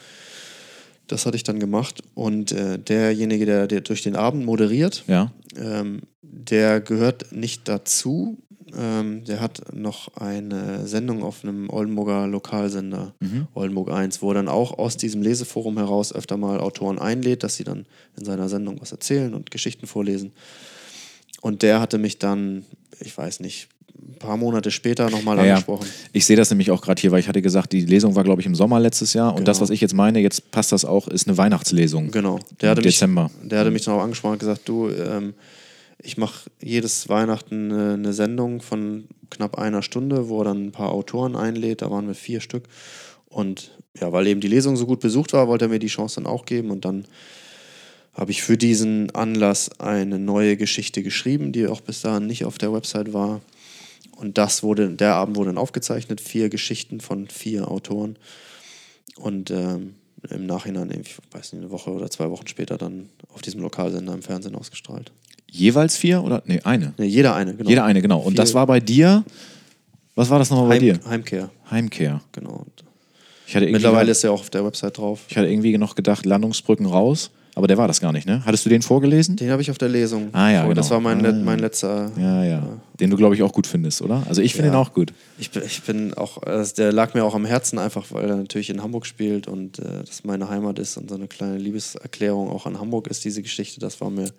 Das hatte ich dann gemacht. Und äh, derjenige, der, der, durch den Abend moderiert, ja. ähm, der gehört nicht dazu. Ähm, der hat noch eine Sendung auf einem Oldenburger Lokalsender, mhm. Oldenburg 1, wo er dann auch aus diesem Leseforum heraus öfter mal Autoren einlädt, dass sie dann in seiner Sendung was erzählen und Geschichten vorlesen. Und der hatte mich dann, ich weiß nicht, ein paar Monate später nochmal ja, angesprochen. Ja. Ich sehe das nämlich auch gerade hier, weil ich hatte gesagt, die Lesung war, glaube ich, im Sommer letztes Jahr. Und genau. das, was ich jetzt meine, jetzt passt das auch, ist eine Weihnachtslesung. Genau. Der hatte Dezember. Mich, der hatte mich dann auch angesprochen und gesagt, du, ähm, ich mache jedes Weihnachten eine, eine, Sendung von knapp einer Stunde, wo er dann ein paar Autoren einlädt. Da waren wir vier Stück. Und ja, weil eben die Lesung so gut besucht war, wollte er mir die Chance dann auch geben. Und dann habe ich für diesen Anlass eine neue Geschichte geschrieben, die auch bis dahin nicht auf der Website war. Und das wurde, der Abend wurde dann aufgezeichnet, vier Geschichten von vier Autoren. Und ähm, im Nachhinein, ich weiß nicht, eine Woche oder zwei Wochen später dann auf diesem Lokalsender im Fernsehen ausgestrahlt. Jeweils vier oder? Nee, eine. Nee, jeder eine, genau. Jeder eine, genau. Und vier. das war bei dir, was war das nochmal bei Heim, dir? Heimkehr. Heimkehr. Genau. Mittlerweile ist er auch auf der Website drauf. Ich hatte irgendwie noch gedacht, Landungsbrücken raus. Aber der war das gar nicht, ne? Hattest du den vorgelesen? Den habe ich auf der Lesung. Ah ja, genau. Das war mein, ah, mein letzter. Ja, ja. Den du, glaube ich, auch gut findest, oder? Also ich finde ja. ihn auch gut. Ich, ich bin auch, also der lag mir auch am Herzen einfach, weil er natürlich in Hamburg spielt und äh, das meine Heimat ist und so eine kleine Liebeserklärung auch an Hamburg ist, diese Geschichte. Das war mir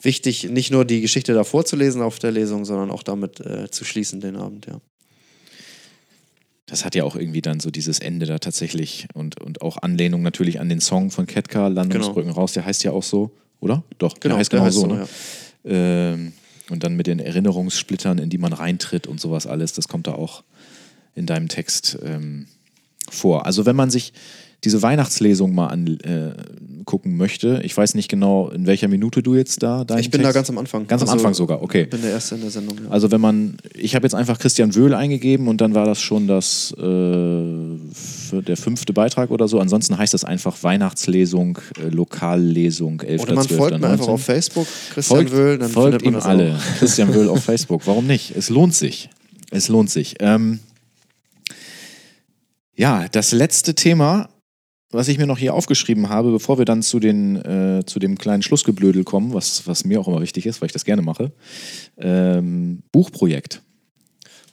wichtig, nicht nur die Geschichte davor zu lesen auf der Lesung, sondern auch damit äh, zu schließen den Abend, ja das hat ja auch irgendwie dann so dieses Ende da tatsächlich und, und auch Anlehnung natürlich an den Song von Ketka, Landungsbrücken genau. raus, der heißt ja auch so, oder? Doch, genau, der heißt genau der heißt so. Ne? Ja. Ähm, und dann mit den Erinnerungssplittern, in die man reintritt und sowas alles, das kommt da auch in deinem Text ähm, vor. Also wenn man sich diese Weihnachtslesung mal angucken äh, möchte. Ich weiß nicht genau, in welcher Minute du jetzt da Ich bin Text? da ganz am Anfang. Ganz also, am Anfang sogar, okay. Ich bin der Erste in der Sendung. Ja. Also wenn man, ich habe jetzt einfach Christian Wöhl eingegeben und dann war das schon das äh, der fünfte Beitrag oder so. Ansonsten heißt das einfach Weihnachtslesung, äh, Lokallesung, 11. Oder man 12. folgt mir einfach auf Facebook, Christian folgt, Wöhl, dann folgt findet man ihm alle. Christian Wöhl auf Facebook. Warum nicht? Es lohnt sich. Es lohnt sich. Ähm, ja, das letzte Thema was ich mir noch hier aufgeschrieben habe, bevor wir dann zu, den, äh, zu dem kleinen Schlussgeblödel kommen, was, was mir auch immer wichtig ist, weil ich das gerne mache. Ähm, Buchprojekt.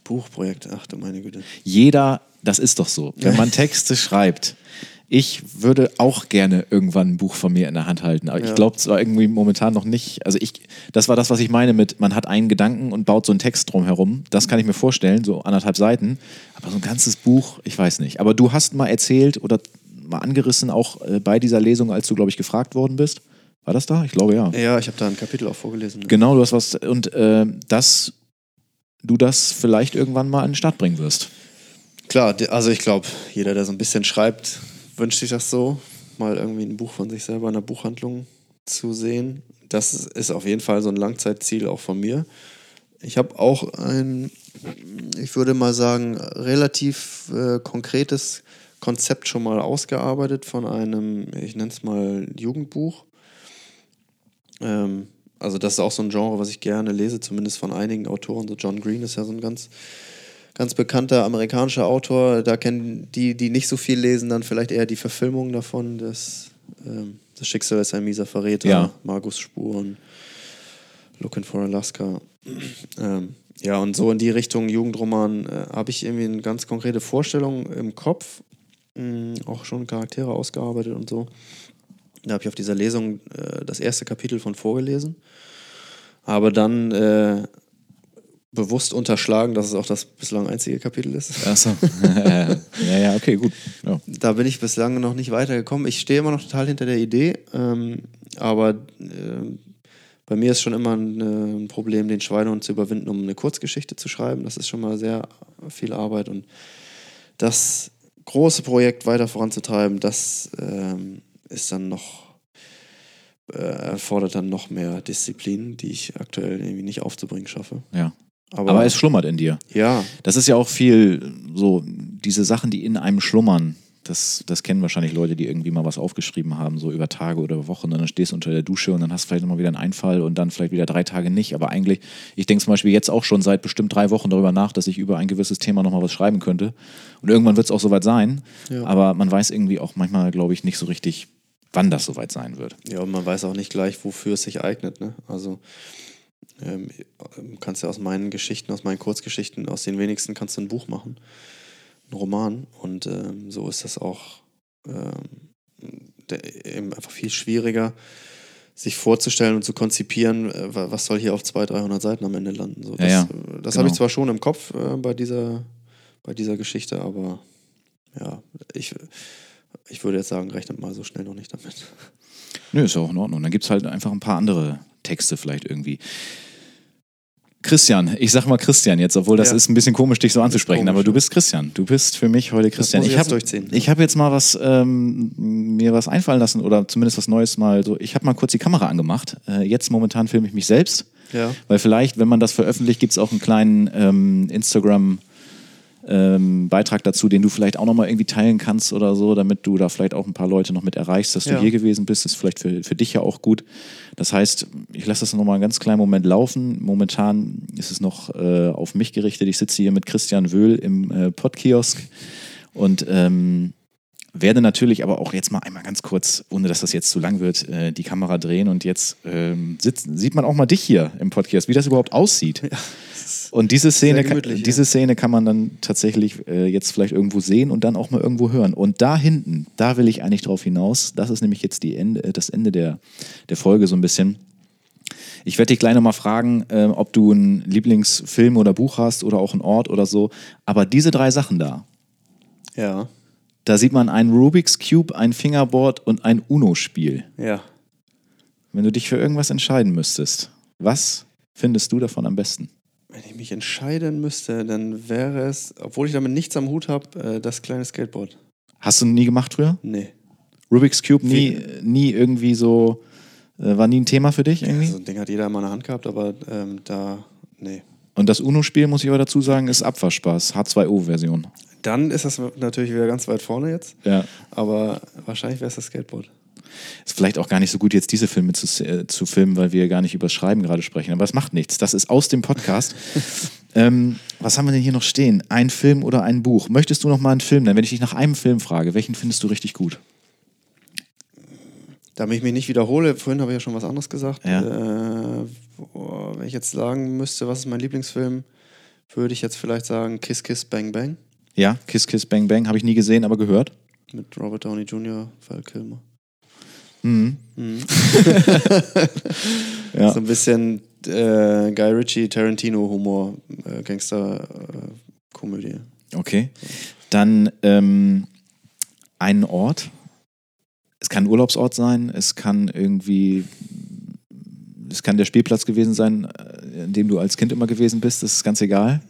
Buchprojekt, ach du meine Güte. Jeder, das ist doch so. Wenn man Texte schreibt, ich würde auch gerne irgendwann ein Buch von mir in der Hand halten, aber ja. ich glaube zwar irgendwie momentan noch nicht. Also ich, das war das, was ich meine mit, man hat einen Gedanken und baut so einen Text drumherum. Das kann ich mir vorstellen, so anderthalb Seiten. Aber so ein ganzes Buch, ich weiß nicht. Aber du hast mal erzählt oder mal angerissen, auch äh, bei dieser Lesung, als du, glaube ich, gefragt worden bist. War das da? Ich glaube ja. Ja, ich habe da ein Kapitel auch vorgelesen. Ne? Genau, du hast was. Und äh, dass du das vielleicht irgendwann mal an den Start bringen wirst. Klar, also ich glaube, jeder, der so ein bisschen schreibt, wünscht sich das so, mal irgendwie ein Buch von sich selber in der Buchhandlung zu sehen. Das ist auf jeden Fall so ein Langzeitziel auch von mir. Ich habe auch ein, ich würde mal sagen, relativ äh, konkretes Konzept schon mal ausgearbeitet von einem, ich nenne es mal Jugendbuch. Ähm, also das ist auch so ein Genre, was ich gerne lese, zumindest von einigen Autoren. So John Green ist ja so ein ganz ganz bekannter amerikanischer Autor. Da kennen die, die nicht so viel lesen, dann vielleicht eher die Verfilmung davon. Das, ähm, das Schicksal ist ein mieser Verräter, ja. Margus Spuren, Looking for Alaska. Ähm, ja, und so in die Richtung Jugendroman äh, habe ich irgendwie eine ganz konkrete Vorstellung im Kopf. Mh, auch schon Charaktere ausgearbeitet und so. Da habe ich auf dieser Lesung äh, das erste Kapitel von vorgelesen. Aber dann äh, bewusst unterschlagen, dass es auch das bislang einzige Kapitel ist. Achso. ja, ja, okay, gut. Ja. Da bin ich bislang noch nicht weitergekommen. Ich stehe immer noch total hinter der Idee, ähm, aber äh, bei mir ist schon immer ein, äh, ein, Problem, den Schweinehund zu überwinden, um eine Kurzgeschichte zu schreiben. Das ist schon mal sehr viel Arbeit und das große Projekt weiter voranzutreiben, das ähm, ist dann noch äh, erfordert dann noch mehr Disziplin, die ich aktuell irgendwie nicht aufzubringen schaffe. Ja. Aber, Aber, es schlummert in dir. Ja. Das ist ja auch viel so, diese Sachen, die in einem schlummern. Das, das kennen wahrscheinlich Leute, die irgendwie mal was aufgeschrieben haben, so über Tage oder Wochen. Und dann stehst du unter der Dusche und dann hast du vielleicht nochmal wieder einen Einfall und dann vielleicht wieder drei Tage nicht. Aber eigentlich, ich denke zum Beispiel jetzt auch schon seit bestimmt drei Wochen darüber nach, dass ich über ein gewisses Thema nochmal was schreiben könnte. Und irgendwann wird es auch soweit sein. Ja. Aber man weiß irgendwie auch manchmal, glaube ich, nicht so richtig, wann das soweit sein wird. Ja, und man weiß auch nicht gleich, wofür es sich eignet. Ne? Also ähm, kannst ja aus meinen Geschichten, aus meinen Kurzgeschichten, aus den wenigsten kannst du ein Buch machen, ein Roman. Und ähm, so ist das auch ähm, der, eben einfach viel schwieriger, sich vorzustellen und zu konzipieren, äh, was soll hier auf 200, 300 Seiten am Ende landen. So, das ja, ja, äh, das genau. habe ich zwar schon im Kopf äh, bei, dieser, bei dieser Geschichte, aber ja, ich, ich würde jetzt sagen, rechnet mal so schnell noch nicht damit. Nö, ist ja auch in Ordnung. Dann gibt es halt einfach ein paar andere Texte vielleicht irgendwie. Christian, ich sag mal Christian jetzt, obwohl das ja. ist ein bisschen komisch, dich so anzusprechen, aber du bist Christian. Du bist für mich heute Christian. ich habe hab jetzt mal was ähm, mir was einfallen lassen oder zumindest was Neues mal so. Ich habe mal kurz die Kamera angemacht. Äh, jetzt momentan filme ich mich selbst, ja. weil vielleicht, wenn man das veröffentlicht, gibt es auch einen kleinen ähm, Instagram ähm, Beitrag dazu, den du vielleicht auch nochmal irgendwie teilen kannst oder so, damit du da vielleicht auch ein paar Leute noch mit erreichst, dass du hier gewesen bist. Das ist vielleicht für, für dich ja auch gut. Das heißt, ich lasse das nochmal einen ganz kleinen Moment laufen. Momentan ist es noch äh, auf mich gerichtet. Ich sitze hier mit Christian Wöhl im äh, Podkiosk und ähm, werde natürlich aber auch jetzt mal einmal ganz kurz, ohne dass das jetzt zu lang wird, äh, die Kamera drehen und jetzt ähm, sitzt, sieht man auch mal dich hier im Podcast, wie das überhaupt aussieht. Ja. Und diese Szene, kann, diese Szene kann man dann tatsächlich äh, jetzt vielleicht irgendwo sehen und dann auch mal irgendwo hören. Und da hinten, da will ich eigentlich drauf hinaus. Das ist nämlich jetzt die Ende, äh, das Ende der, der Folge so ein bisschen. Ich werde dich gleich nochmal fragen, äh, ob du einen Lieblingsfilm oder Buch hast oder auch einen Ort oder so. Aber diese drei Sachen da. Ja. Da sieht man ein Rubik's Cube, ein Fingerboard und ein Uno-Spiel. Ja. Wenn du dich für irgendwas entscheiden müsstest, was findest du davon am besten? Wenn ich mich entscheiden müsste, dann wäre es, obwohl ich damit nichts am Hut habe, äh, das kleine Skateboard. Hast du nie gemacht früher? Nee. Rubik's Cube nie, nie irgendwie so, äh, war nie ein Thema für dich irgendwie? Ja, so ein Ding hat jeder in meiner Hand gehabt, aber ähm, da, nee. Und das UNO-Spiel, muss ich aber dazu sagen, ist Abwaschspaß, H2O-Version. Dann ist das natürlich wieder ganz weit vorne jetzt. Ja. Aber wahrscheinlich wäre es das Skateboard. Ist vielleicht auch gar nicht so gut, jetzt diese Filme zu, äh, zu filmen, weil wir gar nicht über Schreiben gerade sprechen. Aber es macht nichts. Das ist aus dem Podcast. ähm, was haben wir denn hier noch stehen? Ein Film oder ein Buch? Möchtest du noch mal einen Film nennen? Wenn ich dich nach einem Film frage, welchen findest du richtig gut? Damit ich mich nicht wiederhole, vorhin habe ich ja schon was anderes gesagt. Ja. Äh, boah, wenn ich jetzt sagen müsste, was ist mein Lieblingsfilm, würde ich jetzt vielleicht sagen Kiss Kiss Bang Bang Ja, Kiss Kiss Bang Bang habe ich nie gesehen, aber gehört. mit Robert Downey Jr., Val Kilmer. Mhm. Mhm. Ja. So ein bisschen äh, Guy Ritchie, Tarantino-Humor, äh, Gangster-Komödie. Okay. Dann ähm, einen Ort. Es kann ein Urlaubsort sein, es kann irgendwie, es kann der Spielplatz gewesen sein, äh, in dem du als Kind immer gewesen bist, das ist ganz egal.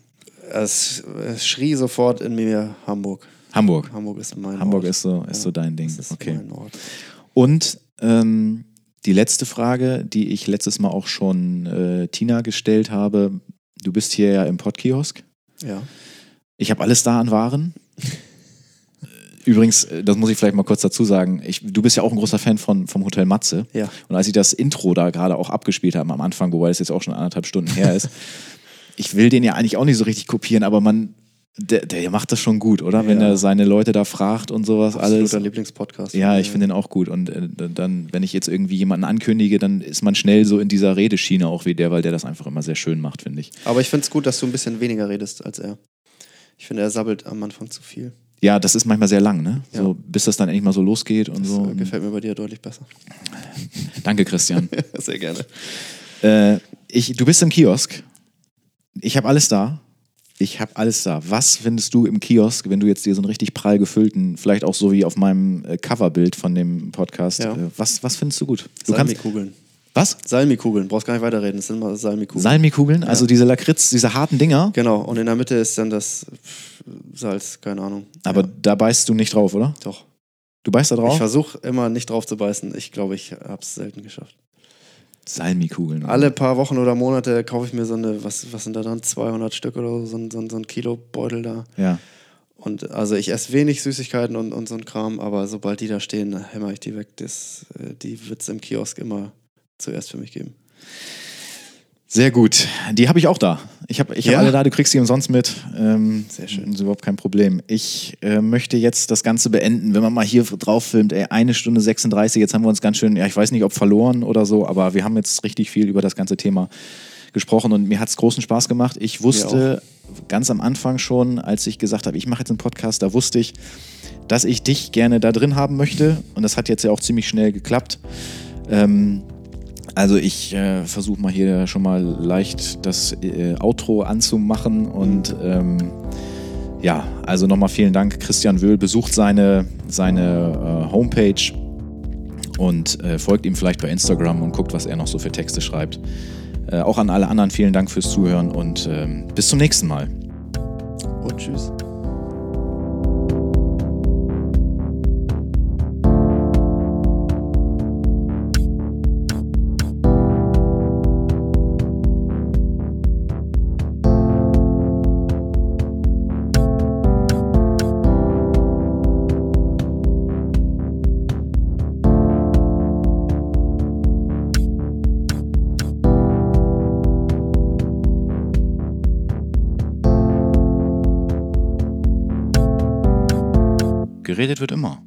es, es schrie sofort in mir Hamburg. Hamburg. Hamburg ist mein Hamburg Ort. ist so, ist Ja, so dein Ding. Das ist Okay. mein Ort. Und ähm, die letzte Frage, die ich letztes Mal auch schon äh, Tina gestellt habe. Du bist hier ja im Podkiosk. Ja. Ich habe alles da an Waren. Übrigens, äh, das muss ich vielleicht mal kurz dazu sagen. Ich, du bist ja auch ein großer Fan von, vom Hotel Matze. Ja. Und als ich das Intro da gerade auch abgespielt habe am Anfang, wobei das jetzt auch schon anderthalb Stunden her ist, ich will den ja eigentlich auch nicht so richtig kopieren, aber man, der, der macht das schon gut, oder? Wenn Ja. er seine Leute da fragt und sowas alles. Absoluter Lieblingspodcast. Ja, ich finde den auch gut. Und äh, dann, wenn ich jetzt irgendwie jemanden ankündige, dann ist man schnell so in dieser Redeschiene auch wie der, weil der das einfach immer sehr schön macht, finde ich. Aber ich finde es gut, dass du ein bisschen weniger redest als er. Ich finde, er sabbelt am Anfang zu viel. Ja, das ist manchmal sehr lang, ne? Ja. So, bis das dann endlich mal so losgeht und Das so. äh, gefällt mir bei dir deutlich besser. Danke, Christian. Sehr gerne. äh, ich, du bist im Kiosk. Ich habe alles da. Ich habe alles da. Was findest du im Kiosk, wenn du jetzt dir so einen richtig prall gefüllten, vielleicht auch so wie auf meinem äh, Coverbild von dem Podcast, Ja. äh, was, was findest du gut? Du Salmikugeln. was? Salmikugeln, brauchst gar nicht weiterreden, das sind immer Salmikugeln. Salmikugeln? Also diese Lakritz, diese harten Dinger? genau, und in der Mitte ist dann das Salz, keine Ahnung. Aber ja, da beißt du nicht drauf, oder? doch. Du beißt da Ich drauf? versuche immer nicht drauf zu beißen. Ich glaube, ich habe es selten geschafft. Salmikugeln. Alle paar Wochen oder Monate kaufe ich mir so eine, was, was sind da dran, 200 Stück oder so, so, ein- so, ein- so ein Kilo Beutel da. Ja. Und also ich esse wenig Süßigkeiten und, und so ein Kram, aber sobald die da stehen, hämmer ich die weg. Das, äh, die wird es im Kiosk immer zuerst für mich geben. Sehr gut. Die habe ich auch da. Ich habe ich hab Ja? alle da, du kriegst die umsonst mit. Ähm, Sehr schön. Ist überhaupt kein Problem. Ich äh, möchte jetzt das Ganze beenden. Wenn man mal hier drauf filmt, ey, eine Stunde 36, jetzt haben wir uns ganz schön, ja, ich weiß nicht, ob verloren oder so, aber wir haben jetzt richtig viel über das ganze Thema gesprochen und mir hat es großen Spaß gemacht. Ich wusste ganz am Anfang schon, als ich gesagt habe, ich mache jetzt einen Podcast, da wusste ich, dass ich dich gerne da drin haben möchte und das hat jetzt ja auch ziemlich schnell geklappt. Ähm, also ich äh, versuche mal hier schon mal leicht das äh, Outro anzumachen und ähm, ja, also nochmal vielen Dank, Christian Wöhl. Besucht seine, seine äh, Homepage und äh, folgt ihm vielleicht bei Instagram und guckt, was er noch so für Texte schreibt. Äh, auch an alle anderen vielen Dank fürs Zuhören und ähm, bis zum nächsten Mal. Und tschüss. Geredet wird immer.